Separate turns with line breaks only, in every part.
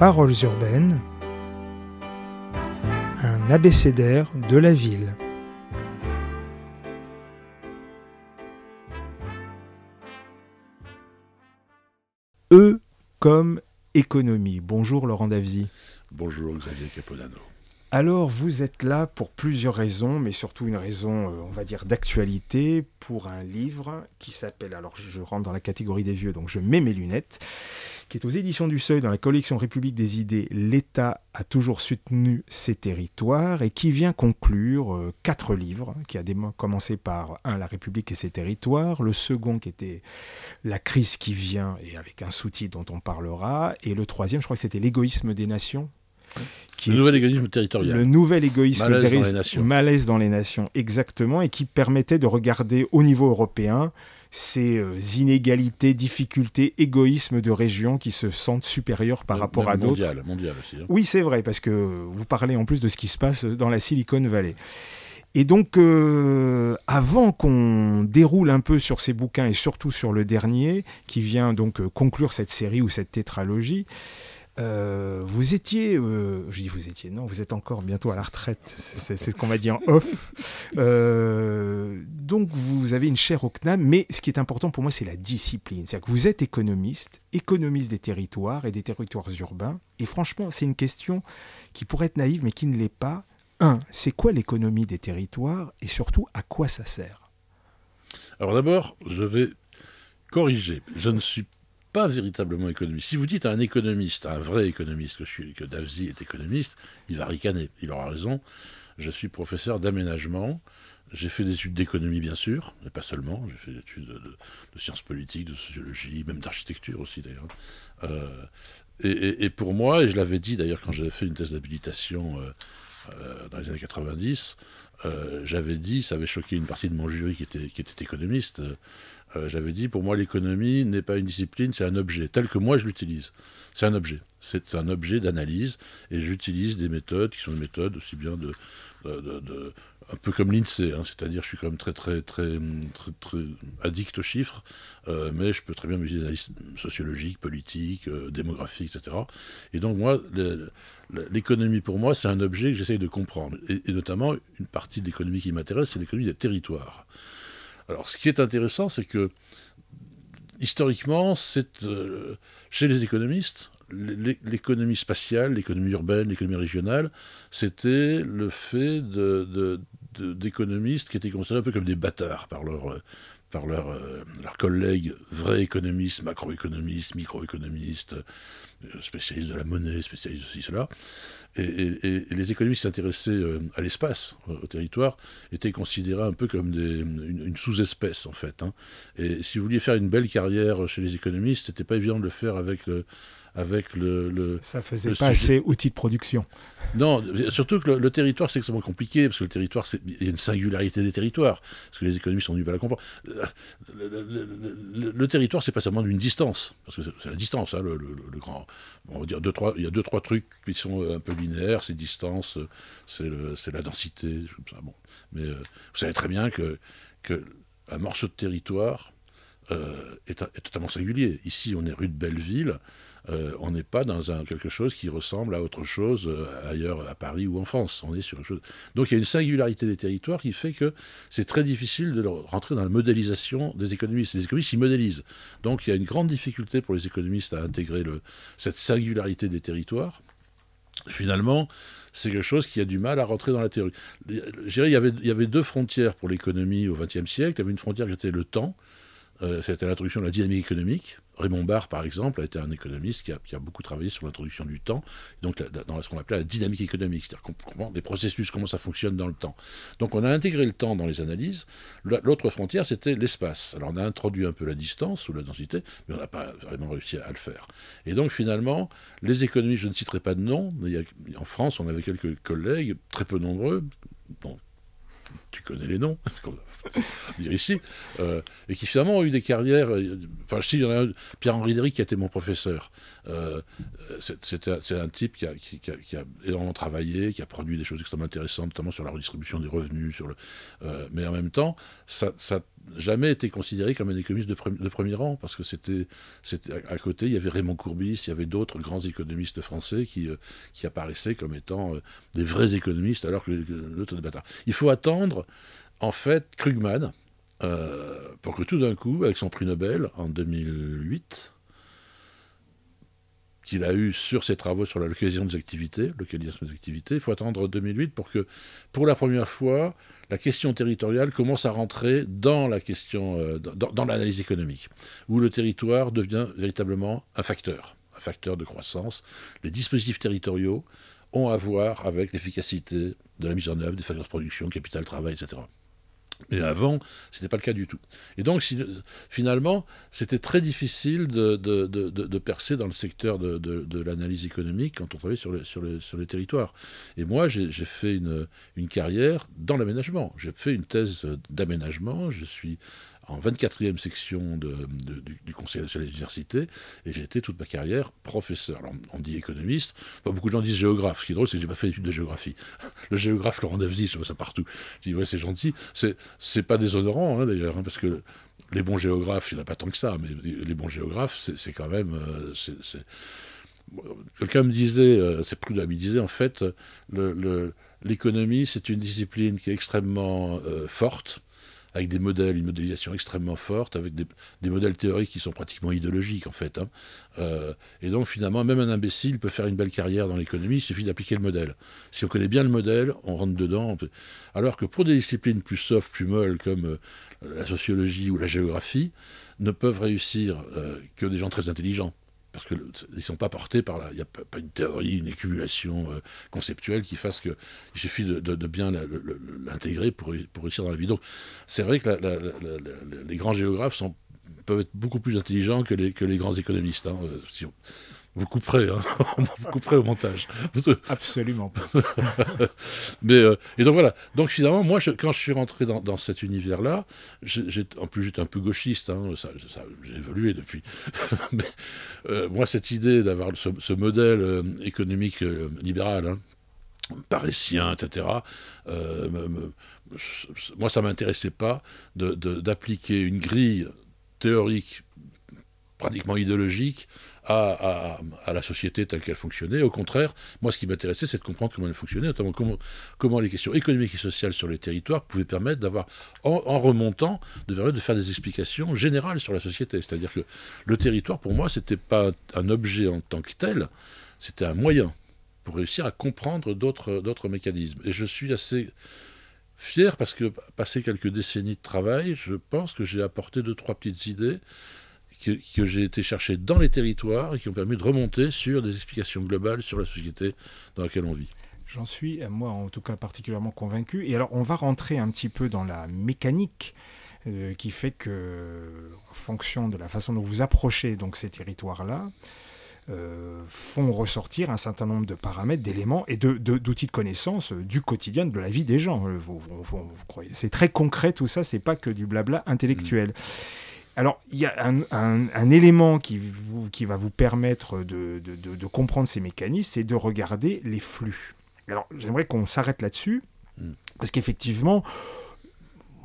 Paroles urbaines, un abécédaire de la ville. E comme économie. Bonjour Laurent Davzy.
Bonjour Xavier Capodano.
Alors, vous êtes là pour plusieurs raisons, mais surtout une raison, euh, on va dire, d'actualité, pour un livre qui s'appelle, alors je rentre dans la catégorie des vieux, donc je mets mes lunettes, qui est aux éditions du Seuil dans la collection République des idées, L'État a toujours soutenu ses territoires, et qui vient conclure euh, quatre livres, qui a commencé par un, La République et ses territoires, le second qui était La crise qui vient, et avec un sous-titre dont on parlera, et le troisième, je crois que c'était L'égoïsme des nations,
le nouvel égoïsme territorial.
Le nouvel égoïsme
malaise dans les nations.
Malaise dans les nations, exactement, et qui permettait de regarder au niveau européen ces euh, inégalités, difficultés, égoïsmes de régions qui se sentent supérieures par rapport à d'autres.
Mondial, mondial aussi. Hein.
Oui, c'est vrai, parce que vous parlez en plus de ce qui se passe dans la Silicon Valley. Et donc, euh, avant qu'on déroule un peu sur ces bouquins et surtout sur le dernier, qui vient donc euh, conclure cette série ou cette tétralogie, euh, vous étiez, euh, je dis vous étiez, non, vous êtes encore bientôt à la retraite, c'est ce qu'on m'a dit en off. Euh, donc vous avez une chaire au CNAM, mais ce qui est important pour moi, c'est la discipline. C'est-à-dire que vous êtes économiste, économiste des territoires et des territoires urbains. Et franchement, c'est une question qui pourrait être naïve, mais qui ne l'est pas. Un, c'est quoi l'économie des territoires et surtout à quoi ça sert?
Alors d'abord, je vais corriger. Je ne suis pas véritablement économiste. Si vous dites à un économiste, à un vrai économiste, que, je est économiste, il va ricaner. Il aura raison. Je suis professeur d'aménagement. J'ai fait des études d'économie, bien sûr, mais pas seulement. J'ai fait des études de, sciences politiques, de sociologie, même d'architecture aussi, d'ailleurs. Euh, et, pour moi, et je l'avais dit d'ailleurs quand j'avais fait une thèse d'habilitation euh, euh, dans les années 90, j'avais dit, ça avait choqué une partie de mon jury qui était, qui était économiste, euh, j'avais dit, pour moi, l'économie n'est pas une discipline, c'est un objet, tel que moi je l'utilise. C'est un objet. C'est un objet d'analyse, et j'utilise des méthodes qui sont des méthodes aussi bien de, un peu comme l'INSEE, hein, c'est-à-dire je suis quand même très très très très, très addict aux chiffres, euh, mais je peux très bien m'utiliser des analyses sociologiques, politiques, euh, démographiques, etc. Et donc moi, l'économie pour moi, c'est un objet que j'essaye de comprendre, et notamment une partie de l'économie qui m'intéresse, c'est l'économie des territoires. Alors, ce qui est intéressant, c'est que historiquement, euh, chez les économistes, l'économie spatiale, l'économie urbaine, l'économie régionale, c'était le fait d'économistes qui étaient considérés un peu comme des bâtards par leur, par leurs collègues vrais économistes, macroéconomistes, microéconomistes, euh, spécialistes de la monnaie, spécialistes de ceci, cela. Et, les économistes s'intéressaient euh, à l'espace, au territoire, étaient considérés un peu comme des, une, sous-espèce, en fait. Hein. Et si vous vouliez faire une belle carrière chez les économistes, c'était pas évident de le faire avec le, avec le.
ça faisait pas assez outil de production.
Non, surtout que le, territoire, c'est extrêmement compliqué, parce que le territoire, il y a une singularité des territoires, parce que les économistes sont du mal à comprendre. Le, territoire, c'est pas seulement une distance, parce que c'est la distance, hein, le, grand. on va dire deux, trois, il y a deux, trois trucs qui sont euh, un peu linéaires, c'est distance, c'est la densité, ça. Bon. Mais euh, vous savez très bien que, que un morceau de territoire euh, est, est, totalement singulier. Ici, on est rue de Belleville. Euh, on n'est pas dans quelque chose qui ressemble à autre chose euh, ailleurs à Paris ou en France. On est sur chose. Donc il y a une singularité des territoires qui fait que c'est très difficile de rentrer dans la modélisation des économistes. Les économistes, ils modélisent. Donc il y a une grande difficulté pour les économistes à intégrer cette singularité des territoires. Finalement, c'est quelque chose qui a du mal à rentrer dans la théorie. y avait, il y avait deux frontières pour l'économie au XXe siècle. Il y avait une frontière qui était le temps, euh, c'était l'introduction de la dynamique économique. Raymond Barre, par exemple, a été un économiste qui a, beaucoup travaillé sur l'introduction du temps, donc dans ce qu'on appelait la dynamique économique, c'est-à-dire comprendre des processus, comment ça fonctionne dans le temps. Donc on a intégré le temps dans les analyses. L'autre frontière, c'était l'espace. Alors on a introduit un peu la distance ou la densité, mais on n'a pas vraiment réussi à, le faire. Et donc finalement, les économistes, je ne citerai pas de nom, mais en France, on avait quelques collègues, très peu nombreux, bon, tu connais les noms, dire ici, euh, et qui finalement ont eu des carrières. Euh, enfin, sais, il y en a un, Pierre-Henri Derry qui a été mon professeur. Euh, c'est un type qui a, énormément travaillé, qui a produit des choses extrêmement intéressantes, notamment sur la redistribution des revenus, mais en même temps, ça, ça jamais été considéré comme un économiste de, premier rang, parce que c'était, à, côté, il y avait Raymond Courbis, il y avait d'autres grands économistes français qui, qui apparaissaient comme étant des vrais économistes, alors que l'autre des bâtards. Il faut attendre en fait, Krugman, euh, pour que tout d'un coup, avec son prix Nobel en 2008, qu'il a eu sur ses travaux sur la localisation des activités, il faut attendre 2008 pour que, pour la première fois, la question territoriale commence à rentrer dans la question, euh, dans, l'analyse économique, où le territoire devient véritablement un facteur, un facteur de croissance. Les dispositifs territoriaux ont à voir avec l'efficacité de la mise en œuvre des facteurs de production, capital, travail, etc. Mais avant, ce n'était pas le cas du tout. Et donc, finalement, c'était très difficile de, de, de, percer dans le secteur de, l'analyse économique quand on travaillait sur, les, sur, sur les territoires. Et moi, j'ai fait une, une carrière dans l'aménagement. J'ai fait une thèse d'aménagement. Je suis en 24e section du, Conseil national des universités, et été toute ma carrière professeur. Alors, on dit économiste, pas beaucoup de gens disent géographe. Ce qui est drôle, c'est que j'ai pas fait d'études de géographie. Le géographe Laurent Davzy, je vois ça partout. Je dis, ouais, c'est gentil. C'est pas déshonorant, hein, d'ailleurs, hein, parce que les bons géographes, il n'y en a pas tant que ça, mais les bons géographes, c'est quand même. Euh, quelqu'un me disait, euh, c'est Prudhomme, me disait en fait, l'économie, c'est une discipline qui est extrêmement euh, forte, avec des modèles, une modélisation extrêmement forte, avec des, modèles théoriques qui sont pratiquement idéologiques en fait. Hein. Euh, et donc finalement, même un imbécile peut faire une belle carrière dans l'économie, il suffit d'appliquer le modèle. Si on connaît bien le modèle, on rentre dedans. Alors que pour des disciplines plus soft, plus molles comme euh, la sociologie ou la géographie, ne peuvent réussir euh, que des gens très intelligents parce qu'ils ne sont pas portés par là. Il n'y a pas une théorie, une accumulation euh, conceptuelle qui fasse que il suffit de, bien l'intégrer pour, réussir dans la vie. Donc c'est vrai que les grands géographes peuvent être beaucoup plus intelligents que les, grands économistes. Hein, euh, vous couperez, hein vous couperez au montage.
Absolument.
Mais euh, et donc voilà. Donc finalement, moi, quand je suis rentré dans, cet univers-là, en plus j'étais un peu gauchiste. Hein, ça, j'ai évolué depuis. Mais euh, moi, cette idée d'avoir ce, modèle euh, économique libéral. Hein, parisien, etc. moi, ça m'intéressait pas d'appliquer une grille théorique pratiquement idéologique à, la société telle qu'elle fonctionnait. Au contraire, moi, ce qui m'intéressait, c'est de comprendre comment elle fonctionnait, notamment comment, les questions économiques et sociales sur les territoires pouvaient permettre d'avoir, en, remontant, de, de faire des explications générales sur la société. C'est-à-dire que le territoire, pour moi, c'était pas un objet en tant que tel, c'était un moyen pour réussir à comprendre d'autres mécanismes. Et je suis assez fier parce que, passé quelques décennies de travail, je pense que j'ai apporté deux, trois petites idées que, j'ai été chercher dans les territoires et qui ont permis de remonter sur des explications globales sur la société dans laquelle on vit.
J'en suis, moi en tout cas, particulièrement convaincu. Et alors, on va rentrer un petit peu dans la mécanique euh, qui fait que, en fonction de la façon dont vous approchez donc ces territoires-là, euh, font ressortir un certain nombre de paramètres, d'éléments et d'outils de, connaissance du quotidien, de la vie des gens. Vous, C'est très concret tout ça, c'est pas que du blabla intellectuel. Mmh. Alors, il y a un, élément qui, qui, va vous permettre de, comprendre ces mécanismes, c'est de regarder les flux. Alors, j'aimerais qu'on s'arrête là-dessus, hmm. parce qu'effectivement,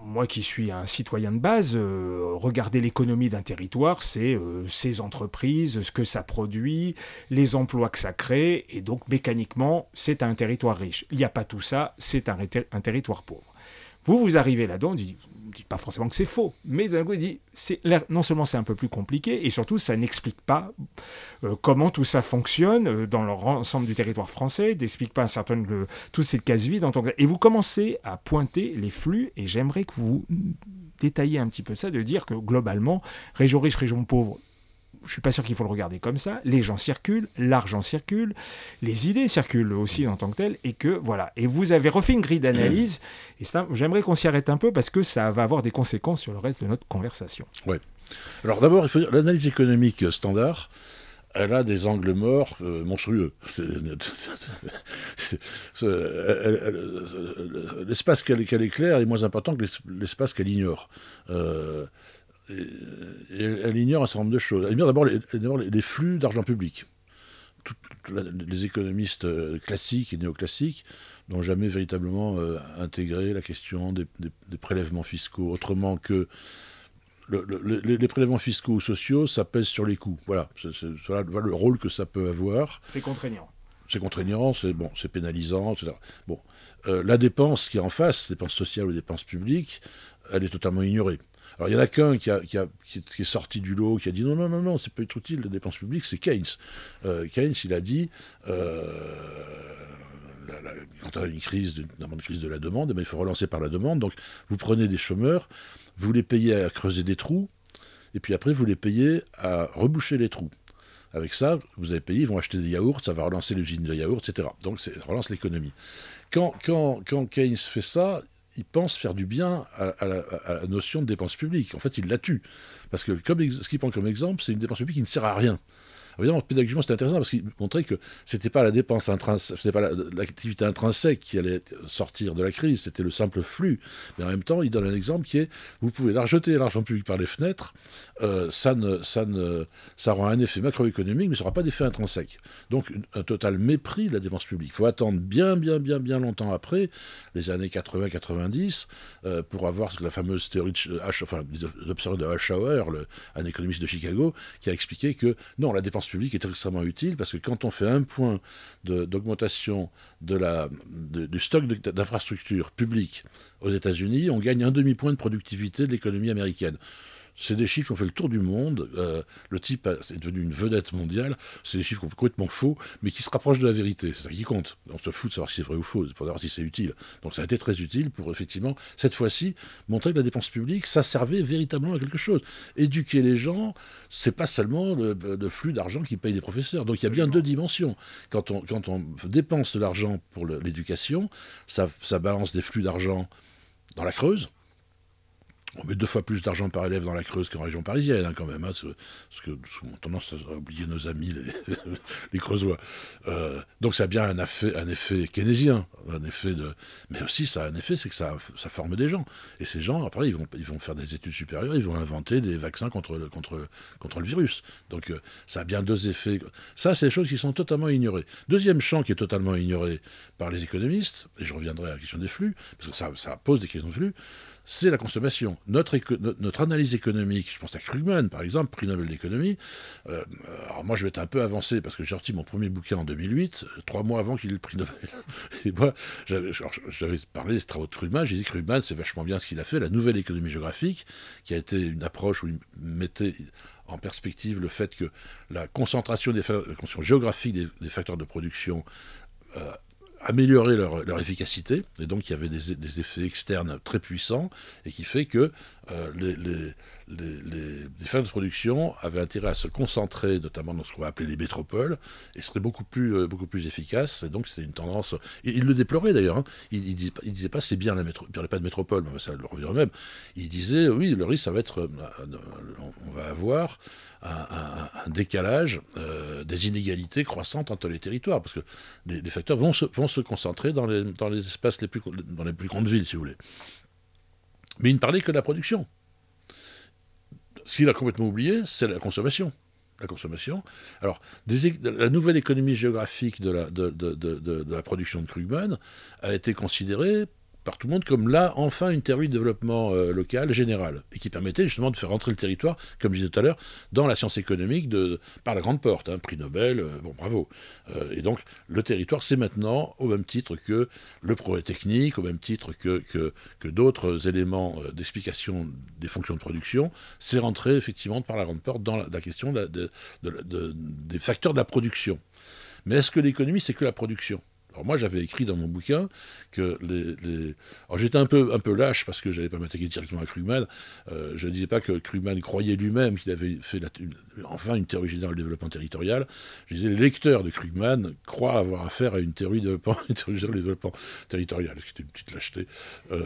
moi qui suis un citoyen de base, euh, regarder l'économie d'un territoire, c'est euh, ses entreprises, ce que ça produit, les emplois que ça crée, et donc mécaniquement, c'est un territoire riche. Il n'y a pas tout ça, c'est un, un territoire pauvre. Vous, vous arrivez là-dedans, dis pas forcément que c'est faux, mais d'un il dit, c'est, non seulement c'est un peu plus compliqué, et surtout, ça n'explique pas euh, comment tout ça fonctionne euh, dans l'ensemble du territoire français, n'explique pas un certain nombre toutes ces cases vides en tant que... Et vous commencez à pointer les flux, et j'aimerais que vous détailliez un petit peu ça, de dire que globalement, région riche, région pauvre, je suis pas sûr qu'il faut le regarder comme ça. Les gens circulent, l'argent circule, les idées circulent aussi en tant que telles, et que voilà. Et vous avez refait une grille d'analyse, et j'aimerais qu'on s'y arrête un peu parce que ça va avoir des conséquences sur le reste de notre conversation.
Ouais. Alors d'abord, il faut dire l'analyse économique standard. elle a des angles morts monstrueux. L'espace qu'elle éclaire est moins important que l'espace qu'elle ignore. Elle, ignore un certain nombre de choses. Elle ignore d'abord les, flux d'argent public. les économistes classiques et néoclassiques n'ont jamais véritablement intégré la question des, prélèvements fiscaux, autrement que les, prélèvements fiscaux ou sociaux, ça pèse sur les coûts. Voilà, c'est le rôle que ça peut avoir.
C'est contraignant.
C'est contraignant, c'est bon, c'est pénalisant, etc. Bon, euh, la dépense qui est en face, dépense sociale ou dépense publique, elle est totalement ignorée. Alors il y en a qu'un qui, qui, qui, est sorti du lot, qui a dit non, non, non, non, c'est pas utile, la dépense publique, c'est Keynes. Euh, Keynes, il a dit, euh, quand on a une crise, une crise de la demande, mais eh il faut relancer par la demande. Donc vous prenez des chômeurs, vous les payez à creuser des trous, et puis après, vous les payez à reboucher les trous. Avec ça, vous avez payé, ils vont acheter des yaourts, ça va relancer l'usine de yaourts, etc. Donc, ça relance l'économie. Quand, quand, quand, Keynes fait ça, il pense faire du bien à, la, notion de dépense publique. En fait, il la tue. Parce que comme, ce qu'il prend comme exemple, c'est une dépense publique qui ne sert à rien. Évidemment, pédagogiquement, c'était intéressant parce qu'il montrait que c'était pas la dépense intrinsèque, c'était pas l'activité intrinsèque qui allait sortir de la crise, c'était le simple flux. Mais en même temps, il donne un exemple qui est vous pouvez rejeter l'argent public par les fenêtres, euh, ça, ne, ça, ne, ça aura un effet macroéconomique, mais ça n'aura pas d'effet intrinsèque. Donc, un total mépris de la dépense publique. Il faut attendre bien, bien, bien, bien longtemps après, les années 80-90, euh, pour avoir la fameuse théorie de H, enfin, de Hauer, un économiste de Chicago, qui a expliqué que non, la dépense publique est extrêmement utile parce que quand on fait un point d'augmentation de, de du stock d'infrastructures publiques aux États-Unis, on gagne un demi-point de productivité de l'économie américaine. C'est des chiffres qui ont fait le tour du monde. Euh, le type est devenu une vedette mondiale. C'est des chiffres complètement faux, mais qui se rapprochent de la vérité. C'est ça qui compte. On se fout de savoir si c'est vrai ou faux, pour savoir si c'est utile. Donc ça a été très utile pour effectivement, cette fois-ci, montrer que la dépense publique, ça servait véritablement à quelque chose. Éduquer les gens, c'est pas seulement le, flux d'argent qui paye des professeurs. Donc il y a bien deux dimensions. Quand on, quand on dépense de l'argent pour l'éducation, ça, ça balance des flux d'argent dans la Creuse, on met deux fois plus d'argent par élève dans la Creuse qu'en région parisienne, hein, quand même, hein, parce que nous avons tendance à oublier nos amis, les, Creusois. Euh, donc ça a bien un effet, keynésien, un effet de... mais aussi ça a un effet, c'est que ça, ça forme des gens. Et ces gens, après, ils vont, ils vont faire des études supérieures, ils vont inventer des vaccins contre le, contre, contre le virus. Donc euh, ça a bien deux effets. Ça, c'est des choses qui sont totalement ignorées. Deuxième champ qui est totalement ignoré par les économistes, et je reviendrai à la question des flux, parce que ça, ça pose des questions de flux, c'est la consommation. Notre, analyse économique, je pense à Krugman par exemple, prix Nobel d'économie, euh, alors moi je vais être un peu avancé parce que j'ai sorti mon premier bouquin en 2008, trois mois avant qu'il ait le prix Nobel. Et moi, j'avais parlé des travaux de Krugman, j'ai dit Krugman c'est vachement bien ce qu'il a fait, la nouvelle économie géographique, qui a été une approche où il mettait en perspective le fait que la concentration, géographique des, facteurs de production euh, améliorer leur, efficacité, et donc il y avait des, effets externes très puissants, et qui fait que euh, les, les, les, fermes de production avaient intérêt à se concentrer, notamment dans ce qu'on va appeler les métropoles, et seraient beaucoup plus, euh, beaucoup plus efficaces, et donc c'était une tendance... Et il le déplorait d'ailleurs, hein. il, il, disait, pas c'est bien la métropole, il parlait pas de métropole, ça le revient même, il disait oui, le risque ça va être, euh, on va avoir un, décalage des inégalités croissantes entre les territoires, parce que les, facteurs vont se, concentrer dans les, dans les espaces les plus, dans les plus grandes villes, si vous voulez. Mais il ne parlait que de la production. Ce qu'il a complètement oublié, c'est la consommation. La consommation. Alors, la nouvelle économie géographique de la, de, de la production de Krugman a été considérée par tout le monde comme là, enfin, une théorie de développement euh, local général, et qui permettait justement de faire rentrer le territoire, comme je disais tout à l'heure, dans la science économique par la grande porte, hein, prix Nobel, euh, bon, bravo. Euh, et donc, le territoire, c'est maintenant, au même titre que le progrès technique, au même titre que d'autres éléments d'explication des fonctions de production, c'est rentré effectivement par la grande porte dans la, question des facteurs de la production. Mais est-ce que l'économie, c'est que la production? Alors moi, j'avais écrit dans mon bouquin que les... Alors j'étais un peu, un peu lâche parce que je n'allais pas m'attaquer directement à Krugman. Euh, je ne disais pas que Krugman croyait lui-même qu'il avait fait enfin une théorie générale du développement territorial. Je disais les lecteurs de Krugman croient avoir affaire à une théorie, de générale du développement territorial, ce qui était une petite lâcheté. Euh,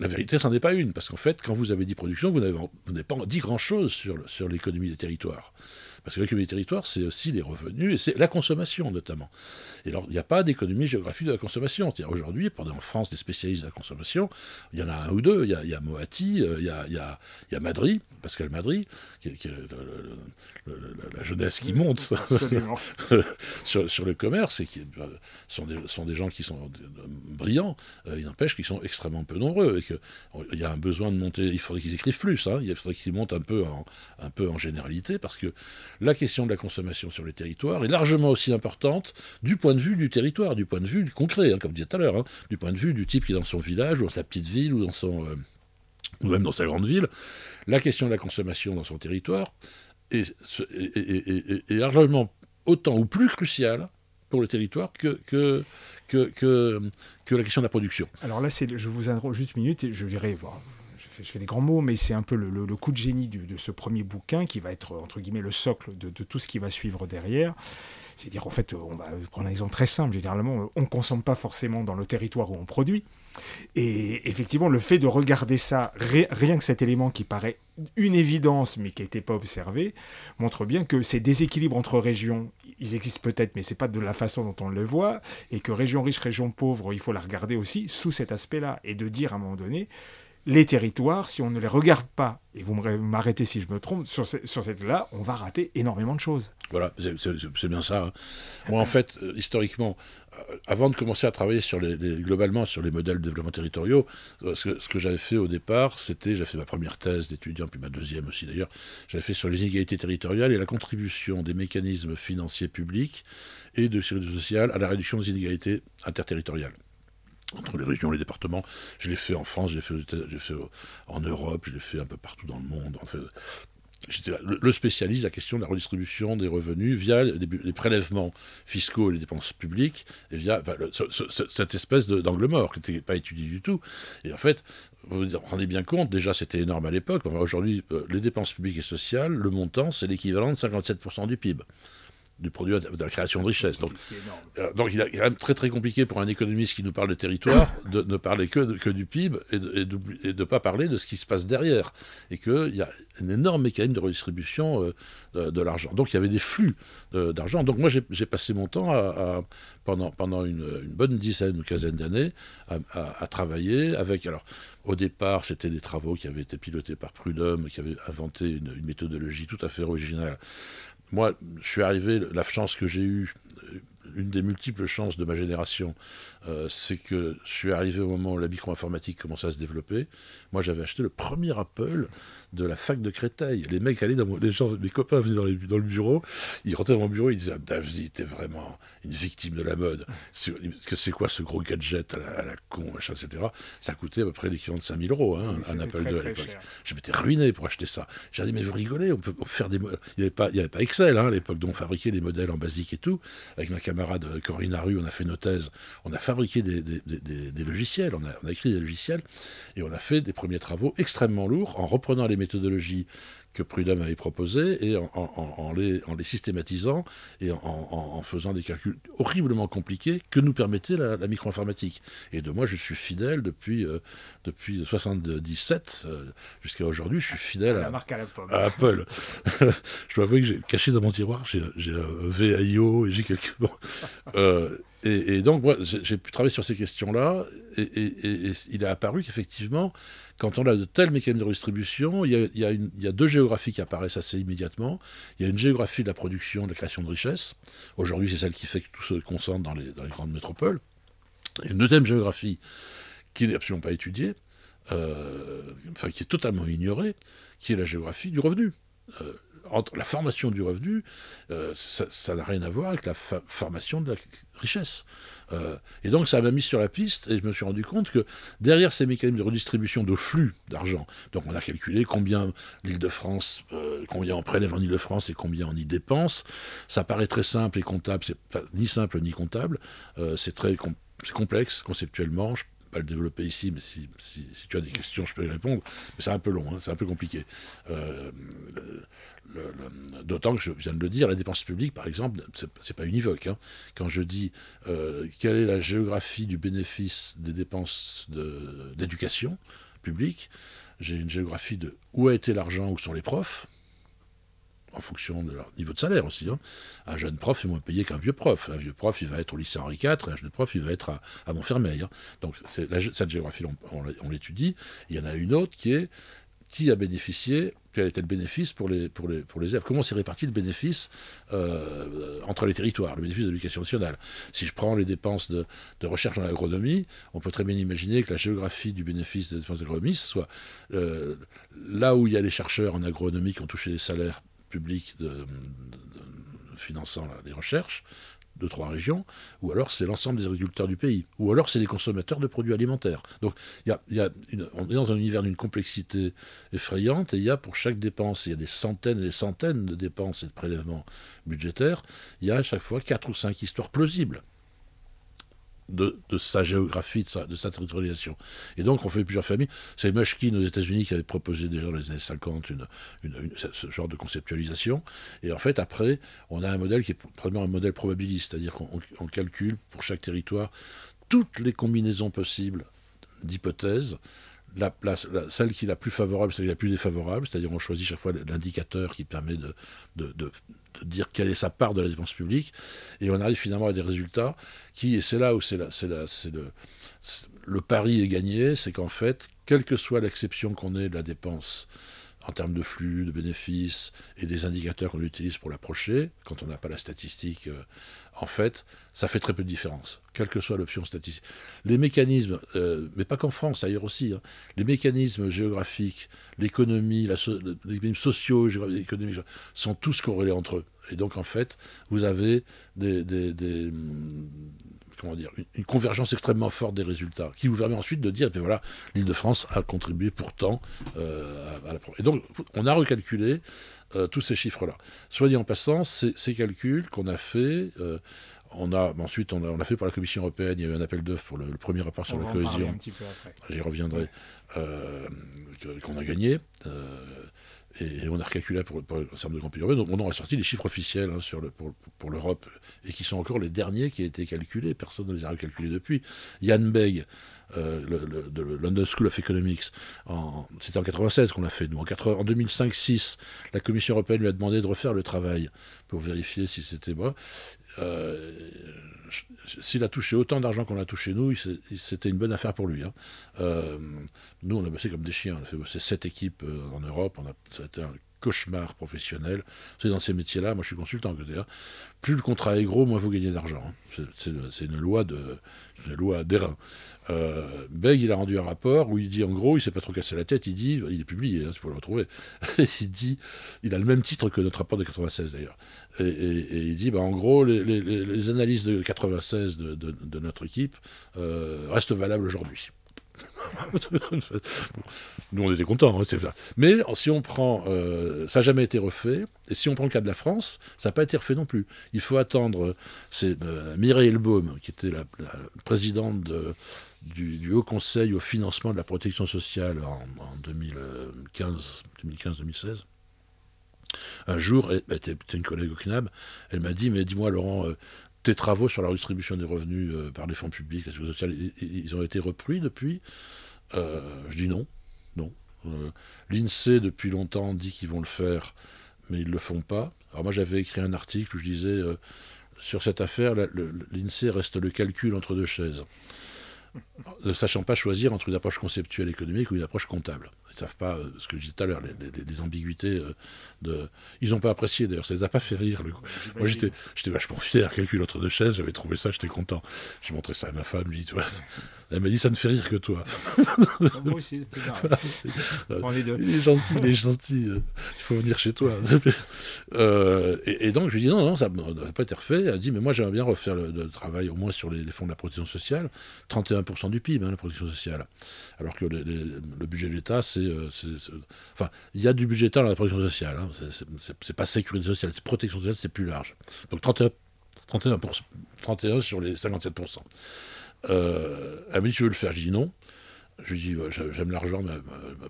la vérité, ce n'en est pas une, parce qu'en fait, quand vous avez dit production, vous n'avez pas dit grand-chose sur, sur l'économie des territoires. Parce que l'économie des territoires, c'est aussi les revenus et c'est la consommation notamment. Et alors, il n'y a pas d'économie géographique de la consommation. Aujourd'hui, en France, des spécialistes de la consommation, il y en a un ou deux. Il y a, il Moati, euh, il y a, il y a, il y a Madry, Pascal Madry, qui, est la jeunesse qui monte sur, sur, le commerce et qui euh, sont des, sont des gens qui sont brillants. il n'empêche qu'ils sont extrêmement peu nombreux et qu'il y a un besoin de monter. Il faudrait qu'ils écrivent plus. Hein, il faudrait qu'ils montent un peu, en, un peu en généralité parce que la question de la consommation sur les territoires est largement aussi importante du point de vue du territoire, du point de vue du concret, hein, comme je disais tout à l'heure, hein, du point de vue du type qui est dans son village, ou dans sa petite ville, ou euh, même dans sa grande ville. La question de la consommation dans son territoire est, largement autant ou plus cruciale pour le territoire que, que, que, que, la question de la production.
Alors là, je vous interromps juste une minute et je dirais, je fais des grands mots, mais c'est un peu le, coup de génie de ce premier bouquin qui va être, entre guillemets, le socle de, tout ce qui va suivre derrière. C'est-à-dire, en fait, on va prendre un exemple très simple. Généralement, on ne consomme pas forcément dans le territoire où on produit. Et effectivement, le fait de regarder ça, rien que cet élément qui paraît une évidence, mais qui n'était pas observé, montre bien que ces déséquilibres entre régions, ils existent peut-être, mais ce n'est pas de la façon dont on le voit, et que région riche, région pauvre, il faut la regarder aussi sous cet aspect-là, et de dire à un moment donné, les territoires, si on ne les regarde pas, et vous m'arrêtez si je me trompe, sur, cette-là, on va rater énormément de choses.
Voilà, c'est bien ça. Hein. Moi, en fait, euh, historiquement, euh, avant de commencer à travailler globalement sur les modèles de développement territoriaux, euh, ce que, que j'avais fait au départ, c'était, j'ai fait ma première thèse d'étudiant, puis ma deuxième aussi d'ailleurs, j'avais fait sur les inégalités territoriales et la contribution des mécanismes financiers publics et de sécurité sociale à la réduction des inégalités interterritoriales entre les régions les départements. Je l'ai fait en France, je l'ai fait, fait, en Europe, je l'ai fait un peu partout dans le monde. En fait, J'étais le spécialiste de la question de la redistribution des revenus via les, prélèvements fiscaux et les dépenses publiques, et via cette espèce d'angle mort qui n'était pas étudié du tout. Et en fait, vous vous rendez bien compte, déjà c'était énorme à l'époque, aujourd'hui, euh, les dépenses publiques et sociales, le montant, c'est l'équivalent de 57% du PIB du produit de la création de richesse. Donc, euh, donc il, est quand même très très compliqué pour un économiste qui nous parle de territoire de ne parler que, que du PIB et de ne pas parler de ce qui se passe derrière. Et qu'il y a un énorme mécanisme de redistribution euh, de, l'argent. Donc il y avait des flux d'argent. Donc moi j'ai passé mon temps à, pendant, pendant une, bonne dizaine ou quinzaine d'années à, à, travailler avec... Alors, au départ, c'était des travaux qui avaient été pilotés par Prudhomme, qui avait inventé une, une méthodologie tout à fait originale moi, je suis arrivé, la chance que j'ai eue, une des multiples chances de ma génération, euh, c'est que je suis arrivé au moment où la micro-informatique commençait à se développer. Moi, j'avais acheté le premier Apple de la fac de Créteil. Les mecs allaient dans mon, les gens, mes copains venaient dans, dans, le bureau, ils rentraient dans mon bureau, ils disaient Davzi, t'es vraiment une victime de la mode. Que c'est quoi ce gros gadget à la, con, machin, etc. Ça coûtait à peu près l'équivalent de 5000 euros, hein, un Apple II à l'époque. Je m'étais ruiné pour acheter ça. J'ai dit, mais vous rigolez, on peut faire des. Il n'y avait, pas, avait pas Excel hein, à l'époque, dont on fabriquait des modèles en basique et tout. Avec ma camarade Corinne Haru, on a fait nos thèses. On a fabriqué des, des, des, des logiciels, on a, on a écrit des logiciels et on a fait des premiers travaux extrêmement lourds en reprenant les méthodologies que Prudhomme avait proposées et en, les, en les, systématisant et en, faisant des calculs horriblement compliqués que nous permettait la, micro-informatique. Et de moi, je suis fidèle depuis, euh, depuis 77 euh, jusqu'à aujourd'hui, je suis fidèle à, Apple. je dois avouer que j'ai caché dans mon tiroir, j'ai un VIO et j'ai quelques... Euh, et, donc, moi, j'ai pu travailler sur ces questions-là, et, il est apparu qu'effectivement, quand on a de tels mécanismes de redistribution, il y, a, deux géographies qui apparaissent assez immédiatement. Il y a une géographie de la production, de la création de richesse. Aujourd'hui, c'est celle qui fait que tout se concentre dans les, dans les grandes métropoles. Et une deuxième géographie qui n'est absolument pas étudiée, euh, enfin qui est totalement ignorée, qui est la géographie du revenu. Euh, entre la formation du revenu, euh, ça n'a rien à voir avec la formation de la richesse. Euh, et donc ça m'a mis sur la piste et je me suis rendu compte que derrière ces mécanismes de redistribution de flux d'argent, donc on a calculé combien l'Île-de-France, euh, combien on prélève en Île-de-France et combien on y dépense, ça paraît très simple et comptable, c'est ni simple ni comptable, c'est très complexe conceptuellement, pas le développer ici, mais si, tu as des questions, je peux y répondre. Mais c'est un peu long, hein, c'est un peu compliqué. Euh, d'autant que je viens de le dire, la dépense publique, par exemple, c'est pas univoque. Hein. Quand je dis euh, quelle est la géographie du bénéfice des dépenses d'éducation publique, j'ai une géographie de où a été l'argent, où sont les profs. En fonction de leur niveau de salaire aussi. Hein. Un jeune prof est moins payé qu'un vieux prof. Un vieux prof, il va être au lycée Henri IV, et un jeune prof, il va être à, Montfermeil. Hein. Donc cette géographie, on l'étudie. Il y en a une autre qui est qui a bénéficié, quel était le bénéfice pour les, pour élèves? Comment s'est réparti le bénéfice euh, entre les territoires, le bénéfice de l'éducation nationale? Si je prends les dépenses de, recherche en agronomie, on peut très bien imaginer que la géographie du bénéfice des dépenses d'agronomie, soit euh, là où il y a les chercheurs en agronomie qui ont touché des salaires publics de, finançant les recherches, deux, trois régions, ou alors c'est l'ensemble des agriculteurs du pays, ou alors c'est les consommateurs de produits alimentaires. Donc y a on est dans un univers d'une complexité effrayante, et il y a pour chaque dépense, il y a des centaines et des centaines de dépenses et de prélèvements budgétaires, il y a à chaque fois quatre ou cinq histoires plausibles de, sa géographie, de sa, territorialisation. Et donc, on fait plusieurs familles. C'est Mushkin aux États-Unis qui avait proposé déjà dans les années 50 une, ce genre de conceptualisation. Et en fait, après, on a un modèle qui est probablement un modèle probabiliste, c'est-à-dire qu'on calcule pour chaque territoire toutes les combinaisons possibles d'hypothèses la, celle qui est la plus favorable, celle qui est la plus défavorable, c'est-à-dire on choisit chaque fois l'indicateur qui permet de, dire quelle est sa part de la dépense publique, et on arrive finalement à des résultats qui, et c'est là où c'est le, le pari est gagné, c'est qu'en fait, quelle que soit l'exception qu'on ait de la dépense en termes de flux, de bénéfices et des indicateurs qu'on utilise pour l'approcher, quand on n'a pas la statistique, euh, en fait, ça fait très peu de différence, quelle que soit l'option statistique. Les mécanismes, euh, mais pas qu'en France, ailleurs aussi, hein, les mécanismes géographiques, l'économie, les mécanismes sociaux, économiques, sont tous corrélés entre eux. Et donc, en fait, vous avez des, comment dire, une, convergence extrêmement forte des résultats, qui vous permet ensuite de dire, ben voilà, l'Île-de-France a contribué pourtant euh, à, la... Et donc, on a recalculé euh, tous ces chiffres-là. Soit dit en passant, ces, calculs qu'on a fait, euh, on a, ensuite, on a, on a, fait pour la Commission européenne, il y a eu un appel d'offres pour le, premier rapport sur la cohésion. J'y reviendrai, qu'on a gagné. Et, on a recalculé pour, pour certain de grands pays Donc on a sorti les chiffres officiels hein, sur pour, pour l'Europe, et qui sont encore les derniers qui ont été calculés. Personne ne les a recalculés depuis. Yann Beg, euh, de London School of Economics, c'était en 96 qu'on l'a fait. Nous, en, en 2005-6, la Commission européenne lui a demandé de refaire le travail pour vérifier si c'était moi. Euh, s'il a touché autant d'argent qu'on a touché nous, c'était une bonne affaire pour lui. Hein. Euh, nous, on a bossé comme des chiens. On a fait bosser sept équipes euh, en Europe. Ça a été cauchemar professionnel. C'est dans ces métiers-là, moi je suis consultant, plus le contrat est gros, moins vous gagnez d'argent. Hein. C'est une loi de loi d'airain. Euh, Beg, il a rendu un rapport où il dit, en gros, il s'est pas trop cassé la tête, il dit, il est publié, hein, si vous le retrouver, il dit, il a le même titre que notre rapport de 96 d'ailleurs, et, il dit, bah, en gros, les, analyses de 96 de, notre équipe euh, restent valables aujourd'hui. Nous, on était contents. Hein, Mais si on prend. Euh, ça n'a jamais été refait. Et si on prend le cas de la France, ça n'a pas été refait non plus. Il faut attendre. C'est euh, Mireille Elbaum, qui était la, présidente du, Haut Conseil au financement de la protection sociale en, 2015-2016. Un jour, elle, était une collègue au CNAB, elle m'a dit Mais dis-moi, Laurent, euh, tes travaux sur la redistribution des revenus euh, par les fonds publics, la sécurité sociale, ils ont été repris depuis? Euh, Je dis non, non. Euh, L'INSEE, depuis longtemps, dit qu'ils vont le faire, mais ils ne le font pas. Alors moi, j'avais écrit un article où je disais, sur cette affaire, l'INSEE reste le calcul entre deux chaises ne sachant pas choisir entre une approche conceptuelle économique ou une approche comptable. Ils ne savent pas, euh, ce que je disais tout à l'heure, les, ambiguïtés. Euh, de... Ils n'ont pas apprécié d'ailleurs, ça ne les a pas fait rire. Moi j'étais, j'étais vachement fier, calcul entre deux chaises, j'avais trouvé ça, j'étais content. J'ai montré ça à ma femme, dit, tu vois. Elle m'a dit ça ne fait rire que toi.
Moi aussi,
Il est gentil, il est gentil. Euh, il faut venir chez toi. et, donc je lui dis non, non, ça n'a pas été refait. Elle dit mais moi j'aimerais bien refaire le, travail au moins sur les, fonds de la protection sociale. 31% du PIB, hein, la protection sociale. Alors que le budget de l'État, euh, c'est. Enfin, il y a du budgétaire dans la protection sociale. Hein. C'est pas sécurité sociale, c'est protection sociale, c'est plus large. Donc 31, 31, 31 sur les 57%. Euh, me dit Tu veux le faire Je dis non. Je lui dis J'aime l'argent, mais,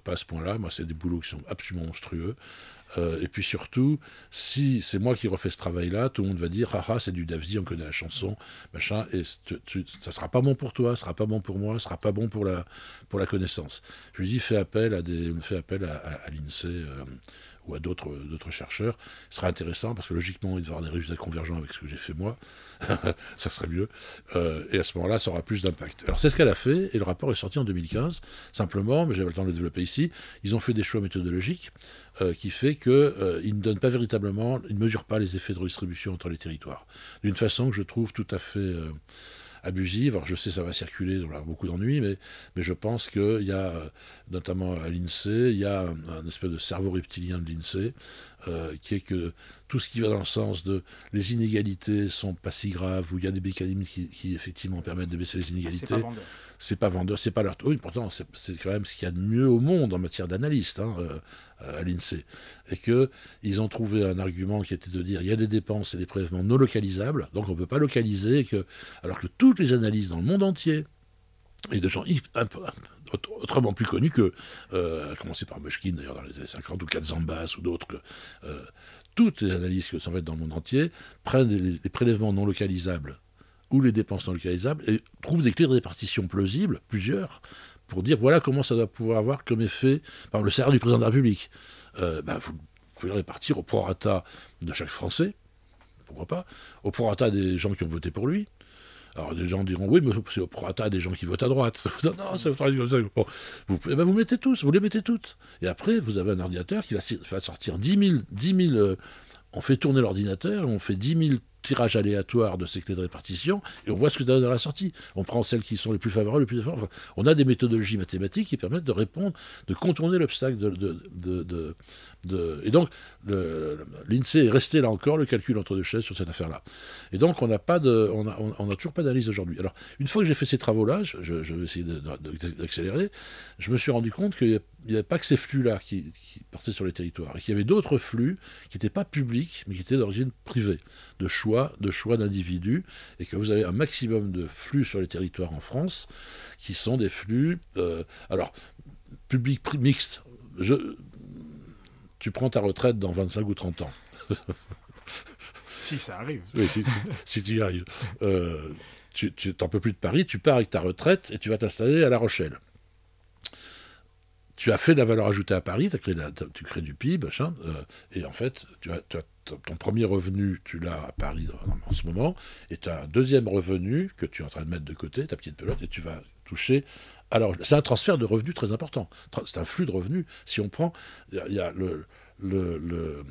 pas à ce point-là. Moi, c'est des boulots qui sont absolument monstrueux. Euh, et puis surtout, si c'est moi qui refais ce travail-là, tout le monde va dire ah, ah c'est du Davzi, on connaît la chanson, machin, et ça sera pas bon pour toi, ça sera pas bon pour moi, ça sera pas bon pour la, pour la connaissance. Je lui dis fais appel à, des, fais appel à, à, l'INSEE. Euh, ou à d'autres chercheurs, ce sera intéressant parce que logiquement, il y avoir des résultats convergents avec ce que j'ai fait moi, ça serait mieux, euh, et à ce moment-là, ça aura plus d'impact. Alors c'est ce qu'elle a fait, et le rapport est sorti en 2015, simplement, mais j'avais le temps de le développer ici, ils ont fait des choix méthodologiques euh, qui fait qu'ils euh, ne donnent pas véritablement, ils ne mesurent pas les effets de redistribution entre les territoires, d'une façon que je trouve tout à fait abusive. Alors je sais ça va circuler, y aura beaucoup d'ennuis, mais, je pense qu'il y a, notamment à l'INSEE, il y a un, espèce de cerveau reptilien de l'INSEE euh, qui est que tout ce qui va dans le sens de les inégalités sont pas si graves, où il y a des mécanismes qui, effectivement permettent de baisser les inégalités c'est pas vendeur, c'est pas leur. Oui, pourtant, c'est quand même ce qu'il y a de mieux au monde en matière d'analyste hein, euh, à l'INSEE. Et qu'ils ont trouvé un argument qui était de dire il y a des dépenses et des prélèvements non localisables, donc on ne peut pas localiser, que, alors que toutes les analyses dans le monde entier, et de gens autrement plus connus que, euh, à commencer par Mushkin d'ailleurs dans les années 50, ou Katzambas ou d'autres, euh, toutes les analyses qui sont faites dans le monde entier prennent des prélèvements non localisables ou les dépenses non localisables, et trouve des clés de répartition plausibles, plusieurs, pour dire voilà comment ça doit pouvoir avoir comme effet, par le salaire du président de la République. Euh, ben, vous pouvez répartir au prorata de chaque Français, pourquoi pas, au prorata des gens qui ont voté pour lui. Alors des gens diront oui, mais c'est au prorata des gens qui votent à droite. non, ça. vous, eh ben, vous mettez tous, vous les mettez toutes. Et après, vous avez un ordinateur qui va, sortir 10 000, 10 000 on fait tourner l'ordinateur, on fait 10 000 tirage aléatoire de ces clés de répartition et on voit ce que ça donne à la sortie. On prend celles qui sont les plus favorables, les plus favorables. on a des méthodologies mathématiques qui permettent de répondre, de contourner l'obstacle de, Et donc, l'INSEE est resté là encore le calcul entre deux chaises sur cette affaire-là. Et donc, on n'a on a, toujours pas d'analyse aujourd'hui. Alors, une fois que j'ai fait ces travaux-là, je, vais essayer d'accélérer, je me suis rendu compte qu'il n'y avait pas que ces flux-là qui, qui, partaient sur les territoires, et qu'il y avait d'autres flux qui n'étaient pas publics, mais qui étaient d'origine privée, de choix de choix d'individus, et que vous avez un maximum de flux sur les territoires en France, qui sont des flux, euh, alors, public mixte. Tu prends ta retraite dans 25 ou 30 ans.
si ça arrive.
si, tu y arrives. Euh, tu n'en peux plus de Paris, tu pars avec ta retraite et tu vas t'installer à La Rochelle tu as fait de la valeur ajoutée à Paris, as créé tu crées du PIB, machin, euh, et en fait, tu as, ton premier revenu, tu l'as à Paris en, ce moment, et tu as un deuxième revenu que tu es en train de mettre de côté, ta petite pelote, et tu vas toucher. Alors, c'est un transfert de revenus très important. C'est un flux de revenus. Si on prend, il y, a, le, le,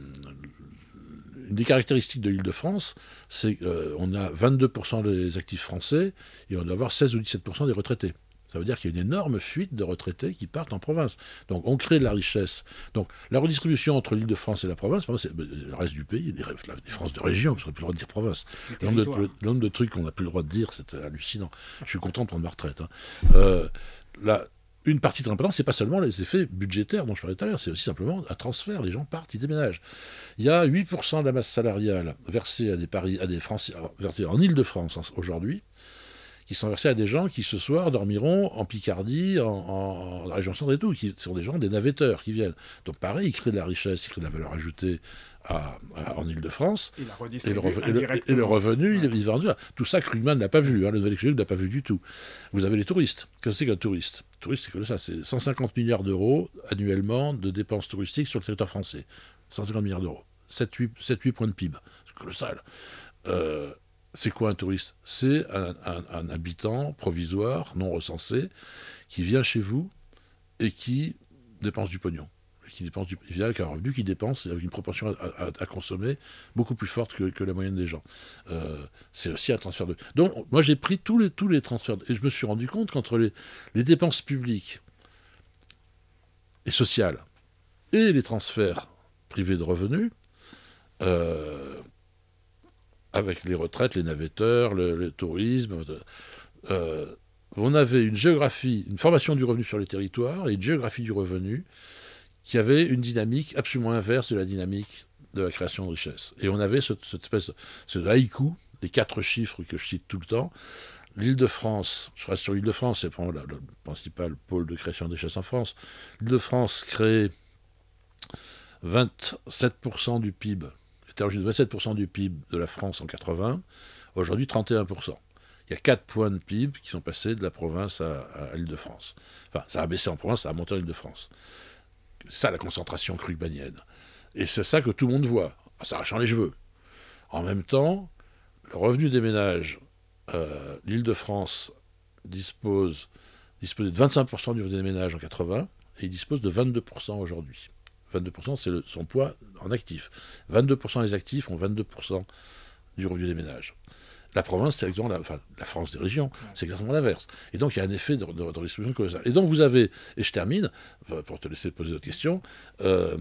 une des caractéristiques de l'île de France, c'est qu'on a 22% des actifs français et on doit avoir 16 ou 17% des retraités. Ça veut dire qu'il y a une énorme fuite de retraités qui partent en province. Donc on crée de la richesse. Donc la redistribution entre l'île de France et la province, le reste du pays, les, les France de région, parce qu'on n'a plus le droit de dire province. Le nombre, de, trucs qu'on n'a plus le droit de dire, c'est hallucinant. Je suis content de prendre ma retraite. Hein. Euh, une partie très importante, c'est pas seulement les effets budgétaires dont je parlais tout à l'heure, c'est aussi simplement un transfert. Les gens partent, ils déménagent. Il y a 8% de la masse salariale versée à des, Paris, à des Français, versée en Île-de-France aujourd'hui, qui sont versés à des gens qui ce soir dormiront en Picardie, en, région centre et tout, qui sont des gens, des navetteurs qui viennent. Donc pareil, ils créent de la richesse, ils créent de la valeur ajoutée en Ile-de-France. Et, le, revenu, il, est vendu. Tout ça, Krugman n'a pas vu, hein, le nouvel n'a pas vu du tout. Vous avez les touristes. Qu'est-ce que c'est qu'un touriste? Touriste, c'est que ça, c'est 150 milliards d'euros annuellement de dépenses touristiques sur le territoire français. 150 milliards d'euros. 7-8 points de PIB. C'est colossal. Euh, c'est quoi un touriste? C'est un, habitant provisoire, non recensé, qui vient chez vous et qui dépense du pognon. Qui dépense du, il vient avec un revenu qui dépense avec une proportion à, consommer beaucoup plus forte que, la moyenne des gens. Euh, c'est aussi un transfert de. Donc, moi, j'ai pris tous les, transferts et je me suis rendu compte qu'entre les, les dépenses publiques et sociales et les transferts privés de revenus, euh, avec les retraites, les navetteurs, le, tourisme. Euh, on avait une géographie, une formation du revenu sur les territoires et une géographie du revenu qui avait une dynamique absolument inverse de la dynamique de la création de richesse. Et on avait cette, espèce, ce haïku, les quatre chiffres que je cite tout le temps. L'Île-de-France, je reste sur l'Île-de-France, c'est le principal pôle de création de richesse en France. L'Île-de-France crée 27% du PIB, était 27% du PIB de la France en 80, aujourd'hui 31%. Il y a 4 points de PIB qui sont passés de la province à, l'île de France. Enfin, ça a baissé en province, ça a monté en île de France. C'est ça la concentration krugmanienne. Et c'est ça que tout le monde voit, en s'arrachant les cheveux. En même temps, le revenu des ménages, euh, l'île de France dispose, dispose de 25% du revenu des ménages en 80 et il dispose de 22% aujourd'hui. 22% c'est son poids en actifs. 22% des actifs ont 22% du revenu des ménages. La province, c'est exactement la, enfin, la France des régions, c'est exactement l'inverse. Et donc, il y a un effet de, de, redistribution colossale. Et donc, vous avez, et je termine, pour te laisser poser d'autres questions, euh,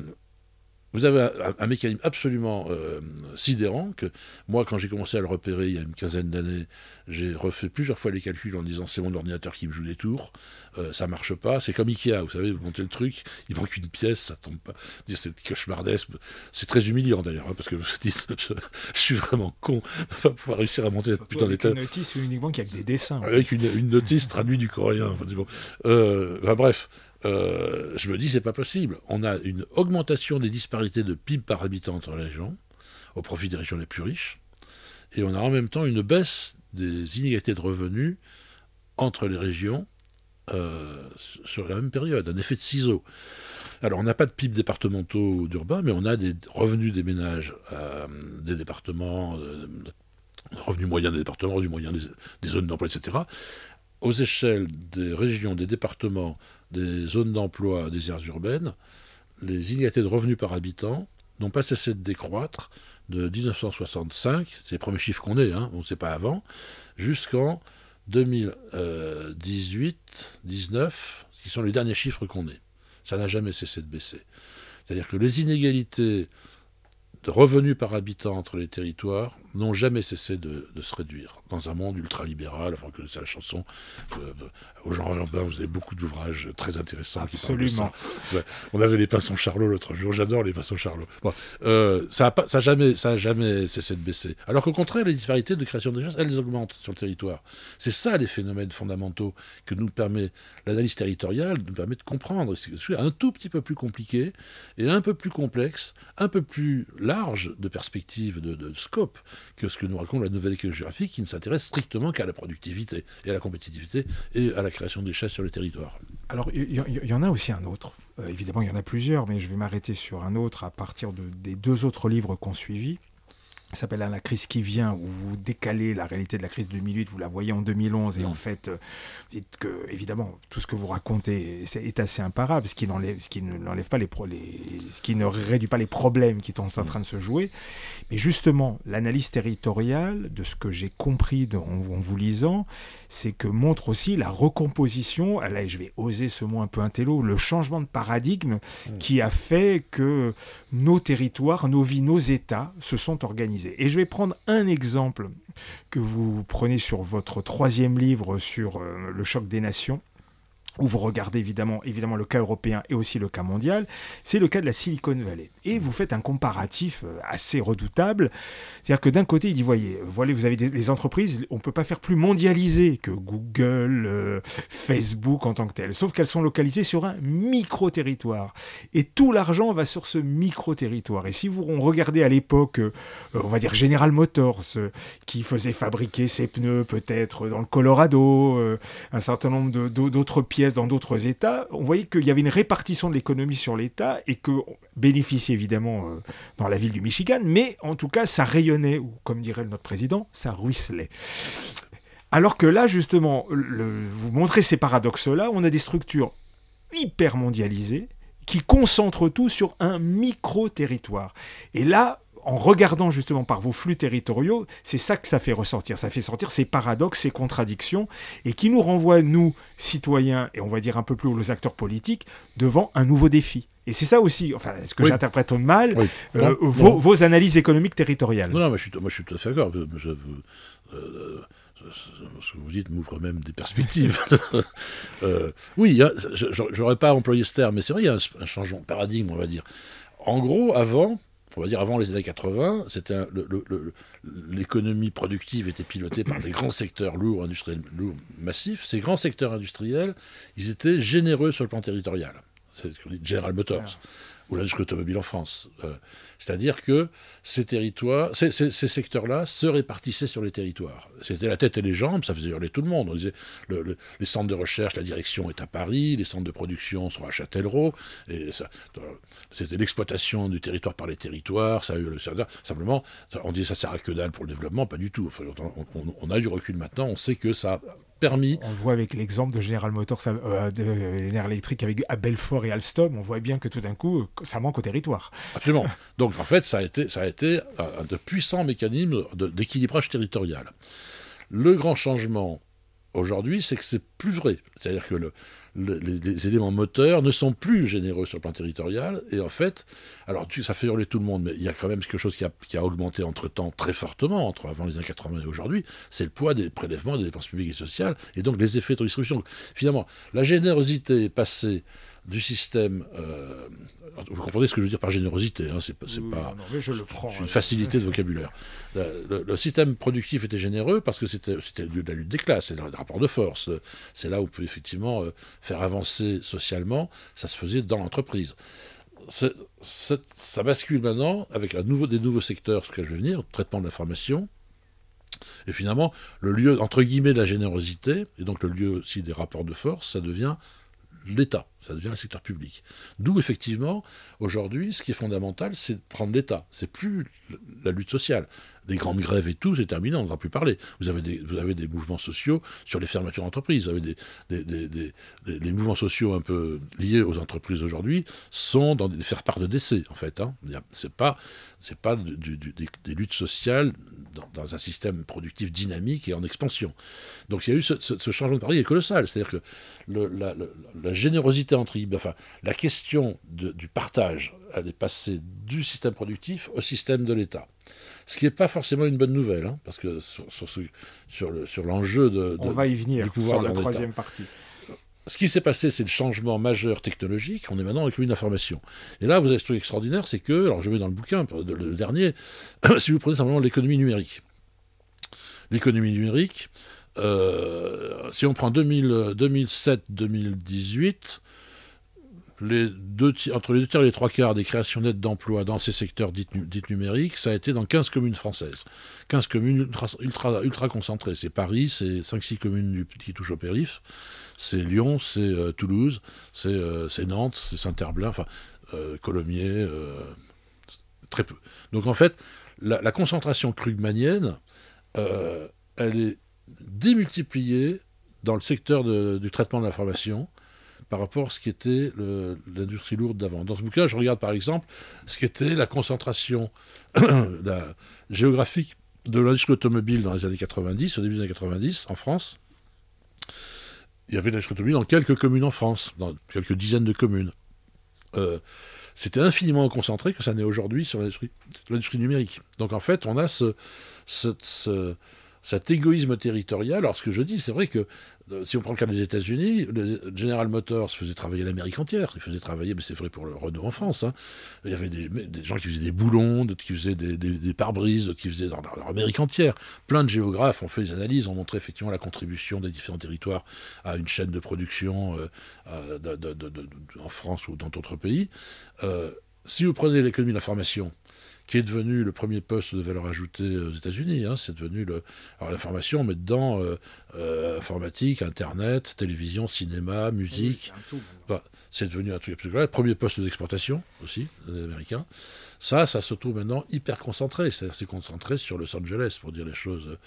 vous avez un, mécanisme absolument euh, sidérant que moi, quand j'ai commencé à le repérer il y a une quinzaine d'années, j'ai refait plusieurs fois les calculs en disant c'est mon ordinateur qui me joue des tours, euh, ça marche pas. C'est comme Ikea, vous savez, vous montez le truc, il manque une pièce, ça tombe pas. C'est cauchemardesque. C'est très humiliant d'ailleurs, hein, parce que je, je, suis vraiment con de pas pouvoir réussir à monter cette putain d'état.
Une notice uniquement qui a que des dessins.
Avec une, une, notice traduite du coréen. Enfin, bon. euh, enfin, bref. Euh, je me dis c'est pas possible. On a une augmentation des disparités de PIB par habitant entre les régions, au profit des régions les plus riches, et on a en même temps une baisse des inégalités de revenus entre les régions euh, sur la même période, un effet de ciseau. Alors on n'a pas de PIB départementaux d'urbain, mais on a des revenus des ménages euh, des départements, revenus moyens des départements, revenus moyens des zones d'emploi, etc. Aux échelles des régions, des départements, des zones d'emploi des aires urbaines, les inégalités de revenus par habitant n'ont pas cessé de décroître de 1965, c'est les premiers chiffres qu'on ait, hein, on ne sait pas avant, jusqu'en 2018-19, qui sont les derniers chiffres qu'on ait. Ça n'a jamais cessé de baisser. C'est-à-dire que les inégalités de revenus par habitant entre les territoires n'ont jamais cessé de, se réduire. Dans un monde ultralibéral, enfin, que c'est la chanson, euh, au genre urbain, vous avez beaucoup d'ouvrages très intéressants.
Absolument.
On avait les Pinsons Charlot l'autre jour, j'adore les Pinsons Charlot. Euh, ça n'a ça jamais, ça jamais cessé de baisser. Alors qu'au contraire, les disparités de création de richesses, elles augmentent sur le territoire. C'est ça les phénomènes fondamentaux que nous permet l'analyse territoriale, nous permet de comprendre. C'est un tout petit peu plus compliqué et un peu plus complexe, un peu plus large de perspective, de, de scope que ce que nous raconte la nouvelle école géographique qui ne s'intéresse strictement qu'à la productivité et à la compétitivité et à la création des chasses sur le territoire.
Alors, il y, en a aussi un autre. Euh, évidemment, il y en a plusieurs, mais je vais m'arrêter sur un autre à partir de, des deux autres livres qu'on suivit s'appelle La crise qui vient, où vous décalez la réalité de la crise de 2008, vous la voyez en 2011, et en mm. fait, euh, vous dites que, évidemment, tout ce que vous racontez est, assez imparable, ce qui n'enlève, ce qui n'enlève pas les, ce qui ne réduit pas les problèmes qui sont en mm. train de se jouer. Mais justement, l'analyse territoriale, de ce que j'ai compris en, vous lisant, c'est que montre aussi la recomposition, là je vais oser ce mot un peu intello, le changement de paradigme mm. qui a fait que nos territoires, nos vies, nos États se sont organisés. Et je vais prendre un exemple que vous prenez sur votre troisième livre sur euh, le choc des nations où vous regardez évidemment, évidemment le cas européen et aussi le cas mondial, c'est le cas de la Silicon Valley. Et vous faites un comparatif euh, assez redoutable. C'est-à-dire que d'un côté, il dit, voyez, voilà, vous avez des, les entreprises, on ne peut pas faire plus mondialisé que Google, euh, Facebook en tant que tel, sauf qu'elles sont localisées sur un micro-territoire. Et tout l'argent va sur ce micro-territoire. Et si vous regardez à l'époque, euh, on va dire General Motors, qui faisait fabriquer ses pneus peut-être dans le Colorado, un certain nombre d'autres pièces dans d'autres États, on voyait qu'il y avait une répartition de l'économie sur l'État et que bénéficiait évidemment euh, dans la ville du Michigan, mais en tout cas, ça rayonnait, ou comme dirait notre président, ça ruisselait. Alors que là, justement, vous montrez ces paradoxes-là, on a des structures hyper mondialisées qui concentrent tout sur un micro-territoire. Et là, en regardant justement par vos flux territoriaux, c'est ça que ça fait ressortir. Ça fait sortir ces paradoxes, ces contradictions, et qui nous renvoient, nous, citoyens, et on va dire un peu plus aux acteurs politiques, devant un nouveau défi. Et c'est ça aussi, enfin, ce que j'interprète mal, euh, vos, analyses économiques territoriales.
Non, non, moi je suis, moi, je suis tout à fait d'accord. Euh, ce que vous dites m'ouvre même des perspectives. euh, oui, hein, j'aurais pas employé ce terme, mais c'est vrai, il y a un, un changement de paradigme, on va dire. En gros, avant, on va dire avant les années 80, c'était l'économie productive était pilotée par des grands secteurs lourds, industriels, lourds, massifs. Ces grands secteurs industriels, ils étaient généreux sur le plan territorial. C'est ce qu'on dit General Motors. ou l'industrie automobile en France. Euh, c'est-à-dire que ces territoires, ces, secteurs-là se répartissaient sur les territoires. C'était la tête et les jambes, ça faisait hurler tout le monde. On disait, les centres de recherche, la direction est à Paris, les centres de production sont à Châtellerault, et c'était l'exploitation du territoire par les territoires, ça a eu le simplement, on dit ça sert à que dalle pour le développement, pas du tout. on, on a du recul maintenant, on sait que ça
on voit avec l'exemple de General Motors, euh, de l'énergie électrique avec à Belfort et Alstom, on voit bien que tout d'un coup, ça manque au territoire.
Absolument. Donc en fait, ça a été, ça a été un de puissants mécanismes d'équilibrage territorial. Le grand changement aujourd'hui, c'est que c'est plus vrai. C'est-à-dire que le, les, éléments moteurs ne sont plus généreux sur le plan territorial. Et en fait, alors ça fait hurler tout le monde, mais il y a quand même quelque chose qui a, qui a augmenté entre-temps très fortement, entre avant les années 80 et aujourd'hui, c'est le poids des prélèvements, des dépenses publiques et sociales, et donc les effets de redistribution. Finalement, la générosité est passée du système. Euh, vous comprenez ce que je veux dire par générosité hein, C'est pas.
je le prends.
une facilité de vocabulaire. Le, système productif était généreux parce que c'était de la lutte des classes, c'est le rapport de force. C'est là où on peut effectivement euh, faire avancer socialement. Ça se faisait dans l'entreprise. Ça bascule maintenant avec un nouveau, des nouveaux secteurs, ce que je vais venir, traitement de l'information, et finalement, le lieu, entre guillemets, de la générosité, et donc le lieu aussi des rapports de force, ça devient l'État, ça devient le secteur public. D'où effectivement, aujourd'hui, ce qui est fondamental, c'est de prendre l'État. C'est plus la lutte sociale. Des grandes grèves et tout, c'est terminé, on ne va plus parler. Vous avez, des, mouvements sociaux sur les fermetures d'entreprises. Vous avez des, les mouvements sociaux un peu liés aux entreprises aujourd'hui sont dans des faire-part de décès, en fait. Hein. C'est pas, c'est pas des, luttes sociales dans, un système productif dynamique et en expansion. Donc il y a eu ce, changement de paradigme est colossal. C'est-à-dire que la, générosité entre enfin la question du partage, elle est passée du système productif au système de l'État. Ce qui n'est pas forcément une bonne nouvelle, hein, parce que sur, sur, l'enjeu de,
On va y venir, du pouvoir sur la troisième partie
ce qui s'est passé, c'est le changement majeur technologique. On est maintenant avec une d'information. Et là, vous avez ce truc extraordinaire, c'est que, alors je mets dans le bouquin, le dernier, si vous prenez simplement l'économie numérique. L'économie numérique, euh, si on prend 2007-2018, entre les deux tiers et les trois quarts des créations nettes d'emplois dans ces secteurs dits, numériques, ça a été dans 15 communes françaises. 15 communes ultra, ultra, concentrées. C'est Paris, c'est 5-6 communes qui touchent au périph', c'est Lyon, c'est euh, Toulouse, euh, c'est Nantes, c'est Saint-Herblain, enfin, euh, Colomiers, très peu. Donc en fait, la, concentration krugmanienne, elle est démultipliée dans le secteur du traitement de l'information par rapport à ce qui était l'industrie lourde d'avant. Dans ce bouquin, je regarde par exemple ce qu'était la concentration géographique de l'industrie automobile dans les années 90, au début des années 90, en France. Il y avait l'industrie automobile dans quelques communes en France, dans quelques dizaines de communes. Euh, c'était infiniment concentré que ça n'est aujourd'hui sur l'industrie numérique. Donc en fait, on a ce, ce cet égoïsme territorial. Alors ce que je dis, c'est vrai que si on prend le cas des États-Unis, General Motors faisait travailler l'Amérique entière. Il faisait travailler, mais c'est vrai pour le Renault en France. Hein. Il y avait des, gens qui faisaient des boulons, d'autres qui faisaient des, pare-brises, d'autres qui faisaient dans l'Amérique entière. Plein de géographes ont fait des analyses, ont montré effectivement la contribution des différents territoires à une chaîne de production euh, en France ou dans d'autres pays. Euh, si vous prenez l'économie de l'information, qui est devenu le premier poste de valeur ajoutée aux États-Unis. Hein. c'est devenu le. Alors l'information, on met dedans euh, euh, informatique, internet, télévision, cinéma, musique. c'est devenu un truc absolument. Premier poste d'exportation aussi, des Américains. Ça, ça se trouve maintenant hyper concentré. C'est-à-dire c'est concentré sur Los Angeles, pour dire les choses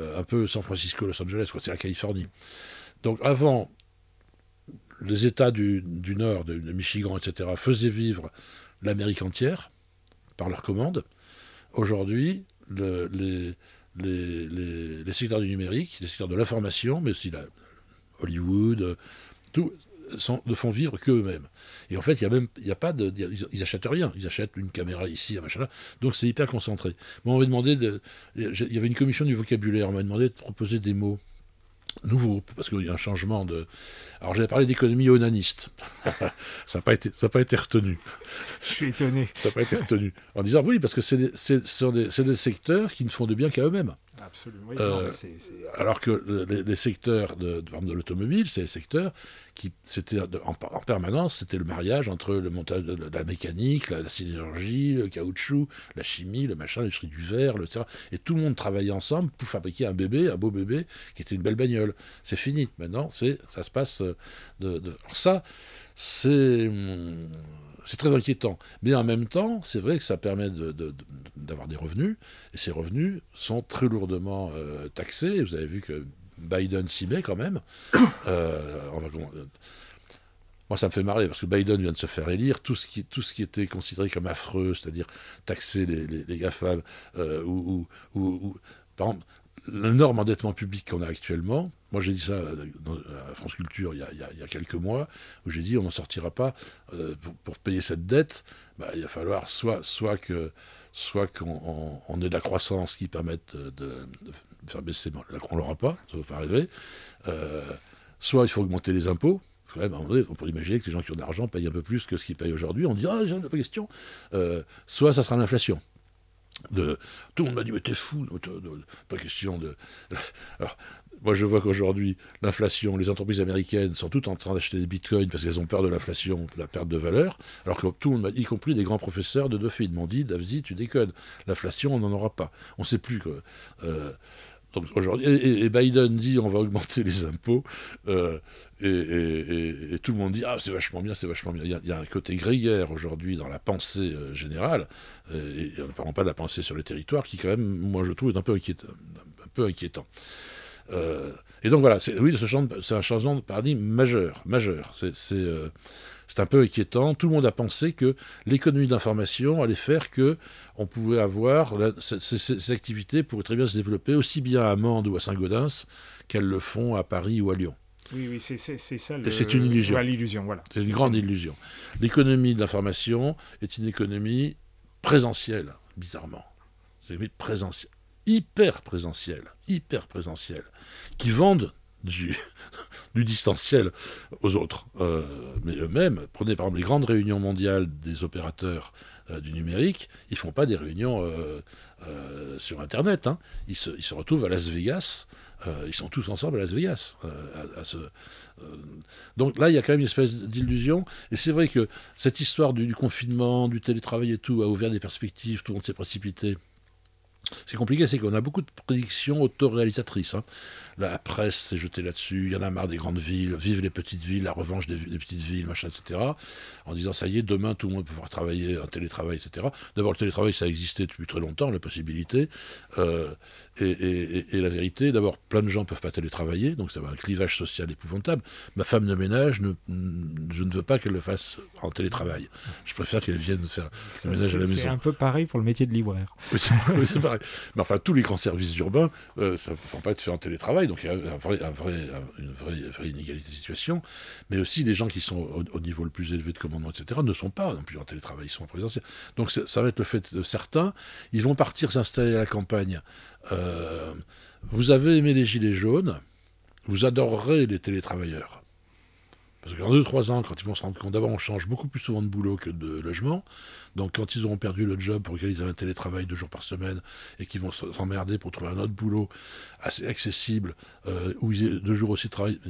euh, un peu San Francisco, Los Angeles, c'est la Californie. Donc avant, les États du, du Nord, de, de Michigan, etc., faisaient vivre l'Amérique entière par leur commande. Aujourd'hui, les, secteurs du numérique, les secteurs de l'information, mais aussi Hollywood, tout, ne font vivre qu'eux-mêmes. Et en fait, il y a pas de, ils achètent rien. Ils achètent une caméra ici, un machin là. Donc c'est hyper concentré. Moi, on m'a demandé, de, il y avait une commission du vocabulaire. On m'a demandé de proposer des mots nouveau, parce qu'il y a un changement de... Alors j'avais parlé d'économie onaniste. ça n'a pas, été, pas été retenu.
Je suis étonné.
ça n'a pas été retenu. En disant oui, parce que c'est des, des, des, secteurs qui ne font de bien qu'à eux-mêmes.
Absolument.
Euh, alors que les, secteurs de, de, l'automobile, c'est des secteurs qui, c'était en, permanence, c'était le mariage entre le montage de, la mécanique, la, sidérurgie, le caoutchouc, la chimie, le machin, l'industrie du verre, le etc. Et tout le monde travaillait ensemble pour fabriquer un bébé, un beau bébé, qui était une belle bagnole. C'est fini. Maintenant, c'est, ça se passe de. de... Alors ça, c'est. C'est très inquiétant. Mais en même temps, c'est vrai que ça permet d'avoir des revenus, et ces revenus sont très lourdement euh, taxés. Vous avez vu que Biden s'y met quand même. Euh, euh, moi, ça me fait marrer, parce que Biden vient de se faire élire. Tout ce qui, était considéré comme affreux, c'est-à-dire taxer les, les, GAFAM, ou, ou, par exemple, l'énorme endettement public qu'on a actuellement, moi j'ai dit ça à France Culture il y a, quelques mois, où j'ai dit on n'en sortira pas euh, pour, payer cette dette, bah, il va falloir soit, soit soit qu'on on, ait de la croissance qui permette de, faire baisser, là on l'aura pas, ça ne va pas arriver, euh, soit il faut augmenter les impôts, on peut imaginer que les gens qui ont de l'argent payent un peu plus que ce qu'ils payent aujourd'hui. On dit, ah, j'ai pas question. Euh, soit ça sera l'inflation tout le monde m'a dit mais t'es fou pas question de alors moi je vois qu'aujourd'hui l'inflation les entreprises américaines sont toutes en train d'acheter des bitcoins parce qu'elles ont peur de l'inflation de la perte de valeur alors que tout le monde y compris des grands professeurs de Dauphine m'ont dit Davzi tu déconnes l'inflation on n'en aura pas on sait plus que euh, aujourd'hui, et, Biden dit on va augmenter les impôts, euh, et, tout le monde dit ah c'est vachement bien, c'est vachement bien. Il y, a, un côté grégaire aujourd'hui dans la pensée euh, générale, et, ne parlons pas de la pensée sur les territoires, qui quand même, moi je trouve, est un peu. Un peu inquiétant. Et donc voilà, oui, c'est un changement de paradigme majeur, majeur. C'est c'est un peu inquiétant. Tout le monde a pensé que l'économie d'information allait faire que on pouvait avoir ces, activités pourraient très bien se développer aussi bien à Mende ou à Saint-Gaudens qu'elles le font à Paris ou à Lyon.
Oui, oui, c'est ça.
C'est une illusion.
l'illusion, voilà.
C'est une grande illusion. L'économie de l'information est une économie présentielle, bizarrement. C'est une présentielle, hyper présentielle, hyper présentielle, qui vendent du, distanciel aux autres. Euh, mais eux-mêmes, prenez par exemple les grandes réunions mondiales des opérateurs euh, du numérique, ils font pas des réunions euh, sur Internet. Hein. Ils, se, retrouvent à Las Vegas. ils sont tous ensemble à Las Vegas. Donc là, il y a quand même une espèce d'illusion. Et c'est vrai que cette histoire du, du, confinement, du télétravail et tout a ouvert des perspectives. Tout le monde s'est précipité. C'est compliqué, c'est qu'on a beaucoup de prédictions autoréalisatrices. Hein la presse s'est jetée là-dessus, il y en a marre des grandes villes, vive les petites villes, la revanche des, petites villes, machin, etc. En disant, ça y est, demain, tout le monde peut pouvoir travailler en télétravail, etc. D'abord, le télétravail, ça existait depuis très longtemps, la possibilité. Euh, et, la vérité, d'abord, plein de gens ne peuvent pas télétravailler, donc ça va un clivage social épouvantable. Ma femme de ménage, je ne veux pas qu'elle le fasse en télétravail. Je préfère qu'elle vienne faire le ménage à la maison.
C'est un peu pareil pour le métier de libraire.
Oui, c'est pareil. Mais enfin, tous les grands services urbains, euh, ça ne peut pas être fait en télétravail, donc il y a une vraie, inégalité de situation. Mais aussi, des gens qui sont au, niveau le plus élevé de commandement, etc., ne sont pas non plus en télétravail, ils sont en présentiel. Donc ça va être le fait de certains. Ils vont partir s'installer à la campagne euh, vous avez aimé les Gilets jaunes, vous adorerez les télétravailleurs. Parce qu'en 2-3 ans, quand ils vont se rendre compte, d'abord, on change beaucoup plus souvent de boulot que de logement. Donc, quand ils auront perdu le job pour lequel ils avaient un télétravail deux jours par semaine et qu'ils vont s'emmerder pour trouver un autre boulot assez accessible, euh, où ils aient deux jours aussi de travail,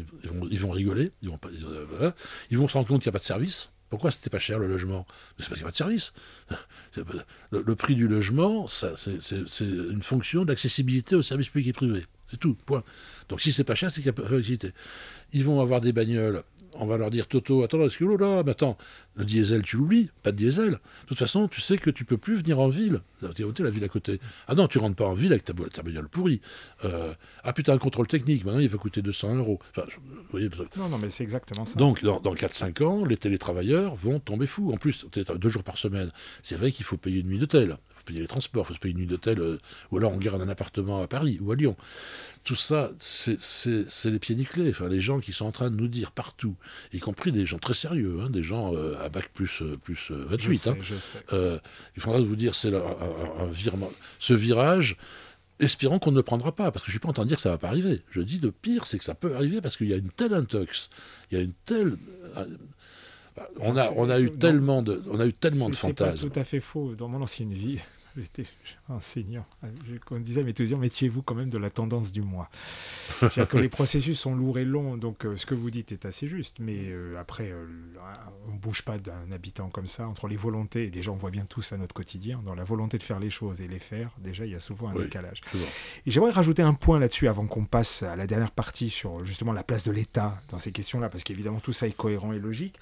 ils vont, rigoler. Ils vont, pas, euh, ils vont se rendre compte qu'il n'y a pas de service. Pourquoi c'était pas cher le logement? C'est parce qu'il n'y a pas de service. Le, prix du logement, c'est une fonction d'accessibilité aux services publics et privés. C'est tout, point. Donc si c'est pas cher, c'est qu'il y a pas de Ils vont avoir des bagnoles on va leur dire Toto, attends, est-ce que là, mais attends, le diesel, tu l'oublies, pas de diesel. De toute façon, tu sais que tu peux plus venir en ville. Tu la ville à côté. Ah non, tu rentres pas en ville avec ta, ta bagnole pourrie. Euh, ah putain, un contrôle technique, maintenant il va coûter 200 euros.
non, non, mais c'est exactement ça.
Donc, dans, dans 4-5 ans, les télétravailleurs vont tomber fous. En plus, deux jours par semaine, c'est vrai qu'il faut payer une nuit d'hôtel payer les transports, il faut se payer une nuit d'hôtel, euh, ou alors on garde un appartement à Paris ou à Lyon. Tout ça, c'est les pieds nickelés. Enfin, les gens qui sont en train de nous dire partout, y compris des gens très sérieux, hein, des gens euh, à bac plus, euh, plus 28. Hein, il faudra vous dire, c'est un, virement. Ce virage, espérons qu'on ne le prendra pas, parce que je ne suis pas en train de dire que ça ne va pas arriver. Je dis le pire, c'est que ça peut arriver parce qu'il y a une telle intox, il y a une telle on a, on a eu tellement de, on a eu tellement de fantasmes.
C'est tout à fait faux. Dans mon ancienne vie, j'étais enseignant. On disait à mes étudiants, métiez-vous quand même de la tendance du mois? C'est-à-dire que les processus sont lourds et longs, donc euh, ce que vous dites est assez juste, mais euh, après, euh, on ne bouge pas d'un habitant comme ça, entre les volontés, et déjà on voit bien tous à notre quotidien, dans la volonté de faire les choses et les faire, déjà il y a souvent un décalage. Et j'aimerais rajouter un point là-dessus avant qu'on passe à la dernière partie sur justement la place de l'État dans ces questions-là, parce qu'évidemment tout ça est cohérent et logique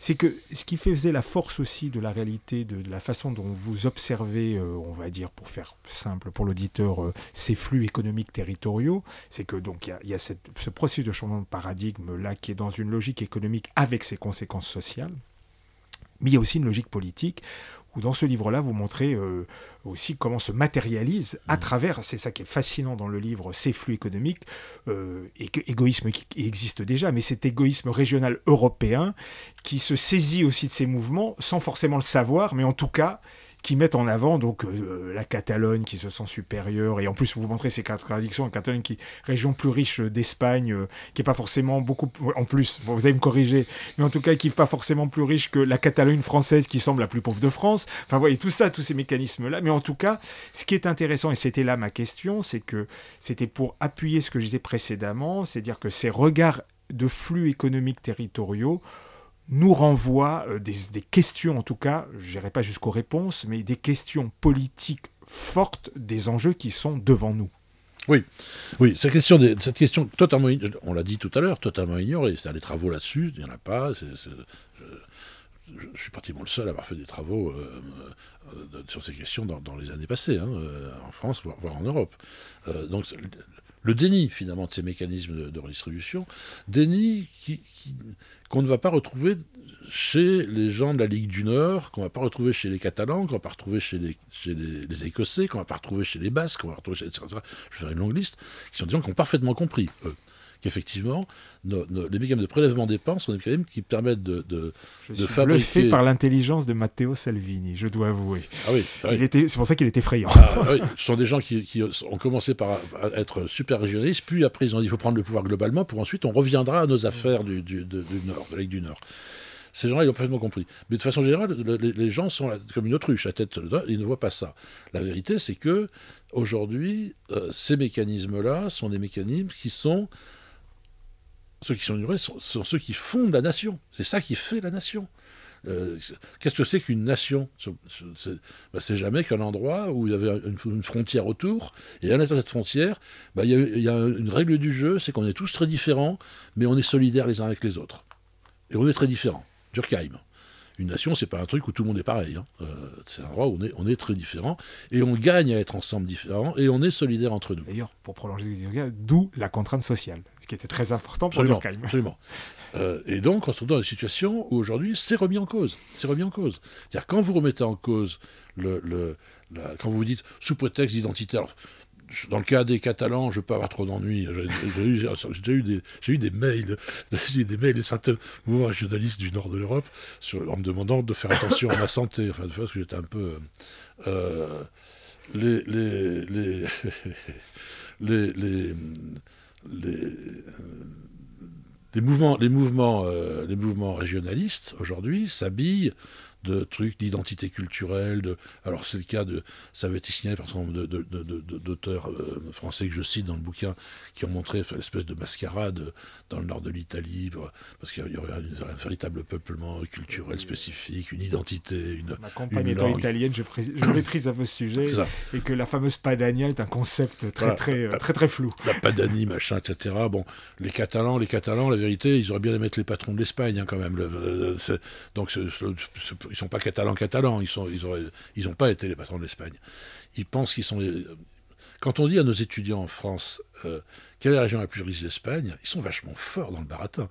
c'est que ce qui faisait la force aussi de la réalité, de, la façon dont vous observez, euh, on va dire, pour faire simple pour l'auditeur, euh, ces flux économiques territoriaux, c'est que donc il y a, ce processus de changement de paradigme là qui est dans une logique économique avec ses conséquences sociales, mais il y a aussi une logique politique où dans ce livre-là, vous montrez euh, aussi comment se matérialise à mmh. travers, c'est ça qui est fascinant dans le livre, ces flux économiques, euh, et que égoïsme qui existe déjà, mais cet égoïsme régional européen qui se saisit aussi de ces mouvements sans forcément le savoir, mais en tout cas qui mettent en avant donc euh, la Catalogne qui se sent supérieure et en plus vous montrez ces contradictions la Catalogne qui région plus riche d'Espagne euh, qui est pas forcément beaucoup en plus vous allez me corriger mais en tout cas qui n'est pas forcément plus riche que la Catalogne française qui semble la plus pauvre de France. Enfin voyez tout ça tous ces mécanismes là mais en tout cas ce qui est intéressant et c'était là ma question c'est que c'était pour appuyer ce que je disais précédemment c'est dire que ces regards de flux économiques territoriaux nous renvoie euh, des, questions, en tout cas, je n'irai pas jusqu'aux réponses, mais des questions politiques fortes des enjeux qui sont devant nous.
Oui, oui, cette question, cette question totalement, on l'a dit tout à l'heure, totalement ignorée. C'est-à-dire les travaux là-dessus, il n'y en a pas. je, suis pratiquement le seul à avoir fait des travaux euh, euh, sur ces questions dans, les années passées, hein, en France, voire, en Europe. donc le déni finalement de ces mécanismes de, redistribution, déni qu'on ne va pas retrouver chez les gens de la Ligue du Nord, qu'on ne va pas retrouver chez les Catalans, qu'on ne va pas retrouver chez les, Écossais, qu'on ne va pas retrouver chez les Basques, qu'on va retrouver chez, etc. Je vais faire une longue liste, qui sont des gens qui ont parfaitement compris, eux qu'effectivement, les mécanismes de prélèvement des dépenses sont des mécanismes qui permettent de, de,
je de suis fabriquer. Bluffé par l'intelligence de Matteo Salvini, je dois avouer.
Ah oui,
c'est pour ça qu'il est effrayant.
Ah, oui. Ce sont des gens qui, qui, ont commencé par être super régionalistes, puis après ils ont dit qu'il faut prendre le pouvoir globalement, pour ensuite on reviendra à nos affaires du, du, du Nord, de la Ligue du Nord. Ces gens-là, ils ont parfaitement compris. Mais de façon générale, les, gens sont comme une autruche, à tête, ils ne voient pas ça. La vérité, c'est que aujourd'hui, euh, ces mécanismes-là sont des mécanismes qui sont ceux qui sont ignorés sont, ceux qui fondent la nation. C'est ça qui fait la nation. Euh, qu'est-ce que c'est qu'une nation? Bah, C'est jamais qu'un endroit où il y avait une, frontière autour, et à l'intérieur de cette frontière, bah, il, y a, une règle du jeu, c'est qu'on est tous très différents, mais on est solidaires les uns avec les autres. Et on est très différents. Durkheim. Une nation, c'est pas un truc où tout le monde est pareil. Hein. Euh, c'est un endroit où on est, on est très différents, et on gagne à être ensemble différents, et on est solidaires entre nous.
D'ailleurs, pour prolonger d'où la contrainte sociale qui était très important pour
absolument, Absolument. Euh, et donc, on se retrouve dans une situation où aujourd'hui, c'est remis en cause. C'est remis en cause. C'est-à-dire, quand vous remettez en cause le, le quand vous vous dites sous prétexte d'identité, dans le cas des Catalans, je peux avoir trop d'ennuis. J'ai eu, des, mails, eu des mails de certains journalistes du nord de l'Europe en me demandant de faire attention à ma santé. Enfin, de parce que j'étais un peu. Euh, les, les, les, les, les les, mouvements, les, mouvements, euh, les mouvements régionalistes aujourd'hui s'habillent de trucs d'identité culturelle. De... Alors, c'est le cas de. Ça avait été signalé par exemple d'auteurs euh, français que je cite dans le bouquin qui ont montré une espèce de mascarade dans le nord de l'Italie, parce qu'il y aurait un, véritable peuplement culturel spécifique, une identité, une.
Ma compagne étant italienne, je, maîtrise à vos sujets, et que la fameuse Padania est un concept très, très, euh, très, très, flou.
La Padanie, machin, etc. Bon, les Catalans, les Catalans, la vérité, ils auraient bien aimé être les patrons de l'Espagne, hein, quand même. donc, ce, ils sont pas catalans catalans, ils sont, ils n'ont ils ont pas été les patrons de l'Espagne. Ils pensent qu'ils sont les... Quand on dit à nos étudiants en France euh, quelle est la région la plus riche d'Espagne, ils sont vachement forts dans le baratin.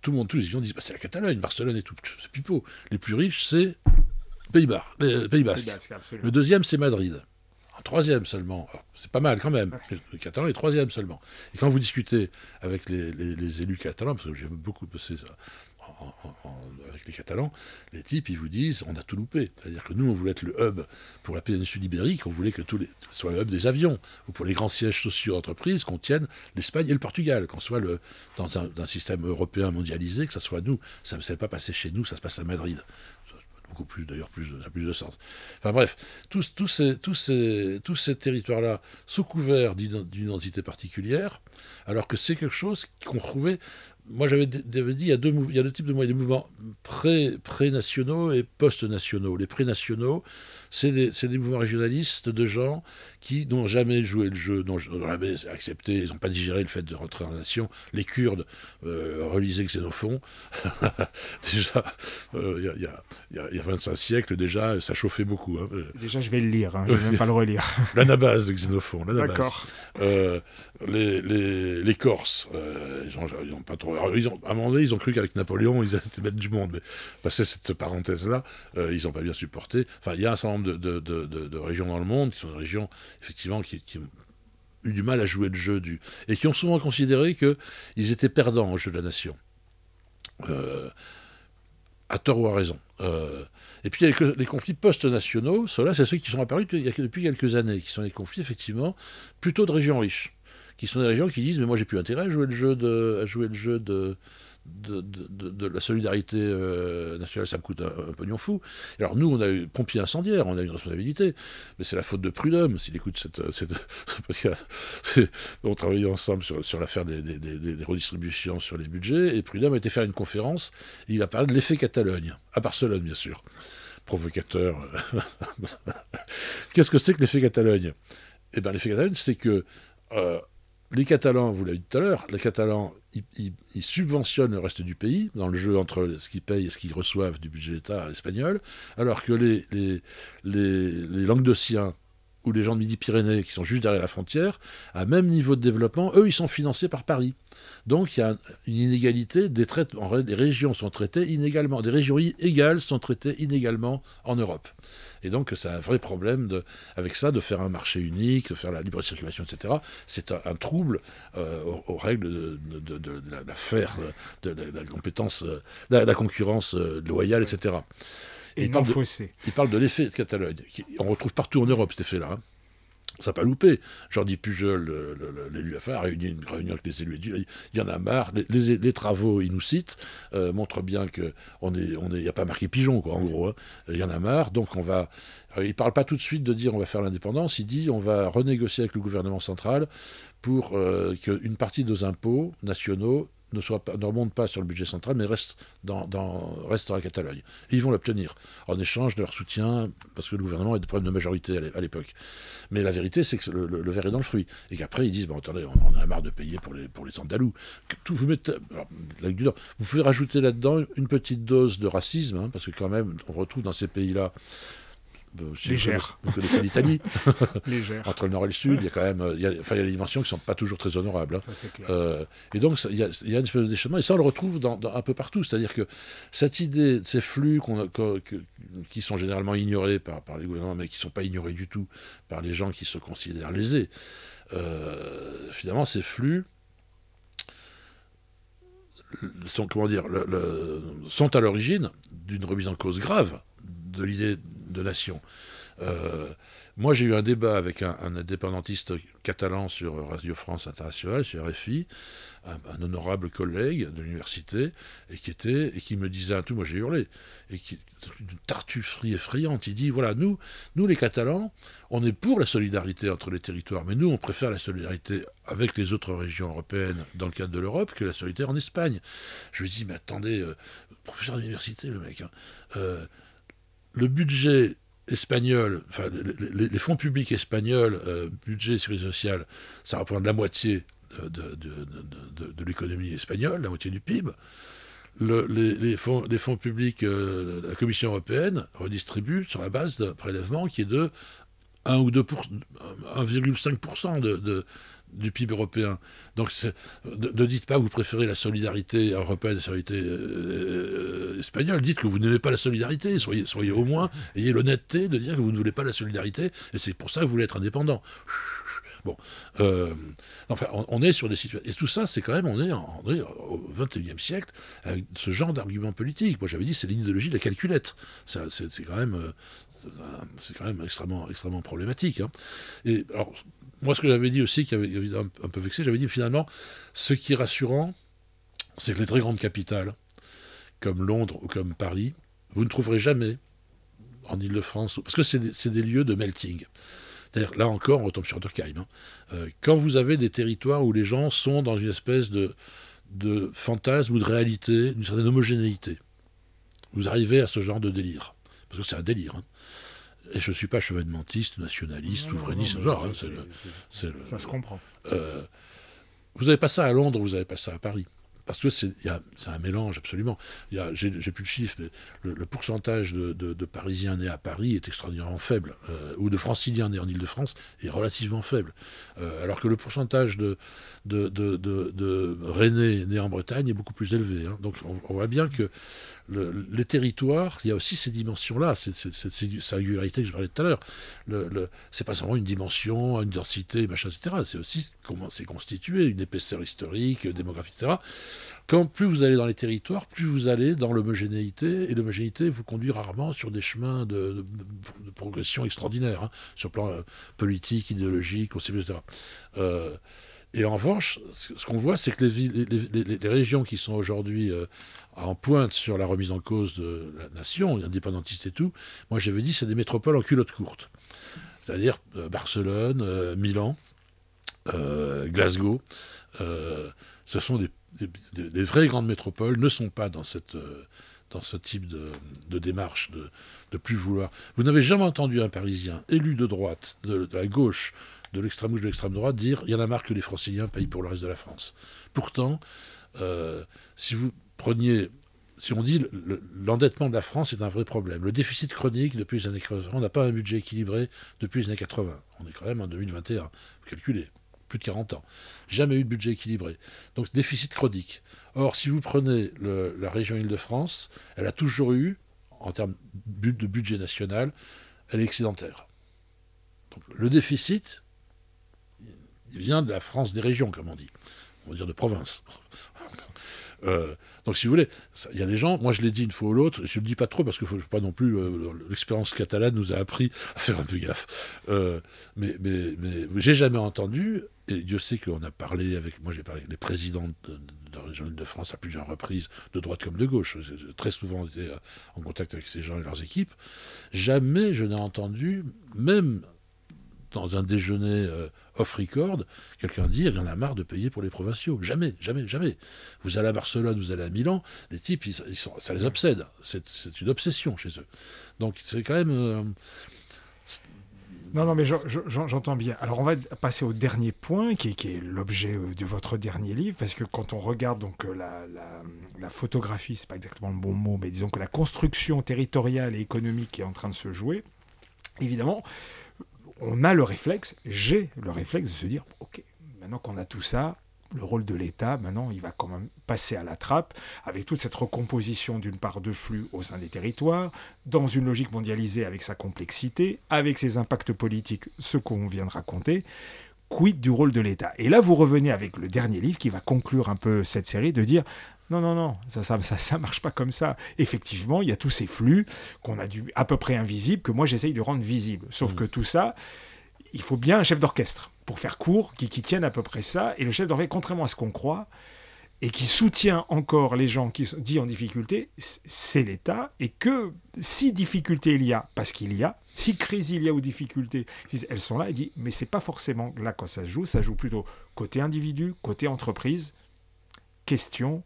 Tout le monde, tous les étudiants disent bah, c'est la Catalogne, Barcelone et tout, c'est pipeau. Les plus riches, c'est Pays-Bas, les Pays Basques. le deuxième, c'est Madrid. En troisième seulement. C'est pas mal quand même. Le catalan est troisième seulement. Et quand vous discutez avec les, les élus catalans, parce que j'aime beaucoup avec les Catalans, les types, ils vous disent on a tout loupé. C'est-à-dire que nous, on voulait être le hub pour la péninsule ibérique, on voulait que tous les, soit le hub des avions, ou pour les grands sièges sociaux d'entreprise, qu'on tienne l'Espagne et le Portugal, qu'on soit le, dans un, système européen mondialisé, que ça soit nous. Ça ne s'est pas passé chez nous, ça se passe à Madrid. beaucoup plus, d'ailleurs, plus, ça a plus de sens. Enfin bref, tous, ces, ces territoires-là, sous couvert d'une identité particulière, alors que c'est quelque chose qu'on retrouvait moi j'avais dit, il y a deux, il y a types de mouvements, des mouvements pré-nationaux et post-nationaux. Les pré-nationaux, c'est des, des, mouvements régionalistes de gens qui n'ont jamais joué le jeu, n'ont jamais accepté, ils n'ont pas digéré le fait de rentrer en nation. Les Kurdes euh, relisaient Xénophon. déjà, euh, il y, a, y, a 25 siècles, déjà, ça chauffait beaucoup. Hein.
Déjà, je vais le lire, hein, je ne vais même pas le relire.
L'anabase de Xénophon, l'anabase. Euh, les, les, les, Corses, euh, ils n'ont pas trop. ils ont, à un moment donné, ils ont cru qu'avec Napoléon, ils allaient mettre du monde. Mais passé cette parenthèse-là, euh, ils n'ont pas bien supporté. Enfin, il y a un certain de, régions dans le monde qui sont des régions, effectivement, qui, ont eu du mal à jouer le jeu du. et qui ont souvent considéré qu'ils étaient perdants au jeu de la nation. Euh, à tort ou à raison. Euh, et puis les, conflits post-nationaux, ceux-là, c'est ceux qui sont apparus depuis quelques années, qui sont des conflits effectivement plutôt de régions riches, qui sont des régions qui disent mais moi j'ai plus intérêt à jouer le jeu de, de, la solidarité euh, nationale, ça me coûte un, pognon fou. Alors nous, on a eu pompier incendiaire, on a une responsabilité, mais c'est la faute de Prudhomme s'il écoute cette... cette parce on travaillait ensemble sur, sur l'affaire des, redistributions sur les budgets, et Prudhomme a été faire une conférence, et il a parlé de l'effet Catalogne, à Barcelone bien sûr. Provocateur. Qu'est-ce que c'est que l'effet Catalogne? Eh bien l'effet Catalogne, c'est que... Euh, les Catalans, vous l'avez dit tout à l'heure, les Catalans, ils, subventionnent le reste du pays dans le jeu entre ce qu'ils payent et ce qu'ils reçoivent du budget d'État espagnol, alors que les, les, Languedociens ou les gens de Midi-Pyrénées qui sont juste derrière la frontière, à même niveau de développement, eux, ils sont financés par Paris. Donc il y a une inégalité, des traitements, les régions sont traitées inégalement, des régions égales sont traitées inégalement en Europe. Et donc c'est un vrai problème avec ça de faire un marché unique, de faire la libre circulation, etc. C'est un, trouble euh, aux, règles de, de, l'affaire, de, la compétence, de la, concurrence euh, loyale, etc.
Et, il, parle de,
il parle de l'effet de Catalogne. on retrouve partout en Europe cet effet-là. Hein. Ça n'a pas loupé. Jordi Pujol, l'élu à a réuni une réunion avec les élus. Il y en a marre. Les, travaux, il nous cite, euh, montrent bien qu'il n'y on est, a pas marqué pigeon, quoi, en gros. Hein. Il y en a marre. Donc on va. Euh, il ne parle pas tout de suite de dire on va faire l'indépendance. Il dit on va renégocier avec le gouvernement central pour euh, qu'une partie de nos impôts nationaux ne, pas, remonte pas sur le budget central, mais reste dans, dans, reste dans la Catalogne. Et ils vont l'obtenir, en échange de leur soutien, parce que le gouvernement a des problèmes de majorité à l'époque. Mais la vérité, c'est que le, verre est dans le fruit. Et qu'après, ils disent, bon, attendez, on, a marre de payer pour les, pour les Andalous. Tout, vous, mettez, vous pouvez rajouter là-dedans une petite dose de racisme, hein, parce que quand même, on retrouve dans ces pays-là
Légère.
Vous connaissez l'Italie. Entre le nord et le sud, il y a quand même il y a, enfin, il y a des dimensions qui ne sont pas toujours très honorables. Hein.
Ça, clair.
Euh, et donc, il y, a, il y, a, une espèce de déchaînement, et ça, on le retrouve dans, un peu partout. C'est-à-dire que cette idée de ces flux qui sont généralement ignorés par, par les gouvernements, mais qui ne sont pas ignorés du tout par les gens qui se considèrent lésés, euh, finalement, ces flux sont, comment dire, le, sont à l'origine d'une remise en cause grave de l'idée de nation. Euh, moi, j'ai eu un débat avec un, indépendantiste catalan sur Radio France Internationale, sur RFI, un, honorable collègue de l'université, et qui était et qui me disait un tout, moi j'ai hurlé, et qui une tartufferie effrayante. Il dit voilà, nous, nous les Catalans, on est pour la solidarité entre les territoires, mais nous, on préfère la solidarité avec les autres régions européennes dans le cadre de l'Europe que la solidarité en Espagne. Je lui dis mais attendez, euh, professeur d'université, le mec. Hein, euh, le budget espagnol, enfin les, fonds publics espagnols, euh, budget sécurité sociale, ça représente la moitié de, de, l'économie espagnole, la moitié du PIB. les, fonds, les, fonds, publics, euh, la Commission européenne redistribue sur la base d'un prélèvement qui est de 1 ou 2 1,5% de, du PIB européen. Donc ne, dites pas que vous préférez la solidarité européenne la solidarité euh, euh, espagnole, dites que vous n'aimez pas la solidarité, soyez, soyez au moins, ayez l'honnêteté de dire que vous ne voulez pas la solidarité, et c'est pour ça que vous voulez être indépendant. Bon, euh, enfin, on, est sur des situations. Et tout ça, c'est quand même, on est, en, on est au XXIe siècle avec ce genre d'argument politique. Moi, j'avais dit, c'est l'idéologie de la calculette. C'est quand même, c'est quand même extrêmement, extrêmement problématique. Hein. Et alors, moi, ce que j'avais dit aussi, qui avait, un, peu vexé, j'avais dit finalement, ce qui est rassurant, c'est que les très grandes capitales, comme Londres ou comme Paris, vous ne trouverez jamais en Ile-de-France, parce que c'est des, lieux de melting. C'est-à-dire, là encore, on retombe sur Durkheim. Hein. Euh, quand vous avez des territoires où les gens sont dans une espèce de, de fantasme ou de réalité, d'une certaine homogénéité, vous arrivez à ce genre de délire. Parce que c'est un délire. Hein. Et je ne suis pas chevènementiste, nationaliste, souverainiste, genre. Hein,
ça se comprend.
Euh, vous n'avez pas ça à Londres, vous n'avez pas ça à Paris parce que c'est un mélange absolument. J'ai plus de chiffres, mais le, pourcentage de, Parisiens nés à Paris est extraordinairement faible, euh, ou de Franciliens nés en Ile-de-France est relativement faible, euh, alors que le pourcentage de, de, Rennais nés en Bretagne est beaucoup plus élevé. Hein. Donc on, voit bien que les territoires, il y a aussi ces dimensions-là, cette, singularité que je parlais tout à l'heure. Le, c'est pas seulement une dimension, une densité, etc. C'est aussi comment c'est constitué, une épaisseur historique, démographique, etc. Quand plus vous allez dans les territoires, plus vous allez dans l'homogénéité, et l'homogénéité vous conduit rarement sur des chemins de, progression extraordinaire, hein, sur le plan euh, politique, idéologique, etc. et en revanche, ce qu'on voit, c'est que les, les, régions qui sont aujourd'hui euh, en pointe sur la remise en cause de la nation, indépendantiste et tout, moi j'avais dit c'est des métropoles en culotte courte. C'est-à-dire euh, Barcelone, euh, Milan, Glasgow. ce sont des, vraies grandes métropoles, ne sont pas dans, ce type de, démarche de, de, plus vouloir. Vous n'avez jamais entendu un Parisien élu de droite, de, de la gauche, de l'extrême gauche, de l'extrême droite, dire il y en a marre que les Franciliens payent pour le reste de la France. Pourtant, euh, si vous preniez, si on dit l'endettement de la France est un vrai problème, le déficit chronique depuis les années 80, on n'a pas un budget équilibré depuis les années 80. On est quand même en 2021, vous calculez, plus de 40 ans. Jamais eu de budget équilibré. Donc déficit chronique. Or, si vous prenez la région Île-de-France, elle a toujours eu, en termes de budget national, elle est excédentaire. Donc le déficit, il vient de la France des régions, comme on dit. On va dire de province. Euh, donc, si vous voulez, il y a des gens, moi je l'ai dit une fois ou l'autre, je ne le dis pas trop parce que faut pas non plus, euh, l'expérience catalane nous a appris à faire un peu gaffe. Euh, mais mais, mais j'ai jamais entendu, et Dieu sait qu'on a parlé avec, moi j'ai parlé avec les présidents de, la région de France à plusieurs reprises, de droite comme de gauche, très souvent été en contact avec ces gens et leurs équipes, jamais je n'ai entendu, même dans un déjeuner euh, off-record, quelqu'un dire il y en a marre de payer pour les provinciaux. Jamais, jamais, jamais. Vous allez à Barcelone, vous allez à Milan, les types, ça les obsède. C'est une obsession chez eux. Donc c'est quand même. Euh,
non, non, mais j'entends bien. Alors, on va passer au dernier point, qui est, l'objet euh, de votre dernier livre, parce que quand on regarde donc la, la, la photographie, c'est pas exactement le bon mot, mais disons que la construction territoriale et économique est en train de se jouer, évidemment, on a le réflexe, j'ai le réflexe de se dire, ok, maintenant qu'on a tout ça, le rôle de l'État, maintenant, il va quand même passer à la trappe avec toute cette recomposition d'une part de flux au sein des territoires, dans une logique mondialisée avec sa complexité, avec ses impacts politiques, ce qu'on vient de raconter. Quid du rôle de l'État? Et là, vous revenez avec le dernier livre qui va conclure un peu cette série, de dire non, non, non, ça ça, ça, ça, marche pas comme ça. Effectivement, il y a tous ces flux qu'on a dû à peu près invisibles, que moi j'essaye de rendre visibles. Sauf mm. que tout ça, il faut bien un chef d'orchestre pour faire court, qui, qui tienne à peu près ça. Et le chef d'orchestre, contrairement à ce qu'on croit, et qui soutient encore les gens qui sont dits en difficulté, c'est l'État. Et que si difficulté il y a, parce qu'il y a, si crise il y a ou difficulté, elles sont là, il dit, mais c'est pas forcément là quand ça se joue, ça joue plutôt côté individu, côté entreprise. Question,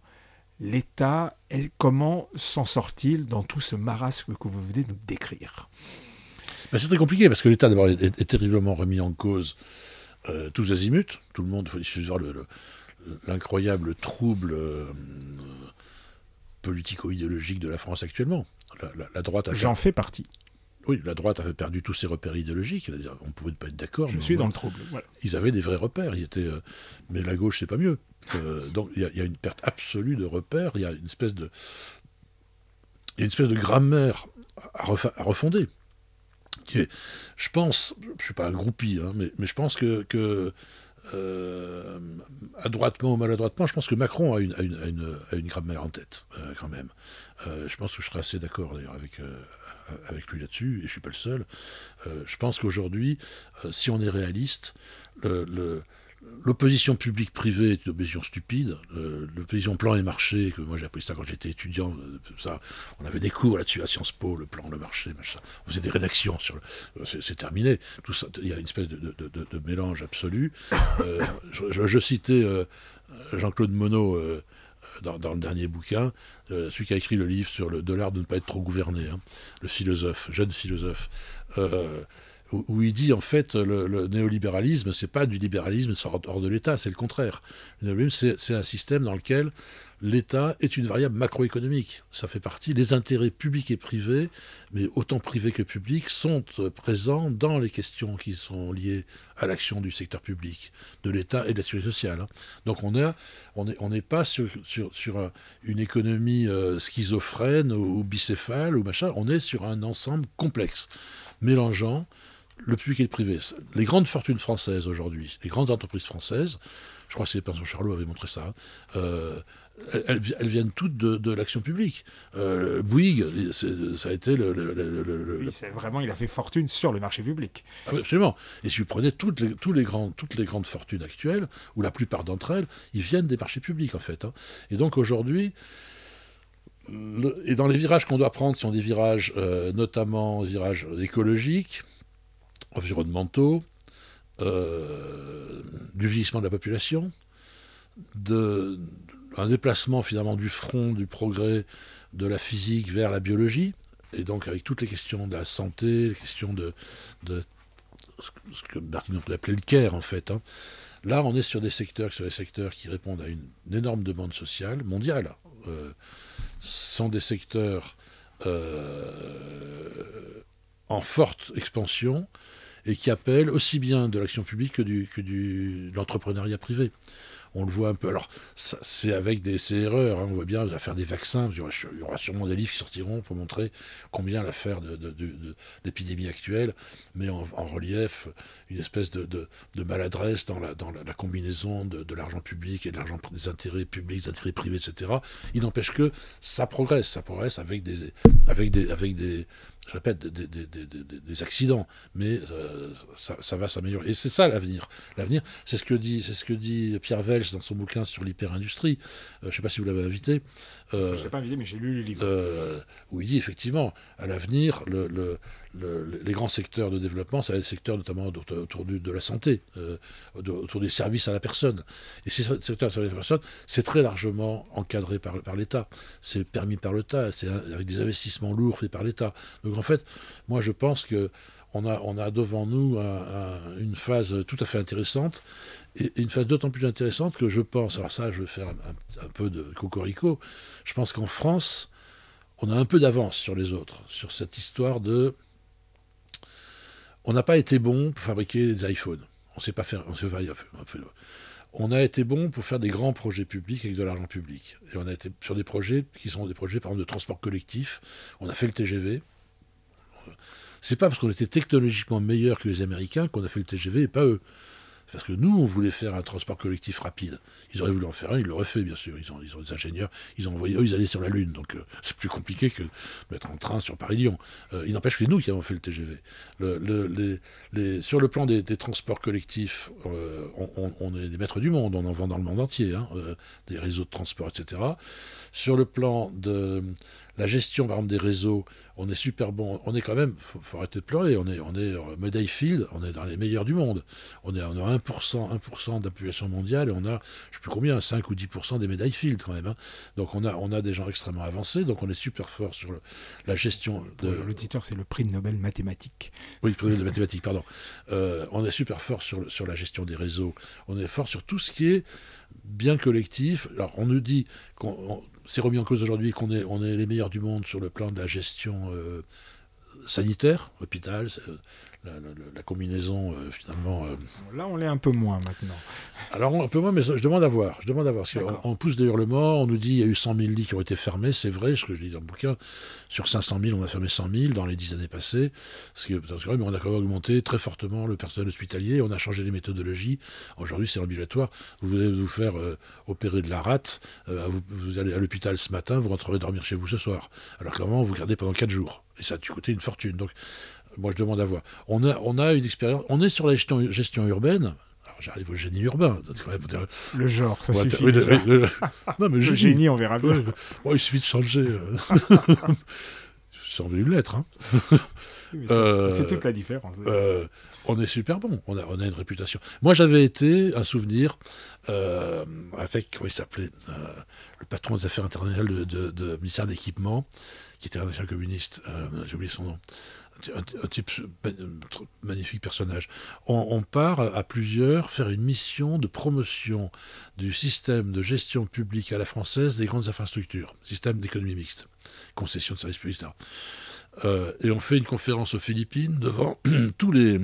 l'État, comment s'en sort-il dans tout ce marasme que vous venez de nous décrire?
Ben, C'est très compliqué parce que l'État d'abord est, terriblement remis en cause euh, tous azimuts. Tout le monde, il suffit de voir l'incroyable trouble euh, politico-idéologique de la France actuellement. La, droite
J'en fais partie.
Oui, la droite avait perdu tous ses repères idéologiques. On ne pouvait pas être d'accord.
Je suis dans le trouble.
Ils avaient des vrais repères. Ils étaient, euh, mais la gauche, c'est pas mieux. Euh, donc il y, a une perte absolue de repères, il y a une espèce de, une espèce de grammaire à, refonder. Qui est, je pense, je ne suis pas un groupie, hein, mais, je pense que, que euh, adroitement ou maladroitement, je pense que Macron a une, grammaire en tête, euh, quand même. je pense que je serais assez d'accord d'ailleurs avec, avec lui là-dessus, et je ne suis pas le seul. je pense qu'aujourd'hui, si on est réaliste, le L'opposition publique-privée est une opposition stupide. Euh, l'opposition plan et marché, que moi j'ai appris ça quand j'étais étudiant, euh, ça, on avait des cours là-dessus à Sciences Po, le plan, le marché, machin. On faisait des rédactions sur le. C'est terminé. Tout ça, il y a une espèce de, mélange absolu. je, citais Jean-Claude Monod. Dans, le dernier bouquin, celui qui a écrit le livre sur le dollar de ne pas être trop gouverné, hein, le philosophe, jeune philosophe où, il dit en fait le, le néolibéralisme, c'est pas du libéralisme hors de l'État, c'est le contraire. Le néolibéralisme, c'est un système dans lequel l'État est une variable macroéconomique. Ça fait partie, les intérêts publics et privés, mais autant privés que publics, sont présents dans les questions qui sont liées à l'action du secteur public, de l'État et de la sécurité sociale. Hein. Donc on n'est on est, pas sur, sur, une économie euh, schizophrène ou bicéphale ou machin, on est sur un ensemble complexe, mélangeant le public et le privé. Les grandes fortunes françaises aujourd'hui, les grandes entreprises françaises, je crois que c'est Pinson Charlot avait montré ça, euh, elles, viennent toutes de, l'action publique. Euh, Bouygues, ça a été le.
oui, vraiment, il a fait fortune sur le marché public.
Absolument. Et si vous prenez toutes les, tous les grands, toutes les grandes fortunes actuelles, ou la plupart d'entre elles, ils viennent des marchés publics en fait. Hein. Et donc aujourd'hui, et dans les virages qu'on doit prendre, ce sont des virages euh, notamment virages écologiques, environnementaux, euh, du vieillissement de la population, de, un déplacement finalement du front du progrès de la physique vers la biologie, et donc avec toutes les questions de la santé, les questions de, ce que Martin appelait le care en fait. Hein. Là, on est sur des secteurs, sur des secteurs qui répondent à une, énorme demande sociale mondiale. Euh, sont des secteurs euh, en forte expansion et qui appelle aussi bien de l'action publique que, du, de l'entrepreneuriat privé. On le voit un peu. Alors, c'est avec des erreurs. Hein. on voit bien, à faire des vaccins. Il y, aura, sûrement des livres qui sortiront pour montrer combien l'affaire de, l'épidémie actuelle met en, relief une espèce de, maladresse dans la, dans la, combinaison de, l'argent public et de l'argent des intérêts publics, des intérêts privés, etc. Il n'empêche que ça progresse. Ça progresse avec des, avec des, avec des, je répète, des, accidents, mais euh, ça, va s'améliorer. Et c'est ça l'avenir. L'avenir, c'est ce que dit, c'est ce que dit Pierre Welch dans son bouquin sur l'hyperindustrie. Euh, je ne sais pas si vous l'avez invité.
Euh, je ne l'ai pas invité, mais j'ai lu le livre.
où il dit effectivement, à l'avenir, le, les grands secteurs de développement, être des secteurs notamment autour de la santé, autour des services à la personne. Et ces secteurs services à la personne, c'est très largement encadré par, par l'État. C'est permis par l'État, c'est avec des investissements lourds faits par l'État. Donc en fait, moi je pense que on a, on a devant nous une phase tout à fait intéressante, et, une phase d'autant plus intéressante que je pense, alors ça je vais faire un, peu de cocorico, je pense qu'en France, on a un peu d'avance sur les autres, sur cette histoire de... On n'a pas été bon pour fabriquer des iPhones. On ne sait pas faire... On, sait on a été bon pour faire des grands projets publics avec de l'argent public. Et on a été sur des projets qui sont des projets, par exemple, de transport collectif. On a fait le TGV, c'est pas parce qu'on était technologiquement meilleur que les Américains qu'on a fait le TGV et pas eux. Parce que nous, on voulait faire un transport collectif rapide. Ils auraient voulu en faire un, ils l'auraient fait, bien sûr. Ils ont, ils ont des ingénieurs, ils ont envoyé, eux, ils allaient sur la Lune. Donc, euh, c'est plus compliqué que mettre en train sur Paris-Lyon. Euh, il n'empêche que c'est nous qui avons fait le TGV. sur le plan des, transports collectifs, euh, on, est des maîtres du monde. On en vend dans le monde entier, hein, des réseaux de transport, etc. Sur le plan de la gestion, par exemple, des réseaux, on est super bon. On est quand même, faut, faut arrêter de pleurer, on est, on est médaille field, on est dans les meilleurs du monde. On, est, on a 1%, 1% de la population mondiale et on a, je ne sais plus combien, 5 ou 10% des médailles field quand même. Hein. Donc on a, on a des gens extrêmement avancés, donc on est super fort sur la gestion.
De... L'auditeur, c'est le prix de Nobel mathématique.
Oui, le prix de mathématiques, pardon. Euh, on est super fort sur, sur la gestion des réseaux. On est fort sur tout ce qui est bien collectif. Alors on nous dit qu'on c'est remis en cause aujourd'hui qu'on est, on est les meilleurs du monde sur le plan de la gestion euh, sanitaire, hôpital, la, combinaison euh, finalement. Euh,
Là, on l'est un peu moins maintenant.
Alors un peu moins, mais je demande à voir. Je demande à voir. Parce on, pousse des hurlements, on nous dit qu'il y a eu 100 000 lits qui ont été fermés, c'est vrai, ce que je dis dans le bouquin. Sur 500 000, on a fermé 100 000 dans les 10 années passées. Que, parce que mais on a quand même augmenté très fortement le personnel hospitalier, on a changé les méthodologies. Aujourd'hui, c'est ambulatoire. Vous allez vous faire euh, opérer de la rate, vous, allez à l'hôpital ce matin, vous rentrerez dormir chez vous ce soir. Alors clairement, vous gardez pendant 4 jours. Et ça a dû coûter une fortune. Donc moi je demande à voir. On a, on a une expérience, on est sur la gestion, gestion urbaine. j'arrive au génie urbain.
le genre, ça suffit.
non, mais
le génie, on verra bien.
il suffit de changer. J'ai envie de l'être. Hein.
ça fait toute la différence
on est super bon, on a, on a une réputation. Moi, j'avais été, un souvenir, euh, avec, comment il s'appelait, euh, le patron des affaires internationales de, de, ministère de l'Équipement, qui était un ancien communiste, euh, j'ai oublié son nom, un, type magnifique personnage. On, part à plusieurs faire une mission de promotion du système de gestion publique à la française des grandes infrastructures, système d'économie mixte, concession de services publics, etc. et on fait une conférence aux Philippines devant tous les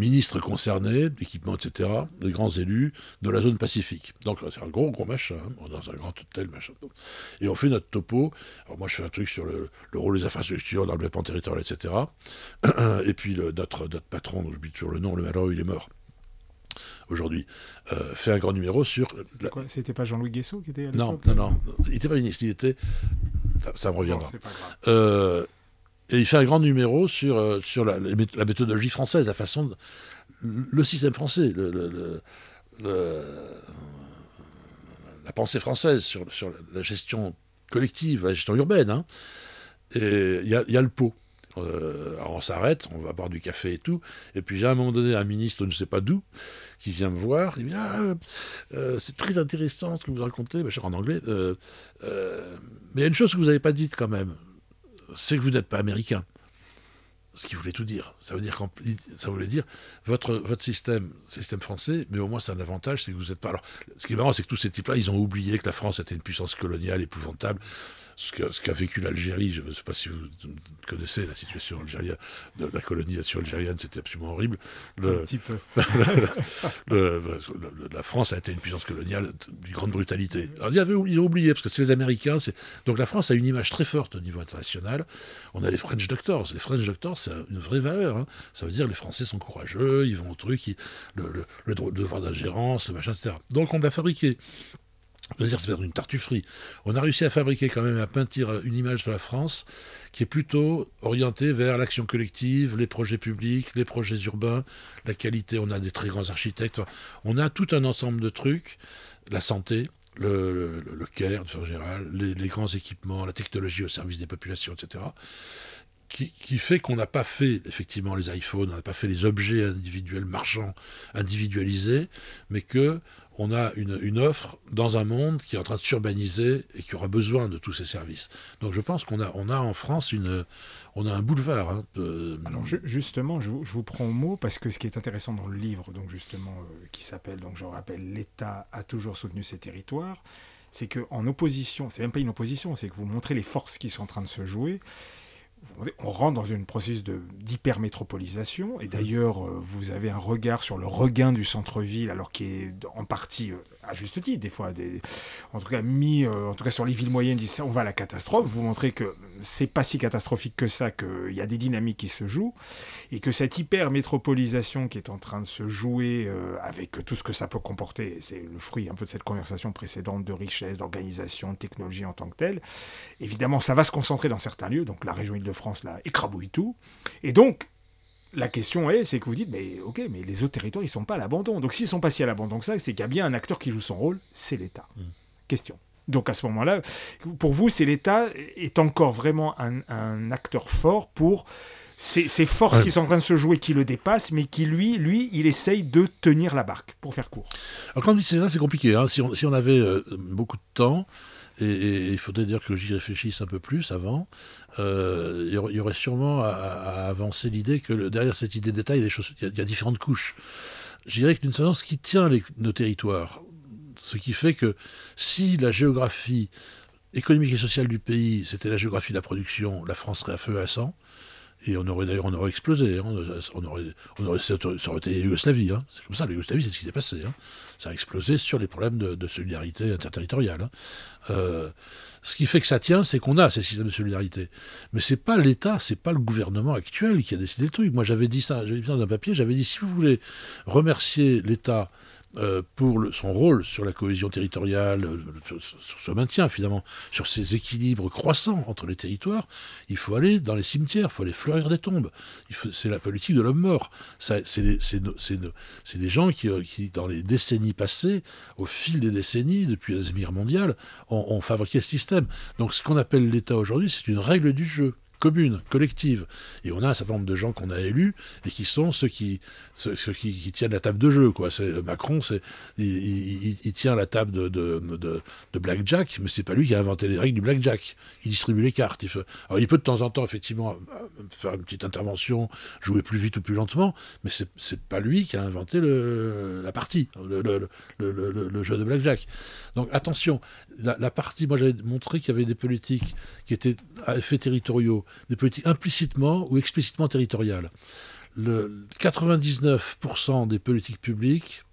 ministres concernés, équipements, etc., les grands élus de la zone Pacifique. Donc c'est un gros, gros machin, hein, dans un grand hôtel, machin. Et on fait notre topo. Alors moi je fais un truc sur le, rôle des infrastructures dans le développement territorial, etc. Et puis notre, notre patron, dont je dis toujours le nom, le malheureux, il est mort aujourd'hui, euh, fait un grand numéro sur.
C'était pas Jean-Louis Guessot qui était à
Non, non, non. Il n'était pas ministre, il était. Ça, me reviendra. euh, et il fait un grand numéro sur, euh, sur la, méthodologie française, la façon, de, le système français, la pensée française sur, sur, la gestion collective, la gestion urbaine. Hein. Et il y a, le pot. Euh, on s'arrête, on va boire du café et tout. Et puis j'ai à un moment donné un ministre, je ne sais pas d'où, qui vient me voir. Il me dit ah, euh, C'est très intéressant ce que vous racontez, je en anglais. mais il y a une chose que vous n'avez pas dite quand même c'est que vous n'êtes pas américain. Ce qui voulait tout dire. Ça veut dire ça voulait dire votre, votre système, système français, mais au moins c'est un avantage, c'est que vous n'êtes pas. Alors, ce qui est marrant, c'est que tous ces types-là, ils ont oublié que la France était une puissance coloniale épouvantable ce qu'a vécu l'Algérie, je ne sais pas si vous connaissez la situation algérienne, de la colonisation algérienne, c'était absolument horrible.
Un petit peu.
la France a été une puissance coloniale d'une grande brutalité. Alors, ils, ont oublié, parce que c'est les Américains. Donc la France a une image très forte au niveau international. On a les French Doctors. Les French Doctors, c'est une vraie valeur. Hein. Ça veut dire que les Français sont courageux, ils vont au truc, le, le, devoir d'ingérence, le machin, etc. Donc on a fabriqué dire, c'est une tartufferie. On a réussi à fabriquer quand même, à peintir une image de la France qui est plutôt orientée vers l'action collective, les projets publics, les projets urbains, la qualité. On a des très grands architectes. On a tout un ensemble de trucs, la santé, le, le, care, de général, les, les, grands équipements, la technologie au service des populations, etc. Qui, qui fait qu'on n'a pas fait effectivement les iPhones, on n'a pas fait les objets individuels marchands individualisés, mais que on a une, offre dans un monde qui est en train de s'urbaniser et qui aura besoin de tous ces services. Donc je pense qu'on a, en France une, on a un boulevard. Hein,
justement, je vous, prends au mot parce que ce qui est intéressant dans le livre, donc justement, euh, qui s'appelle, donc je rappelle, l'État a toujours soutenu ses territoires, c'est que en opposition, c'est même pas une opposition, c'est que vous montrez les forces qui sont en train de se jouer on rentre dans une processus d'hypermétropolisation. Et d'ailleurs, euh, vous avez un regard sur le regain du centre-ville, alors qui est en partie euh, juste titre, des fois, en tout cas mis, euh, en tout cas sur les villes moyennes, on va à la catastrophe. Vous montrez que c'est pas si catastrophique que ça, qu'il y a des dynamiques qui se jouent, et que cette hyper-métropolisation qui est en train de se jouer euh, avec tout ce que ça peut comporter, c'est le fruit un peu de cette conversation précédente de richesse, d'organisation, de technologie en tant que telle. Évidemment, ça va se concentrer dans certains lieux, donc la région Île-de-France là écrabouille tout, et donc la question est, c'est que vous dites, mais ok, mais les autres territoires, ils sont pas à l'abandon. Donc s'ils sont pas si à l'abandon que ça, c'est qu'il y a bien un acteur qui joue son rôle, c'est l'État. Mm. Question. Donc à ce moment-là, pour vous, c'est l'État est encore vraiment un, acteur fort pour ces, forces qui sont en train de se jouer, qui le dépassent, mais qui lui, lui, il essaye de tenir la barque, pour faire court.
Alors quand on dit ça, c'est compliqué. Hein. Si, on, avait euh, beaucoup de temps, et, il faudrait dire que j'y réfléchisse un peu plus avant, euh, il y aurait sûrement à, avancer l'idée que derrière cette idée d'État, il, y, a différentes couches. Je dirais que d'une certaine ce qui tient nos territoires, ce qui fait que si la géographie économique et sociale du pays, c'était la géographie de la production, la France serait à feu à sang. Et on aurait d'ailleurs on aurait explosé. Hein. On aurait, on aurait, ça aurait été la Yougoslavie. Hein. C'est comme ça, la Yougoslavie, c'est ce qui s'est passé. Hein. Ça a explosé sur les problèmes de, solidarité interterritoriale. Euh, ce qui fait que ça tient, c'est qu'on a ces systèmes de solidarité. Mais c'est pas l'État, c'est pas le gouvernement actuel qui a décidé le truc. Moi, j'avais dit ça, j'avais dit ça dans un papier, j'avais dit si vous voulez remercier l'État euh, pour son rôle sur la cohésion territoriale, euh, sur, ce maintien finalement, sur ces équilibres croissants entre les territoires, il faut aller dans les cimetières, il faut aller fleurir des tombes. C'est la politique de l'homme mort. C'est des gens qui, euh, qui, dans les décennies passées, au fil des décennies, depuis la Deuxième Guerre mondiale, ont fabriqué ce système. Donc ce qu'on appelle l'État aujourd'hui, c'est une règle du jeu commune, collective. Et on a un certain nombre de gens qu'on a élus et qui sont ceux qui, ceux, qui, tiennent la table de jeu. Quoi. C'est, Macron, c'est, il, tient la table de, de, de, de blackjack, mais c'est pas lui qui a inventé les règles du blackjack. Il distribue les cartes. Il, il peut de temps en temps, effectivement, faire une petite intervention, jouer plus vite ou plus lentement, mais c'est, c'est pas lui qui a inventé le, la partie, le, le, le, jeu de blackjack. Donc attention, la, la partie, moi j'avais montré qu'il y avait des politiques qui étaient à effet territoriaux des politiques implicitement ou explicitement territoriales. Le 99% des politiques publiques,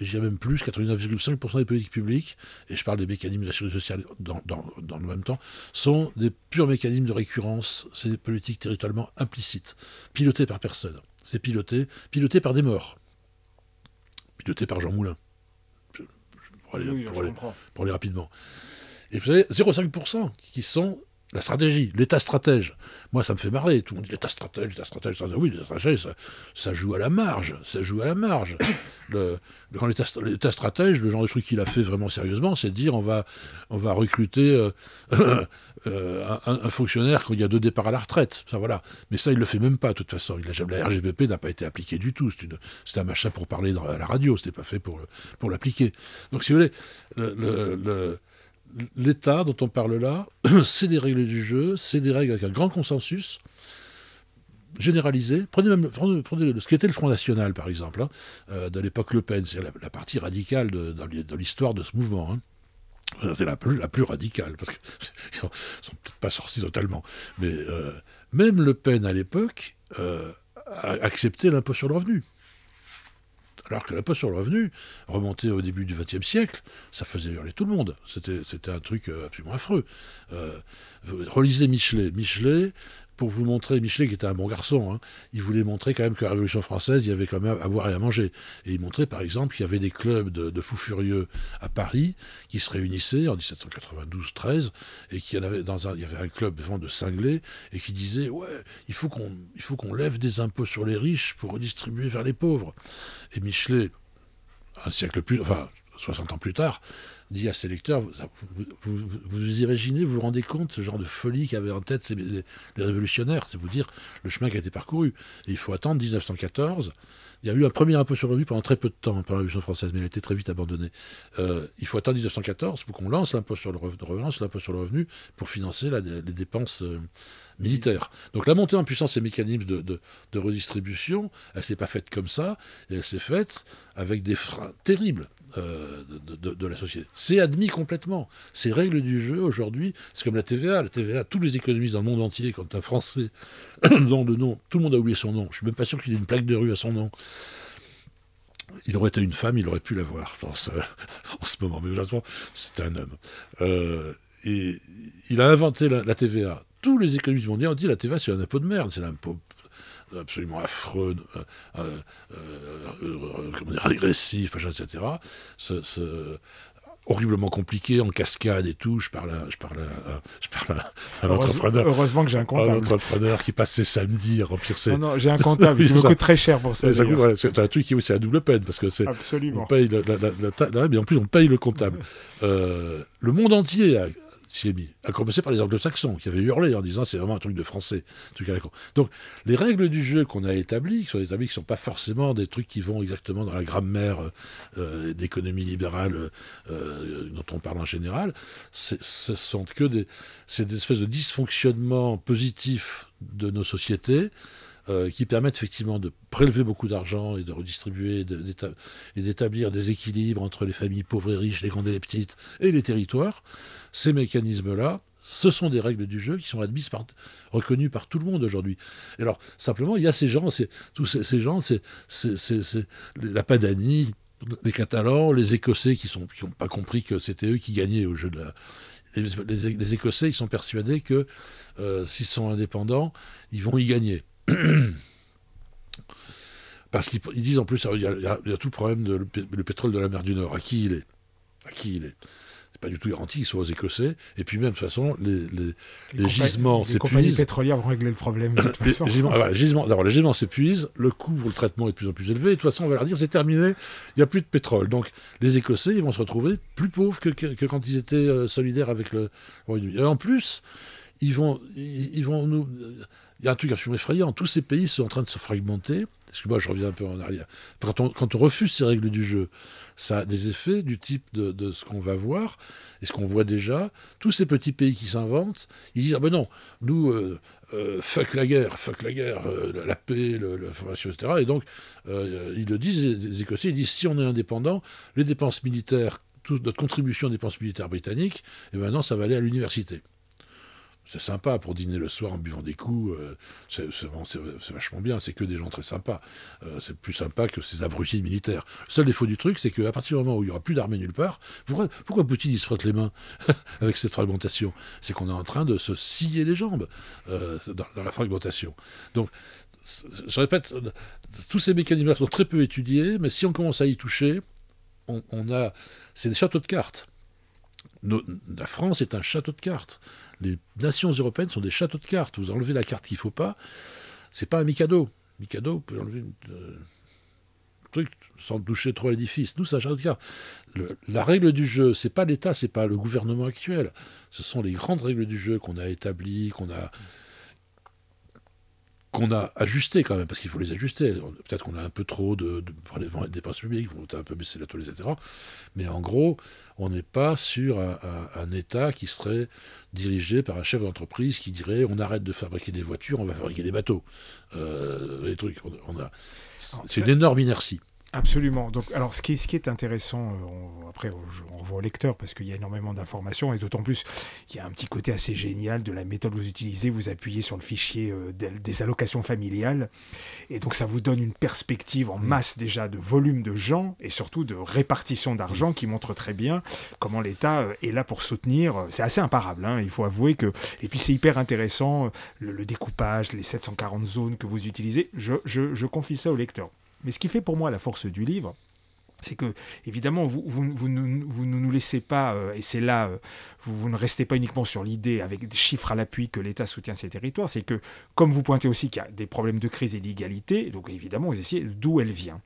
et je dirais même plus, 99,5% des politiques publiques, et je parle des mécanismes de la sécurité sociale dans, dans, le même temps, sont des purs mécanismes de récurrence, c'est des politiques territorialement implicites, pilotées par personne. C'est piloté, piloté par des morts. Piloté par Jean Moulin. pour, aller, pour aller rapidement. Et vous savez, 0,5% qui sont la stratégie, l'état stratège. Moi, ça me fait marrer. Tout le monde dit l'état stratège, l'état stratège. Oui, l'état stratège, ça, joue à la marge. Ça joue à la marge. L'état stratège, le genre de truc qu'il a fait vraiment sérieusement, c'est de dire on va, on va recruter euh, euh, un, fonctionnaire quand il y a deux départs à la retraite. Ça, voilà. Mais ça, il le fait même pas, de toute façon. Il la RGPP n'a pas été appliquée du tout. C'est un machin pour parler à la radio. C'était pas fait pour, pour l'appliquer. Donc, si vous voulez, le l'État dont on parle là, c'est des règles du jeu, c'est des règles avec un grand consensus généralisé. Prenez, même, prenez, ce qui était le Front National, par exemple, hein, euh, de l'époque Le Pen, c'est la, partie radicale de, dans l'histoire de ce mouvement. Hein. C'est la plus, radicale, parce qu'ils sont, sont peut-être pas sortis totalement. Mais euh, même Le Pen, à l'époque, euh, a accepté l'impôt sur le revenu. Alors que l'impôt sur le revenu, au début du XXe siècle, ça faisait hurler tout le monde. C'était un truc euh, absolument affreux. Euh, relisez Michelet. Michelet, pour vous montrer, Michelet qui était un bon garçon, hein, il voulait montrer quand même que la Révolution française, il y avait quand même à boire et à manger. Et il montrait par exemple qu'il y avait des clubs de, fous furieux à Paris qui se réunissaient en 1792-13 et qu'il y avait dans un, il un club de cinglés et qui disait ouais, il faut qu'on il faut qu'on lève des impôts sur les riches pour redistribuer vers les pauvres. Et Michelet, un siècle plus, enfin 60 ans plus tard, dit à ses lecteurs, vous vous, imaginez, vous vous rendez compte ce genre de folie qu'avaient en tête les, révolutionnaires, c'est vous dire le chemin qui a été parcouru. Il faut attendre 1914. Il y a eu un premier impôt sur le revenu pendant très peu de temps pendant la Révolution française, mais il a été très vite abandonné. Euh, il faut attendre 1914 pour qu'on lance l'impôt sur le revenu, l'impôt sur le revenu pour financer les dépenses euh, militaires. Donc la montée en puissance ces mécanismes de, de redistribution, elle s'est pas faite comme ça, et elle s'est faite avec des freins terribles. Euh, de, la société. C'est admis complètement. Ces règles du jeu aujourd'hui, c'est comme la TVA. La TVA, tous les économistes dans le monde entier, quand un Français nom de nom, tout le monde a oublié son nom. Je suis même pas sûr qu'il ait une plaque de rue à son nom. Il aurait été une femme, il aurait pu l'avoir, je pense, en ce moment. Mais heureusement, c'est un homme. Euh, et il a inventé la, TVA. Tous les économistes mondiaux ont dit la TVA, c'est un impôt de merde, c'est un impôt absolument affreux, euh, euh, euh, comment dire, régressif, etc. Ce, horriblement compliqué en cascade et tout. Je parle à, je parle à, je parle à un entrepreneur.
Heureusement que j'ai un comptable. Un
entrepreneur qui passe ses samedis à remplir ses.
Non, non, j'ai un comptable. il me coûte très cher pour ça.
c'est un truc qui est à double peine parce que c'est.
Absolument.
On paye la, mais en plus on paye le comptable. le monde entier a, mis. À commencer par les anglo-saxons, qui avaient hurlé en disant c'est vraiment un truc de français. Truc à la. Donc, les règles du jeu qu'on a établies, qui sont établies, qui ne sont pas forcément des trucs qui vont exactement dans la grammaire euh, d'économie libérale euh, dont on parle en général, ce sont que des, des espèces de dysfonctionnements positifs de nos sociétés euh, qui permettent effectivement de prélever beaucoup d'argent et de redistribuer et d'établir des équilibres entre les familles pauvres et riches, les grandes et les petites, et les territoires. Ces mécanismes-là, ce sont des règles du jeu qui sont admises par, reconnues par tout le monde aujourd'hui. Alors, simplement, il y a ces gens, tous ces, gens, c'est la Padanie, les Catalans, les Écossais qui n'ont pas compris que c'était eux qui gagnaient au jeu de la. Les, Écossais, ils sont persuadés que euh, s'ils sont indépendants, ils vont y gagner. Parce qu'ils disent en plus, il y, a, tout le problème de le, pétrole de la mer du Nord. À qui il est? Pas du tout garanti qu'ils soient aux Écossais. Et puis même, de toute façon, les, les, gisements s'épuisent. Les
compagnies pétrolières vont régler le problème, de toute façon.
Les gisements, d'abord, les gisements s'épuisent, le coût pour le traitement est de plus en plus élevé, et de toute façon, on va leur dire, c'est terminé, il n'y a plus de pétrole. Donc, les Écossais, ils vont se retrouver plus pauvres que, que, quand ils étaient euh, solidaires avec le Royaume-Uni. Et en plus, ils vont, ils vont nous il y a un truc absolument effrayant. Tous ces pays sont en train de se fragmenter. Parce que moi, je reviens un peu en arrière. Quand on, refuse ces règles du jeu, ça a des effets du type de, ce qu'on va voir et ce qu'on voit déjà. Tous ces petits pays qui s'inventent, ils disent Ah ben non, nous, euh, euh, fuck la guerre, fuck la guerre, euh, la paix, l'information, etc. Et donc, ils le disent, les Écossais, ils disent Si on est indépendant, les dépenses militaires, toute notre contribution aux dépenses militaires britanniques, et maintenant, ça va aller à l'université c'est sympa pour dîner le soir en buvant des coups, euh, c'est vachement bien, c'est que des gens très sympas. Euh, c'est plus sympa que ces abrutis militaires. Le seul défaut du truc, c'est qu'à partir du moment où il n'y aura plus d'armée nulle part, pourquoi, pourquoi Poutine il se frotte les mains avec cette fragmentation? C'est qu'on est en train de se scier les jambes euh, dans, la fragmentation. Donc, je répète, tous ces mécanismes sont très peu étudiés, mais si on commence à y toucher, on, a. C'est des châteaux de cartes. la France est un château de cartes les nations européennes sont des châteaux de cartes. Vous enlevez la carte qu'il ne faut pas, c'est pas un Mikado. Mikado, vous pouvez enlever un euh, truc sans toucher trop l'édifice. Nous, c'est un château de cartes. la règle du jeu, c'est pas l'État, c'est pas le gouvernement actuel. Ce sont les grandes règles du jeu qu'on a établies, qu'on a qu'on a ajusté quand même, parce qu'il faut les ajuster. Peut-être qu'on a un peu trop de, de, dépenses publiques, on a un peu baissé la toile, etc. Mais en gros, on n'est pas sur un, État qui serait dirigé par un chef d'entreprise qui dirait on arrête de fabriquer des voitures, on va fabriquer des bateaux. Euh, les trucs, on a, c'est une énorme inertie.
Absolument. Donc, alors, ce qui, ce qui est intéressant, euh, après, on, voit au lecteur parce qu'il y a énormément d'informations et d'autant plus, il y a un petit côté assez génial de la méthode que vous utilisez. Vous appuyez sur le fichier euh, des, allocations familiales et donc ça vous donne une perspective en mmh. masse déjà de volume de gens et surtout de répartition d'argent qui montre très bien comment l'État euh, est là pour soutenir. C'est assez imparable, hein, il faut avouer que. Et puis, c'est hyper intéressant le, découpage, les 740 zones que vous utilisez. Je, je, je confie ça au lecteur. Mais ce qui fait pour moi la force du livre, c'est que, évidemment, vous, ne, nous laissez pas, euh, et c'est là, euh, vous, ne restez pas uniquement sur l'idée, avec des chiffres à l'appui, que l'État soutient ces territoires, c'est que, comme vous pointez aussi qu'il y a des problèmes de crise et d'égalité, donc évidemment, vous essayez d'où elle vient.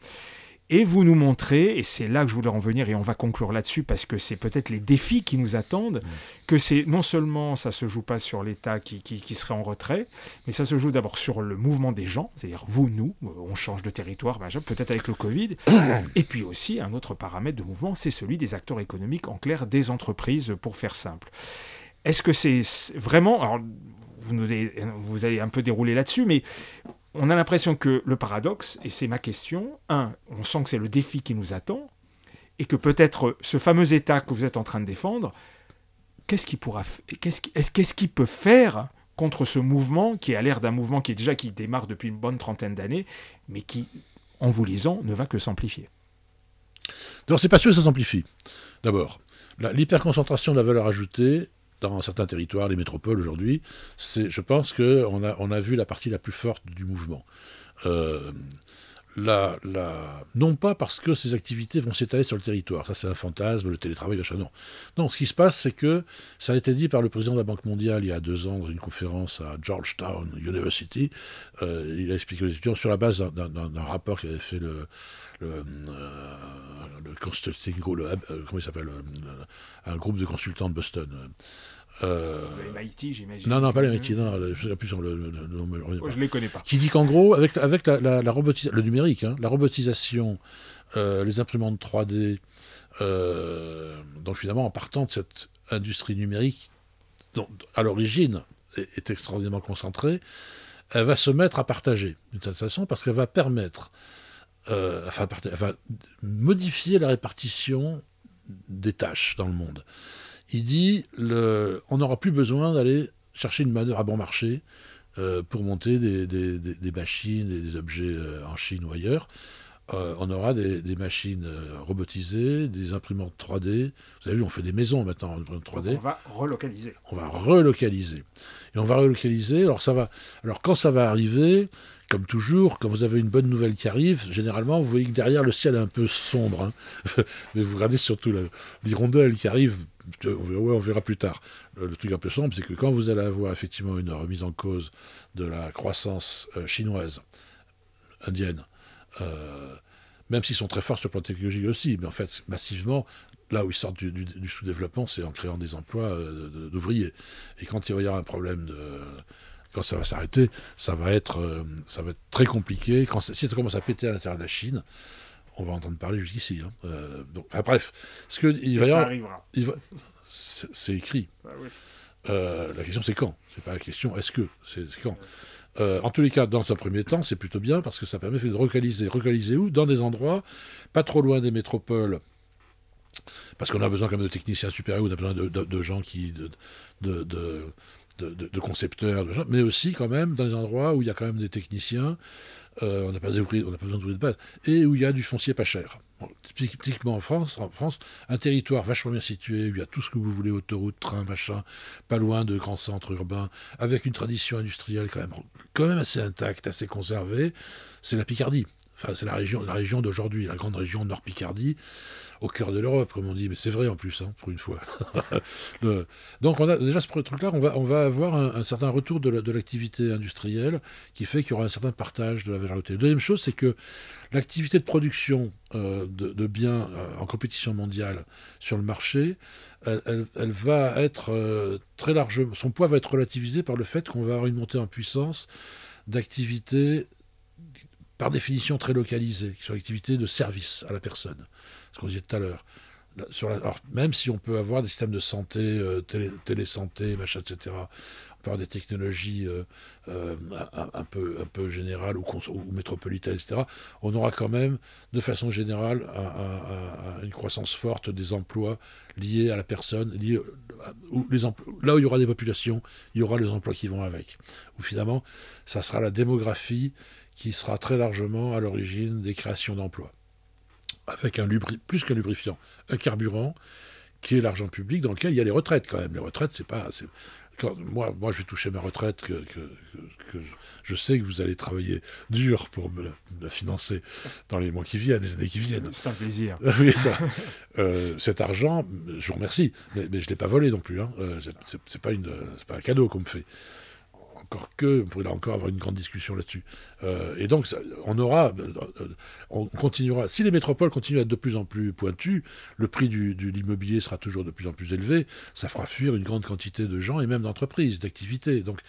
Et vous nous montrez, et c'est là que je voulais en venir, et on va conclure là-dessus, parce que c'est peut-être les défis qui nous attendent, que c'est non seulement ça se joue pas sur l'État qui, qui, serait en retrait, mais ça se joue d'abord sur le mouvement des gens, c'est-à-dire vous, nous, on change de territoire, peut-être avec le Covid, et puis aussi un autre paramètre de mouvement, c'est celui des acteurs économiques, en clair, des entreprises, pour faire simple. Est-ce que c'est vraiment... Alors, vous, nous, vous allez un peu dérouler là-dessus, mais on a l'impression que le paradoxe, et c'est ma question, un, on sent que c'est le défi qui nous attend, et que peut-être ce fameux État que vous êtes en train de défendre, qu'est-ce qu'il peut faire contre ce mouvement qui a l'air d'un mouvement qui est déjà qui démarre depuis une bonne trentaine d'années, mais qui, en vous lisant, ne va que s'amplifier?
Alors c'est pas sûr que ça s'amplifie. D'abord, l'hyperconcentration de la valeur ajoutée, dans certains territoires, les métropoles aujourd'hui, c'est, je pense qu'on a, on a vu la partie la plus forte du mouvement. Euh, non pas parce que ces activités vont s'étaler sur le territoire, ça c'est un fantasme, le télétravail, machin, non. Non, ce qui se passe, c'est que ça a été dit par le président de la Banque mondiale il y a deux ans dans une conférence à Georgetown University. Euh, il a expliqué aux étudiants sur la base d'un rapport qu'il avait fait le, euh, euh, comment il s'appelle, un groupe de consultants de Boston.
Euh, MIT, j'imagine.
Non, non, pas les MIT, non, je plus sur le,
je ne les connais pas.
Qui dit qu'en gros, avec, avec la, la, le numérique, hein, la robotisation, euh, les imprimantes 3D, euh, donc finalement, en partant de cette industrie numérique, dont, à l'origine est, est, extraordinairement concentrée, elle va se mettre à partager d'une certaine façon parce qu'elle va permettre, enfin, elle va modifier la répartition des tâches dans le monde il dit le, on n'aura plus besoin d'aller chercher une main-d'œuvre à bon marché euh, pour monter des, des, des, machines et des objets euh, en Chine ou ailleurs. euh, on aura des, machines robotisées, des imprimantes 3D. Vous avez vu, on fait des maisons maintenant en 3D.
on va relocaliser.
On va relocaliser. Et on va relocaliser. Alors, ça va, alors quand ça va arriver, comme toujours, quand vous avez une bonne nouvelle qui arrive, généralement, vous voyez que derrière le ciel est un peu sombre. Hein. Mais vous regardez surtout l'hirondelle qui arrive. On verra plus tard. Le, truc un peu sombre, c'est que quand vous allez avoir effectivement une remise en cause de la croissance euh, chinoise, indienne, euh, même s'ils sont très forts sur le plan technologique aussi, mais en fait, massivement, là où ils sortent du, sous-développement, c'est en créant des emplois euh, d'ouvriers. Et quand il y avoir un problème de. Quand ça va s'arrêter, ça, va être, très compliqué. Si ça commence à péter à l'intérieur de la Chine, on va entendre parler jusqu'ici. Hein. donc, bref, ce que il va
ça arrivera.
C'est écrit.
Ah
la question c'est quand? C'est pas la question est-ce que? C'est quand? Euh, en tous les cas, dans un premier temps, c'est plutôt bien parce que ça permet de relocaliser. Relocaliser où? Dans des endroits pas trop loin des métropoles. Parce qu'on a besoin quand même de techniciens supérieurs, on a besoin de, gens qui. de, de concepteurs, mais aussi quand même dans des endroits où il y a quand même des techniciens, euh, on n'a pas, pas, besoin de de base, et où il y a du foncier pas cher. typiquement en France, en France, un territoire vachement bien situé, où il y a tout ce que vous voulez, autoroute, train, machin, pas loin de grands centres urbains, avec une tradition industrielle quand même, quand même assez intacte, assez conservée, c'est la Picardie. Enfin, c'est la région, la région d'aujourd'hui, la grande région Nord-Picardie, au cœur de l'Europe, comme on dit. Mais c'est vrai en plus, hein, pour une fois. Donc, on a déjà ce truc-là, on va, avoir un, certain retour de l'activité industrielle qui fait qu'il y aura un certain partage de la valeur ajoutée. deuxième chose, c'est que l'activité de production euh, de, biens euh, en compétition mondiale sur le marché, elle, va être euh, très largement. Son poids va être relativisé par le fait qu'on va avoir une montée en puissance d'activités par définition très localisées, qui sont l'activité de service à la personne, ce qu'on disait tout à l'heure. Alors, même si on peut avoir des systèmes de santé, euh, télé, télésanté, machin, etc., on peut avoir des technologies euh, euh, un, peu, un peu générales ou, métropolitaines, etc., on aura quand même, de façon générale, une croissance forte des emplois liés à la personne, liés, où les là où il y aura des populations, il y aura les emplois qui vont avec. Ou finalement, ça sera la démographie qui sera très largement à l'origine des créations d'emplois. Avec un plus qu'un lubrifiant, un carburant qui est l'argent public dans lequel il y a les retraites quand même. Les retraites, c'est pas. Quand moi, moi, je vais toucher ma retraite, que, je sais que vous allez travailler dur pour me la, financer dans les mois qui viennent, les années qui viennent.
C'est un plaisir.
oui, ça. Euh, cet argent, je vous remercie, mais, je ne l'ai pas volé non plus. Hein. Euh, c'est pas, pas un cadeau qu'on me fait encore que, on pourrait encore avoir une grande discussion là-dessus. Euh, et donc, on aura, euh, on continuera. Si les métropoles continuent à être de plus en plus pointues, le prix de l'immobilier sera toujours de plus en plus élevé. Ça fera fuir une grande quantité de gens et même d'entreprises, d'activités. Donc,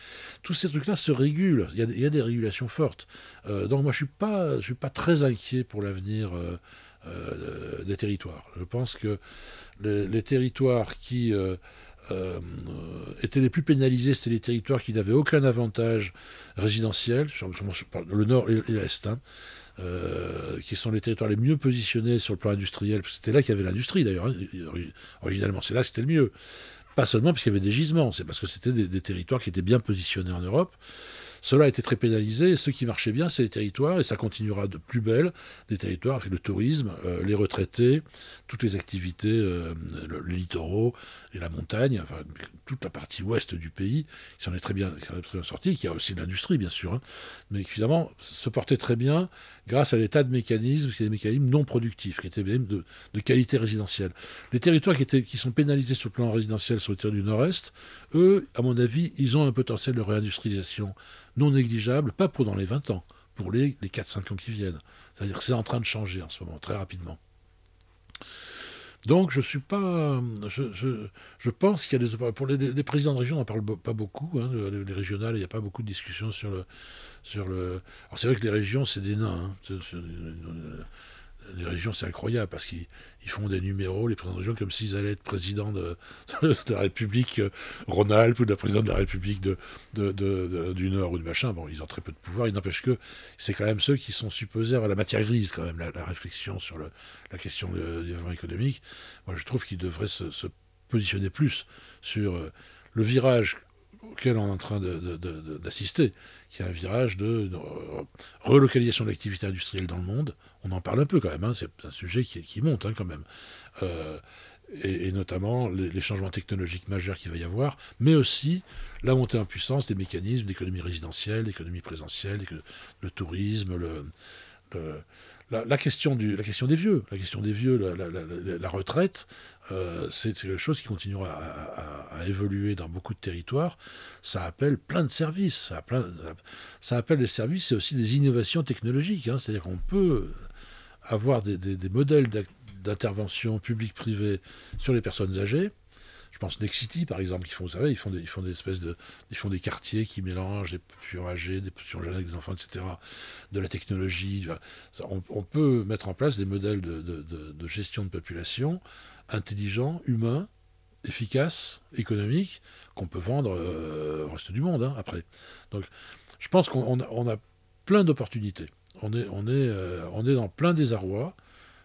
tous ces trucs-là se régulent. Il y, a, des régulations fortes. Euh, donc, moi, je suis pas, je suis pas très inquiet pour l'avenir. des territoires. Je pense que les, territoires qui euh, étaient les plus pénalisés, c'était les territoires qui n'avaient aucun avantage résidentiel, le nord et l'est, hein, euh, qui sont les territoires les mieux positionnés sur le plan industriel. C'était là qu'il y avait l'industrie d'ailleurs, hein, originalement, c'est là que c'était le mieux. Pas seulement parce qu'il y avait des gisements, c'est parce que c'était des, territoires qui étaient bien positionnés en Europe. Cela a été très pénalisé. Et ce qui marchait bien, c'est les territoires, et ça continuera de plus belle, des territoires avec le tourisme, euh, les retraités, toutes les activités, euh, les littoraux et la montagne, toute la partie ouest du pays, qui s'en est très bien, très bien qui a aussi de l'industrie, bien sûr, hein, mais qui finalement se portait très bien grâce à l'état de mécanismes, qui des mécanismes non productifs, qui étaient de, de qualité résidentielle. Les territoires qui, qui sont pénalisés sur le plan résidentiel sur le territoire du nord-est, eux, à mon avis, ils ont un potentiel de réindustrialisation non négligeable, pas pour dans les 20 ans, pour les, les 4-5 ans qui viennent. C'est-à-dire que c'est en train de changer en ce moment, très rapidement. Donc je suis pas, je, pense qu'il y a des pour les, présidents de région, on n'en parle pas beaucoup. Hein, les, régionales, il n'y a pas beaucoup de discussions sur le sur le. Alors c'est vrai que les régions, c'est des nains. Hein, les régions, c'est incroyable parce qu'ils font des numéros, les présidents de région, comme s'ils allaient être présidents de, la République euh, Rhône-Alpes ou de la présidente de la République de, du Nord ou du machin. Bon, ils ont très peu de pouvoir. Il n'empêche que c'est quand même ceux qui sont supposés avoir la matière grise, quand même, la, réflexion sur la question du développement économique. Moi, je trouve qu'ils devraient se, positionner plus sur euh, le virage auquel on est en train d'assister, qui est un virage de, relocalisation de l'activité industrielle dans le monde. On en parle un peu quand même, hein, c'est un sujet qui, monte hein, quand même. Euh, et, notamment les, changements technologiques majeurs qu'il va y avoir, mais aussi la montée en puissance des mécanismes d'économie résidentielle, d'économie présentielle, le tourisme, le, la, question des vieux, la question des vieux, la, retraite, euh, c'est quelque chose qui continuera à, évoluer dans beaucoup de territoires. Ça appelle plein de services, ça, ça appelle des services et aussi des innovations technologiques. Hein. C'est-à-dire qu'on peut avoir des, des modèles d'intervention publique-privée sur les personnes âgées je pense Nexity, par exemple, qui font, vous savez, ils font des, ils font des espèces de, ils font des quartiers qui mélangent des populations âgées, des populations jeunes avec des enfants, etc. De la technologie. On, peut mettre en place des modèles de, de, gestion de population intelligents, humains, efficaces, économiques, qu'on peut vendre euh, au reste du monde hein, après. Donc, je pense qu'on a, on a plein d'opportunités. On est, on, est, euh, on est dans plein désarroi,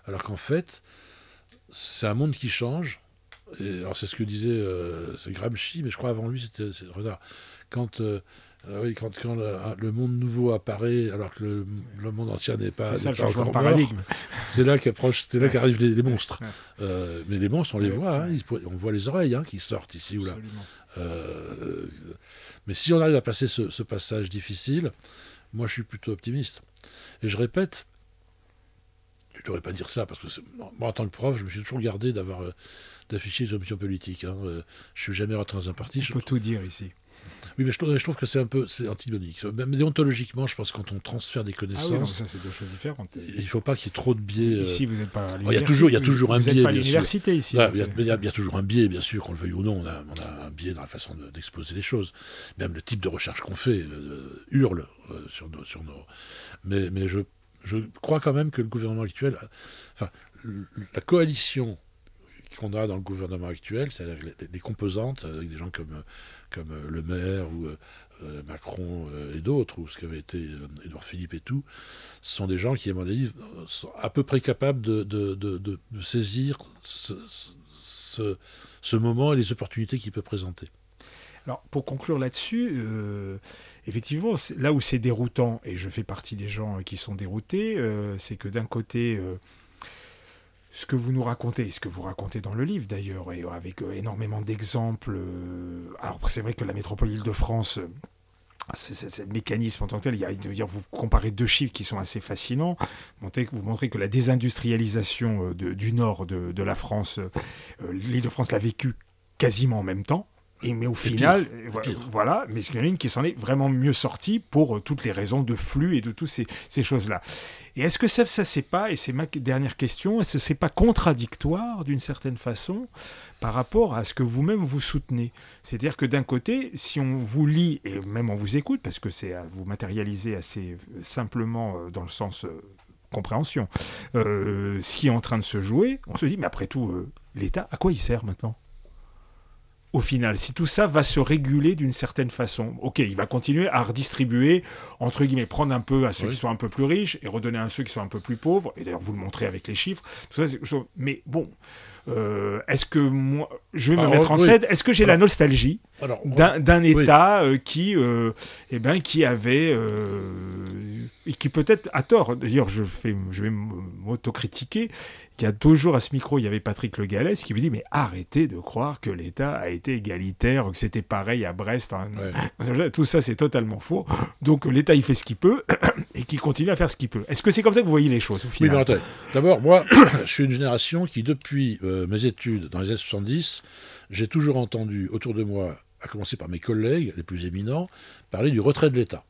alors qu'en fait, c'est un monde qui change alors c'est ce que disait euh, Gramsci, mais je crois avant lui c'était Renard. Quand, euh, euh, oui, quand, quand le, monde nouveau apparaît, alors que le, monde ancien n'est pas,
c'est ça, encore paradigme.
C'est là qu'approche, c'est là qu'arrivent les, monstres. mais les monstres, on les voit, hein, on voit les oreilles hein, qui sortent ici ou là. mais si on arrive à passer ce, ce passage difficile, moi je suis plutôt optimiste. Et je répète, je ne devrais pas dire ça, parce que moi, en tant que prof, je me suis toujours gardé d'avoir d'afficher des options politiques. Hein. Euh, je suis jamais rentré dans un parti.
Je peux tout dire ici.
Oui, mais je trouve, que c'est un peu c'est antibonique. Même déontologiquement, je pense que quand on transfère des connaissances. Ah oui,
ça, c'est deux choses différentes.
Il ne faut pas qu'il y ait trop de biais.
Euh, ici, vous n'êtes pas à
l'université. Il y a toujours, il y a toujours un biais.
pas à l'université ici.
il, y a, toujours un biais, bien sûr, qu'on le veuille ou non. On a, on a un biais dans la façon d'exposer les choses. Même le type de recherche qu'on fait euh, hurle sur, nos, sur nos. Mais, mais je, je crois quand même que le gouvernement actuel. Enfin, la coalition qu'on a dans le gouvernement actuel, c'est-à-dire les, composantes, avec des gens comme, comme euh, Le Maire ou euh, euh, Macron et d'autres, ou ce qu'avait été Édouard Philippe et tout, ce sont des gens qui, à mon avis, sont à peu près capables de, de, de, saisir ce, ce, moment et les opportunités qu'il peut présenter.
Alors, pour conclure là-dessus, effectivement, là où c'est déroutant, et je fais partie des gens qui sont déroutés, c'est que d'un côté, ce que vous nous racontez, ce que vous racontez dans le livre d'ailleurs, et avec euh, énormément d'exemples. Euh, alors c'est vrai que la métropole Île-de-France, euh, c'est le mécanisme en tant que tel, il y a, vous comparez deux chiffres qui sont assez fascinants. Vous montrez que la désindustrialisation du nord de, la France, l'Île-de-France l'a vécu quasiment en même temps. Et, mais au final, voilà, mais il y en a une qui s'en est vraiment mieux sortie pour toutes les raisons de flux et de toutes ces, ces choses-là. Et est-ce que ça, ça c'est pas, et c'est ma dernière question, est-ce que c'est pas contradictoire d'une certaine façon par rapport à ce que vous-même vous soutenez? C'est-à-dire que d'un côté, si on vous lit, et même on vous écoute, parce que c'est vous matérialiser assez simplement euh, dans le sens euh, compréhension, euh, ce qui est en train de se jouer, on se dit, mais après tout, l'État, à quoi il sert maintenant? Au final, si tout ça va se réguler d'une certaine façon. Ok, il va continuer à redistribuer, entre guillemets, prendre un peu à ceux qui sont un peu plus riches et redonner à ceux qui sont un peu plus pauvres. Et d'ailleurs, vous le montrez avec les chiffres. Tout ça, mais bon, euh, est-ce que moi, je vais me mettre en scène, est-ce que j'ai la nostalgie d'un État euh, qui, euh, eh ben, qui avait, et qui peut-être à tort, d'ailleurs je, fais, je vais m'autocritiquer, qui a toujours à ce micro, il y avait Patrick Le Gallès qui me dit mais arrêtez de croire que l'État a été égalitaire, que c'était pareil à Brest. Hein. Tout ça c'est totalement faux. Donc l'État il fait ce qu'il peut et qui continue à faire ce qu'il peut. Est-ce que c'est comme ça que vous voyez les choses au final
Oui, d'abord moi je suis une génération qui depuis euh, mes études dans les années 70, j'ai toujours entendu autour de moi, à commencer par mes collègues les plus éminents, parler du retrait de l'État.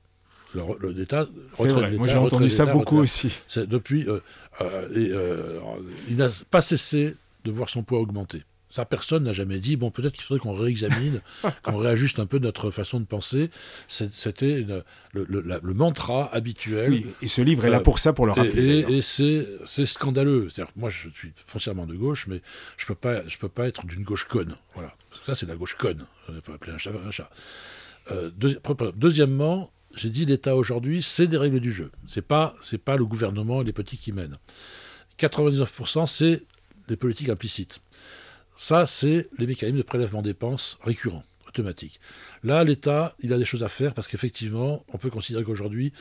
L'État, Moi j'ai entendu ça beaucoup aussi.
Depuis, euh, euh, il n'a pas cessé de voir son poids augmenter. Ça, personne n'a jamais dit, bon, peut-être qu'il faudrait qu'on réexamine, qu'on réajuste un peu notre façon de penser. C'était le, mantra habituel. Oui,
et ce livre est là pour ça, pour le rappeler.
Et, c'est scandaleux. Moi, je suis foncièrement de gauche, mais je ne peux, pas, peux pas être d'une gauche conne. Voilà. Parce que ça, c'est la gauche conne. On peut appeler un chat un chat. Euh, deuxièmement, j'ai dit l'État aujourd'hui, c'est des règles du jeu. C'est pas, c'est pas le gouvernement et les petits qui mènent. 99%, c'est les politiques implicites. Ça, c'est les mécanismes de prélèvement dépenses récurrents. automatique. Là, l'État, il a des choses à faire parce qu'effectivement, on peut considérer qu'aujourd'hui,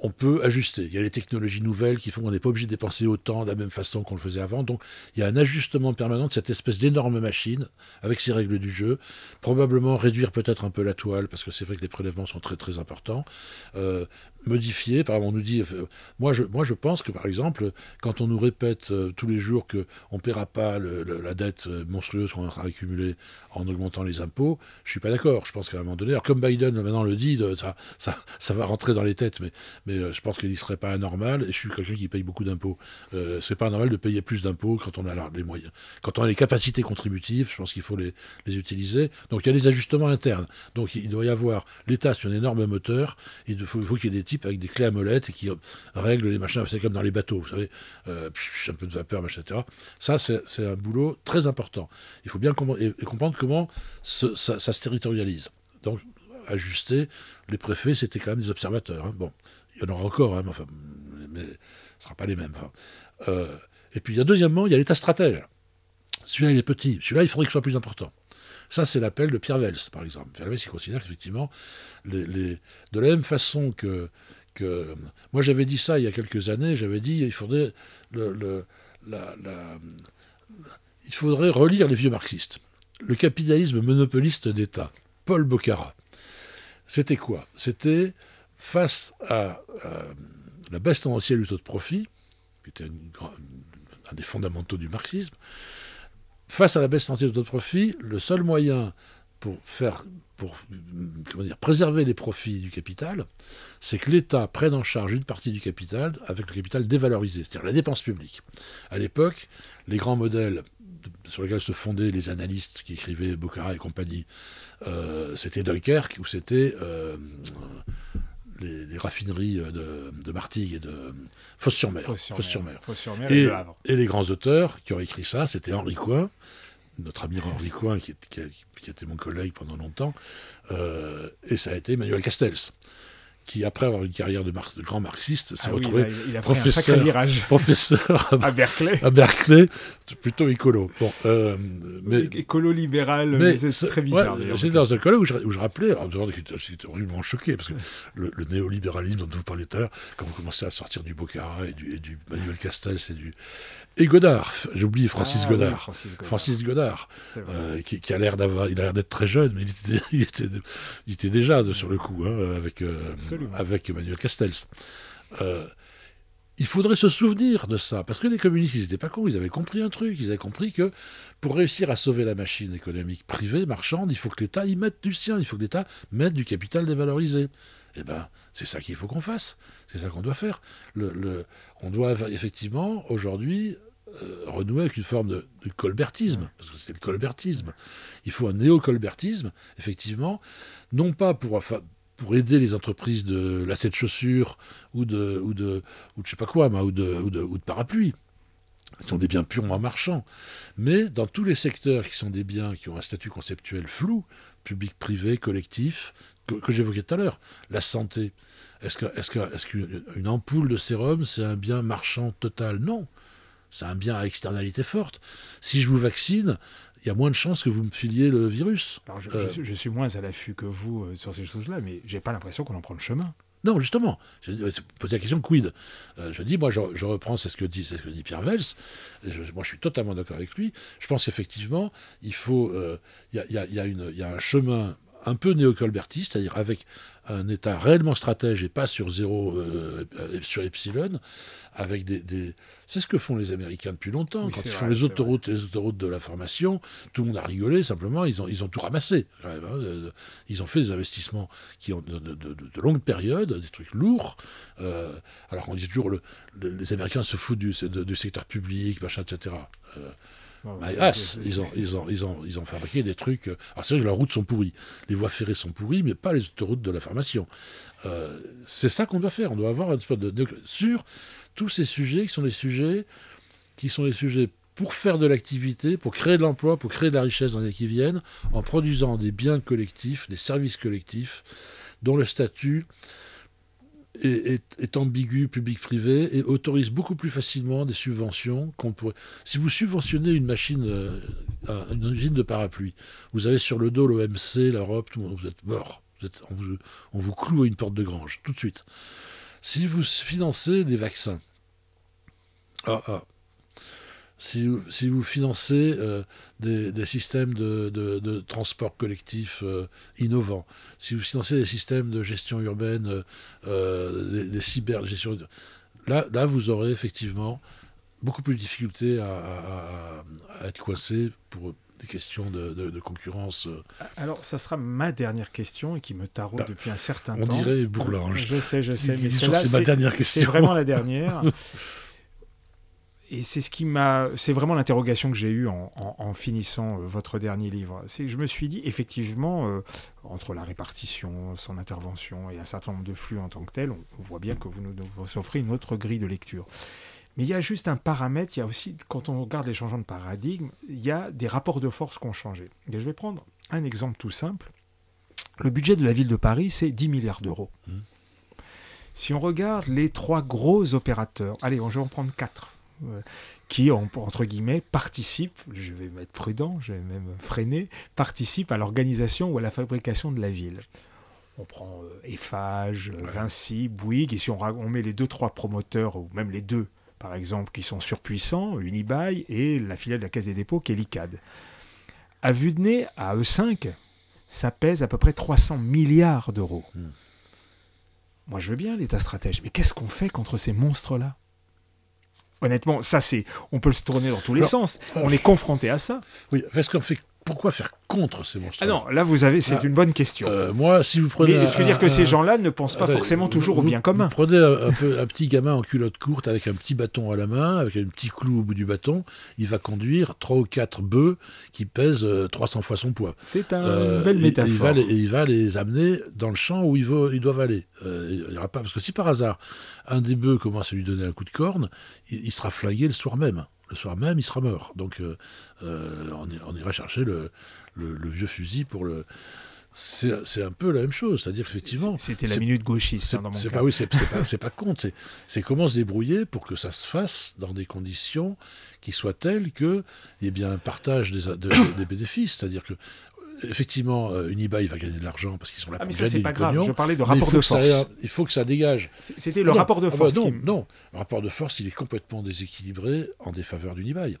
on peut ajuster. Il y a les technologies nouvelles qui font qu'on n'est pas obligé de dépenser autant de la même façon qu'on le faisait avant. Donc il y a un ajustement permanent de cette espèce d'énorme machine avec ses règles du jeu. Probablement réduire peut-être un peu la toile parce que c'est vrai que les prélèvements sont très très importants. Euh, modifier, par exemple on nous dit, euh, moi, je, moi je pense que par exemple quand on nous répète euh, tous les jours qu'on ne paiera pas la dette monstrueuse qu'on aura accumulée en augmentant les impôts, je suis pas d'accord. Je pense qu'à un moment donné, alors comme Biden maintenant le dit, ça, ça, ça va rentrer dans les têtes, mais mais euh, je pense qu'il ne serait pas anormal, et je suis quelqu'un qui paye beaucoup d'impôts, euh, c'est pas anormal de payer plus d'impôts quand on a les moyens. Quand on a les capacités contributives, je pense qu'il faut les, utiliser. Donc il y a des ajustements internes. Donc il doit y avoir, l'État c'est un énorme moteur, il faut, qu'il y ait des types avec des clés à molette et qui règlent les machins, c'est comme dans les bateaux, vous savez, euh, un peu de vapeur, machin, etc. Ça c'est un boulot très important. Il faut bien comprendre comment ça, se territorialise. Donc ajuster, les préfets c'était quand même des observateurs. Hein. Bon, il y en aura encore, hein, mais, ce ne sera pas les mêmes. Euh, et puis, il y a deuxièmement, il y a l'état stratège. Celui-là, il est petit. Celui-là, il faudrait qu'il soit plus important. Ça, c'est l'appel de Pierre Vels, par exemple. Pierre Vels, il considère qu'effectivement, de la même façon que, que moi, j'avais dit ça il y a quelques années, j'avais dit il faudrait, le, il faudrait relire les vieux marxistes. Le capitalisme monopoliste d'État. Paul Bocara. C'était quoi? C'était face à, la baisse tendancielle du taux de profit, qui était un des fondamentaux du marxisme, face à la baisse tendancielle du taux de profit, le seul moyen pour faire pour dire, préserver les profits du capital, c'est que l'État prenne en charge une partie du capital avec le capital dévalorisé, c'est-à-dire la dépense publique. À l'époque, les grands modèles sur lesquels se fondaient les analystes qui écrivaient Bocara et compagnie, euh, c'était Dunkerque ou c'était euh, les, raffineries de, de, Martigues et de Fosse-sur-Mer. et, et, les grands auteurs qui ont écrit ça, c'était Henri Coin, notre ami Henri Coin, qui, qui, était mon collègue pendant longtemps, euh, et ça a été Emmanuel Castells qui, après avoir une carrière de, de grand marxiste, s'est ah retrouvé professeur, professeur
à, Berkeley.
À Berkeley, plutôt écolo. Bon,
euh, mais, écolo libéral, mais, c'est très bizarre.
J'étais dans un collègue où je, où je rappelais, j'étais horriblement choqué, parce que le, néolibéralisme dont vous parliez tout à l'heure, quand vous commencez à sortir du Bocara et du, et du Manuel Castells et du, et Godard, j'ai oublié Francis, ah Godard. Francis Godard. Euh, qui, a l'air d'avoir, il a l'air d'être très jeune, mais il était, il était, déjà sur le coup hein, avec, euh, avec Emmanuel Castells. Euh, il faudrait se souvenir de ça, parce que les communistes, ils n'étaient pas cons, ils avaient compris un truc, ils avaient compris que pour réussir à sauver la machine économique privée, marchande, il faut que l'État y mette du sien, il faut que l'État mette du capital dévalorisé. Eh bien, c'est ça qu'il faut qu'on fasse, c'est ça qu'on doit faire. Le, on doit effectivement, aujourd'hui, euh, renouer avec une forme de, colbertisme, parce que c'est le colbertisme. Il faut un néo-colbertisme, effectivement, non pas pour, pour aider les entreprises de lacets de chaussures ou de, ou de, ou je sais pas quoi, ou de, ou de, ou de parapluies. Ce sont des biens purement marchands. Mais dans tous les secteurs qui sont des biens qui ont un statut conceptuel flou, public, privé, collectif, que, j'évoquais tout à l'heure, la santé. Est-ce qu'une est est ampoule de sérum, c'est un bien marchand total? Non. C'est un bien à externalité forte. Si je vous vaccine, il y a moins de chances que vous me filiez le virus.
Euh, je, suis moins à l'affût que vous euh, sur ces choses-là, mais j'ai pas l'impression qu'on en prend le chemin.
Non, justement. Je pose la question quid. Euh, je dis, moi, je, reprends, c'est ce que dit, ce que dit Pierre Vels. moi, je suis totalement d'accord avec lui. Je pense qu'effectivement, il faut, il y, a, y, a un chemin un peu néocolbertiste, c'est-à-dire avec un État réellement stratège et pas sur zéro, euh, sur epsilon, avec des, C'est ce que font les Américains depuis longtemps. Quand ils font les autoroutes, les autoroutes de la formation, tout le monde a rigolé, simplement, ils ont, ils ont tout ramassé. Hein. Ils ont fait des investissements qui ont de, de, longues périodes, des trucs lourds. Euh, alors on dit toujours, le, les Américains se foutent du, du secteur public, machin, etc. Bah, ils, ont, ils, ont, ils, ont, ils ont fabriqué des trucs. Euh, alors c'est vrai que leurs routes sont pourries, les voies ferrées sont pourries, mais pas les autoroutes de la formation. Euh, c'est ça qu'on doit faire. On doit avoir un espèce de, sur tous ces sujets qui sont des sujets qui sont des sujets pour faire de l'activité, pour créer de l'emploi, pour créer de la richesse dans les qui viennent, en produisant des biens collectifs, des services collectifs, dont le statut est, ambigu public-privé et autorise beaucoup plus facilement des subventions qu'on pourrait. Si vous subventionnez une machine, euh, une usine de parapluie, vous avez sur le dos l'OMC, l'Europe, tout le monde, vous êtes mort. Vous êtes, on, vous, on, vous, cloue à une porte de grange, tout de suite. Si vous financez des vaccins, ah, ah, si, si, vous financez euh, des, des, systèmes de, de, de, transport collectif euh, innovants, si vous financez des systèmes de gestion urbaine, euh, des, des cyber-gestion, là, là, vous aurez effectivement beaucoup plus de difficultés à, à, à être coincé pour des questions de, de, concurrence.
Alors, ça sera ma dernière question et qui me taraude
Là,
depuis un certain
on
temps.
On dirait Bourlange.
Je sais, je sais, mais
c'est ma dernière question.
C'est vraiment la dernière. et c'est ce qui m'a, c'est vraiment l'interrogation que j'ai eue en, en, en, finissant euh, votre dernier livre. C'est je me suis dit effectivement euh, entre la répartition, son intervention et un certain nombre de flux en tant que tel, on, on voit bien que vous nous, vous offrez une autre grille de lecture. Mais il y a juste un paramètre, il y a aussi, quand on regarde les changements de paradigme, il y a des rapports de force qui ont changé. Et je vais prendre un exemple tout simple. Le budget de la ville de Paris, c'est 10 milliards d'euros. Mmh. Si on regarde les trois gros opérateurs, allez, je vais en prendre quatre, qui, entre guillemets, participent, je vais être prudent, je vais même freiner, participent à l'organisation ou à la fabrication de la ville. On prend euh, Eiffage, ouais. Vinci, Bouygues, et si on, on met les deux, trois promoteurs, ou même les deux par exemple, qui sont surpuissants, Unibail et la filiale de la Caisse des dépôts qui est l'ICAD. À vue de nez, à eux 5, ça pèse à peu près 300 milliards d'euros. Mmh. Moi, je veux bien l'État stratège, mais qu'est-ce qu'on fait contre ces monstres-là? Honnêtement, ça, c'est, on peut le se tourner dans tous les alors, sens. On est confronté à ça.
Oui, parce qu'on fait pourquoi faire contre ces monstres
Ah non, là vous avez, c'est ah, une bonne question.
Euh, moi, si vous prenez,
mais ce que dire que ces gens-là ne pensent pas
euh,
forcément toujours
vous,
au bien commun.
Vous prenez un, un, peu, un, petit gamin en culotte courte avec un petit bâton à la main, avec un petit clou au bout du bâton, il va conduire trois ou quatre bœufs qui pèsent euh, 300 fois son poids.
C'est une euh, belle métaphore.
Il va, les, il va, les, amener dans le champ où ils doivent aller. Euh, il y aura pas parce que si par hasard un des bœufs commence à lui donner un coup de corne, il, il sera flagué le soir même le soir même, il sera mort. Donc, euh, euh, on, on, ira chercher le, le, le, vieux fusil pour le. C'est un peu la même chose, c'est-à-dire effectivement.
C'était la minute gauchiste hein, dans mon
cas. Pas, oui, c'est pas, pas compte. C'est comment se débrouiller pour que ça se fasse dans des conditions qui soient telles qu'il y ait bien un partage des, de, des bénéfices, c'est-à-dire que effectivement, euh, Unibail va gagner de l'argent parce qu'ils sont là
ah,
pour
mais ça, c'est pas grave.
pognon,
Je parlais de rapport de force.
Ça, il faut que ça dégage.
C'était le rapport de force.
Ah, bah, non,
qui...
non, le rapport de force, il est complètement déséquilibré en défaveur d'Unibail.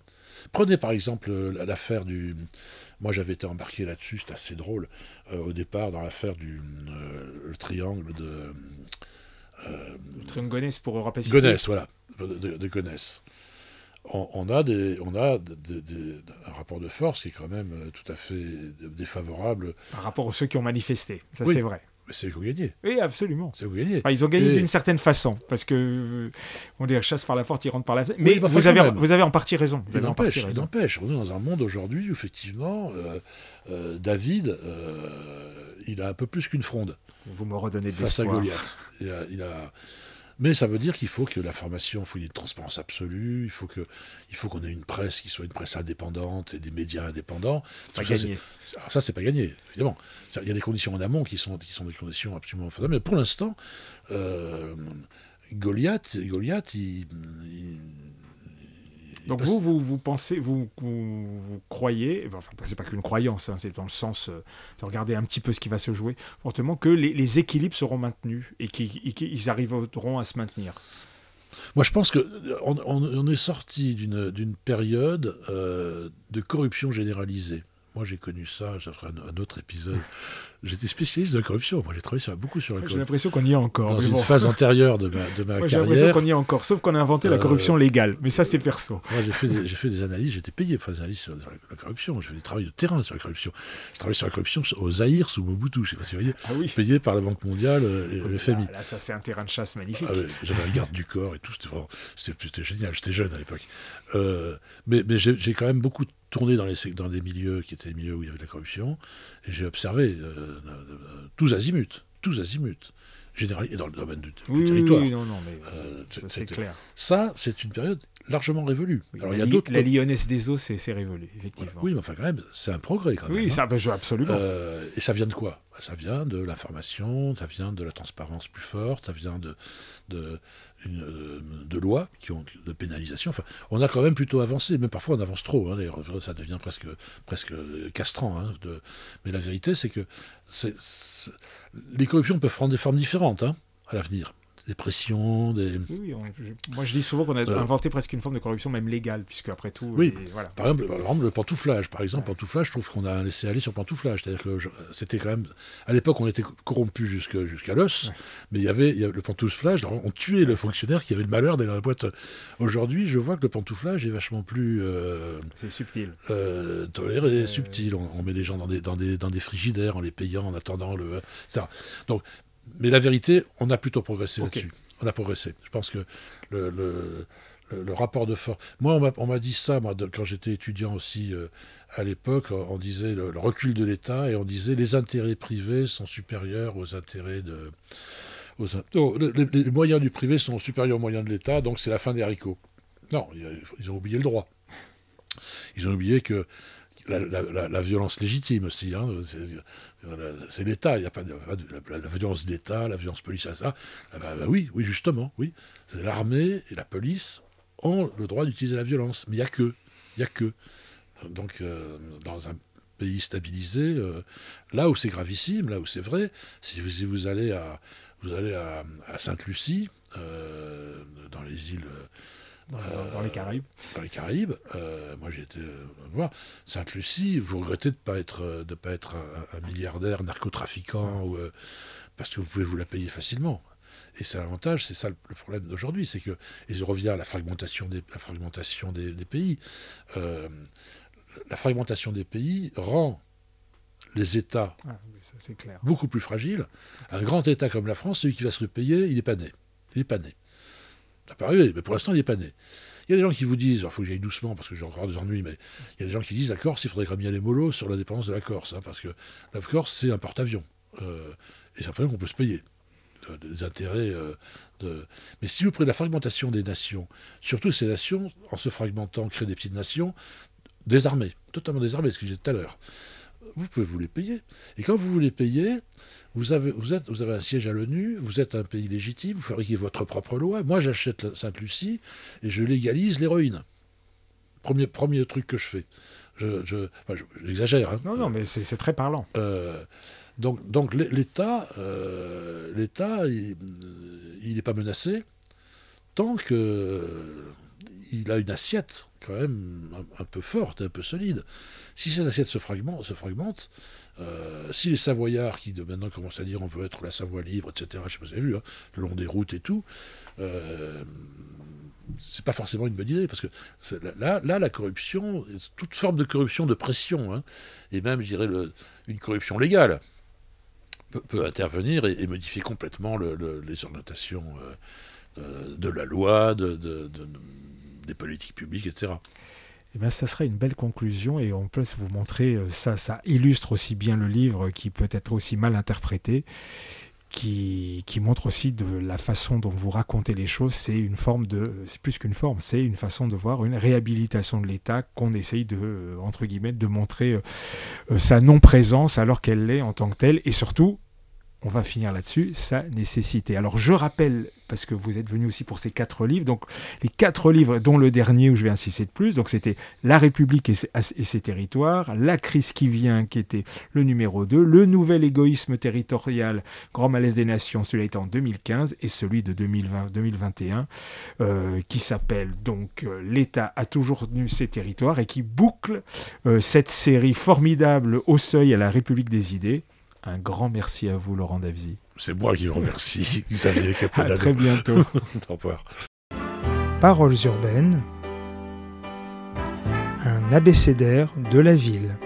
Prenez par exemple l'affaire du. Moi, j'avais été embarqué là-dessus, c'est assez drôle, euh, au départ, dans l'affaire du euh, le triangle de.
Euh, le triangle Gonesse pour Europe
Gonesse, voilà, de, de, de Gonesse on, on, a, des, on a un rapport de force qui est quand même euh, tout à fait défavorable.
Par rapport aux ceux qui ont manifesté, ça oui. c'est vrai.
Mais c'est vous gagnez.
Oui, absolument.
C'est vous.
Enfin, ils ont gagné
Et...
d'une certaine façon, parce que euh, on les chasse par la porte, ils rentrent par la fenêtre. Mais oui, bah, vous, avez, vous avez en partie raison.
Il n'empêche, il n'empêche. On est dans un monde aujourd'hui où effectivement, euh, euh, David, il a un peu plus qu'une fronde.
Vous me redonnez de
Face à Goliath. Il a, il a mais ça veut dire qu'il faut que la formation, il faut une transparence absolue, il faut que, il faut qu'on ait une presse qui soit une presse indépendante et des médias indépendants.
C'est pas gagné.
Alors ça, c'est pas gagné, évidemment. Il y a des conditions en amont qui sont, qui sont des conditions absolument fondamentales. Mais pour l'instant, euh, Goliath, Goliath, il, il
donc vous, vous, vous pensez, vous, vous, vous croyez, enfin c'est pas qu'une croyance, hein, c'est dans le sens euh, de regarder un petit peu ce qui va se jouer, fortement que les, les équilibres seront maintenus et qu'ils arriveront à se maintenir.
Moi, je pense qu'on on, on est sorti d'une période euh, de corruption généralisée. Moi, j'ai connu ça, ça fera un, un autre épisode. J'étais spécialiste de la corruption. Moi, j'ai travaillé sur, beaucoup sur la corruption.
J'ai l'impression qu'on y est encore.
Dans une bon. phase antérieure de ma, de ma
Moi,
carrière.
J'ai l'impression qu'on y est encore, sauf qu'on a inventé la corruption euh, légale. Mais ça, c'est perso.
Moi, j'ai fait, des, fait des analyses, j'étais payé pour faire des analyses sur, sur, la corruption. J'ai fait des travaux de terrain sur la corruption. J'ai travaillé sur la corruption au Zaïre sous Mobutu. Je sais pas si vous voyez.
Ah oui.
Payé par la Banque mondiale et
oui,
le FMI.
Là, là ça, c'est un terrain de chasse magnifique.
Ah, J'avais un garde du corps et tout. C'était génial. J'étais jeune à l'époque. Euh, mais mais j'ai quand même beaucoup tourné dans, les, dans des milieux qui étaient des milieux où il y avait de la corruption, et j'ai observé euh, euh, tous azimuts, tous azimuts, général et dans le domaine du,
oui,
du territoire.
Oui, non, non, mais euh, ça c'est clair.
Ça, c'est une période largement révolue.
Alors, il y a d'autres. La Lyonnaise des eaux, c'est révolu, effectivement.
Oui, mais enfin, quand même, c'est un progrès, quand même.
Oui, hein. ça, ben, absolument.
Euh, et ça vient de quoi? Ça vient de l'information, ça vient de la transparence plus forte, ça vient de, de, euh, de lois qui ont de pénalisation. Enfin, on a quand même plutôt avancé, même parfois on avance trop. Hein, d'ailleurs, ça devient presque, presque castrant. Hein. Mais la vérité, c'est que les corruptions peuvent prendre des formes différentes à l'avenir des pressions, des...
Oui, moi je dis souvent qu'on a euh. inventé presque une forme de corruption même légale, puisque après tout...
Oui, voilà. par, exemple, par exemple, le pantouflage, par exemple, pantouflage, je trouve qu'on a laissé aller sur pantouflage, c'est-à-dire que c'était quand même... À l'époque, on était corrompu jusqu'à l'os, mais il y, avait, le pantouflage, on tuait le fonctionnaire qui avait le malheur d'aller dans la boîte. Aujourd'hui, je vois que le pantouflage est vachement plus... Euh,
c'est subtil.
Euh, toléré, subtil. On, met des gens dans des, dans, des, dans des frigidaires en les payant, en attendant le... Ça. Donc, mais la vérité, on a plutôt progressé là-dessus. On a progressé. Je pense que le, le, rapport de force. Moi, on m'a dit ça, moi, quand j'étais étudiant aussi euh, à l'époque. On disait le, recul de l'État et on disait les intérêts privés sont supérieurs aux intérêts de. Aux, les, moyens du privé sont supérieurs aux moyens de l'État, donc c'est la fin des haricots. Non, ils ont oublié le droit. Ils ont oublié que la, violence légitime aussi. Hein, c'est l'État, il n'y a pas de, la, violence d'État, la violence policière, ça. Ah bah, bah oui, oui, justement, oui. L'armée et la police ont le droit d'utiliser la violence, mais il n'y a que. Il a que. Donc, euh, dans un pays stabilisé, euh, là où c'est gravissime, là où c'est vrai, si vous, vous, allez à, vous allez à, Sainte-Lucie, euh, dans les îles
dans, les Caraïbes.
Dans les Caraïbes. Euh, moi, j'ai été euh, voir. Sainte-Lucie, vous regrettez de ne pas être, euh, de pas être un, milliardaire narcotrafiquant, ou, parce que vous pouvez vous la payer facilement. Et c'est l'avantage, c'est ça le, problème d'aujourd'hui, c'est que, et je reviens à la fragmentation des, la fragmentation des, pays, la fragmentation des pays rend les États ah beaucoup plus fragiles. Un grand État comme la France, celui qui va se le payer, il n'est pas né. Il n'est pas né. Ça peut arriver, mais pour l'instant, il n'est pas né. Il y a des gens qui vous disent, il faut que j'aille doucement parce que j'ai encore des ennuis, mais il y a des gens qui disent la Corse, il faudrait quand même y aller mollo sur la dépendance de la Corse, hein, parce que la Corse, c'est un porte-avions. Euh, et c'est un problème qu'on peut se payer. Des intérêts. Euh, de... Mais si vous prenez la fragmentation des nations, surtout ces nations, en se fragmentant, créent des petites nations désarmées, totalement désarmées, ce que j'ai dit tout à l'heure, vous pouvez vous les payer. Et quand vous voulez payer, vous avez, vous, êtes, vous avez un siège à l'ONU, vous êtes un pays légitime, vous fabriquez votre propre loi. Moi, j'achète Sainte-Lucie et je légalise l'héroïne. Premier, premier truc que je fais. Je, j'exagère. Hein.
Non, non, mais c'est très parlant.
Euh, donc, donc l'État, euh, l'État, il n'est pas menacé tant que il a une assiette quand même un, peu forte, un peu solide. Si cette assiette se fragmente, se fragmente euh, si les Savoyards, qui de maintenant commencent à dire on veut être la Savoie libre, etc., je sais pas si vous avez vu, hein, le long des routes et tout, euh, c'est pas forcément une bonne idée, parce que là, là, la corruption, toute forme de corruption de pression, hein, et même, je dirais, une corruption légale, peut, intervenir et, modifier complètement les orientations euh, de la loi, de, des politiques publiques, etc.
Eh bien, ça serait une belle conclusion et on peut vous montrer, euh, ça, ça illustre aussi bien le livre qui peut être aussi mal interprété, qui, qui montre aussi de la façon dont vous racontez les choses, c'est une forme de, c'est plus qu'une forme, c'est une façon de voir une réhabilitation de l'État qu'on essaye de, euh, entre guillemets, de montrer euh, sa non-présence alors qu'elle l'est en tant que telle et surtout on va finir là-dessus, sa nécessité. Alors je rappelle, parce que vous êtes venu aussi pour ces quatre livres, donc les quatre livres, dont le dernier où je vais insister de plus, donc c'était La République et ses, territoires, La crise qui vient, qui était le numéro 2, Le nouvel égoïsme territorial, Grand malaise des nations, celui-là était en 2015, et celui de 2020-2021, euh, qui s'appelle donc euh, L'État a toujours tenu ses territoires, et qui boucle euh, cette série formidable au seuil à la République des idées. Un grand merci à vous, Laurent Davzy.
C'est moi qui vous remercie, Xavier
À très bientôt.
Au revoir.
Paroles urbaines, un abécédaire de la ville.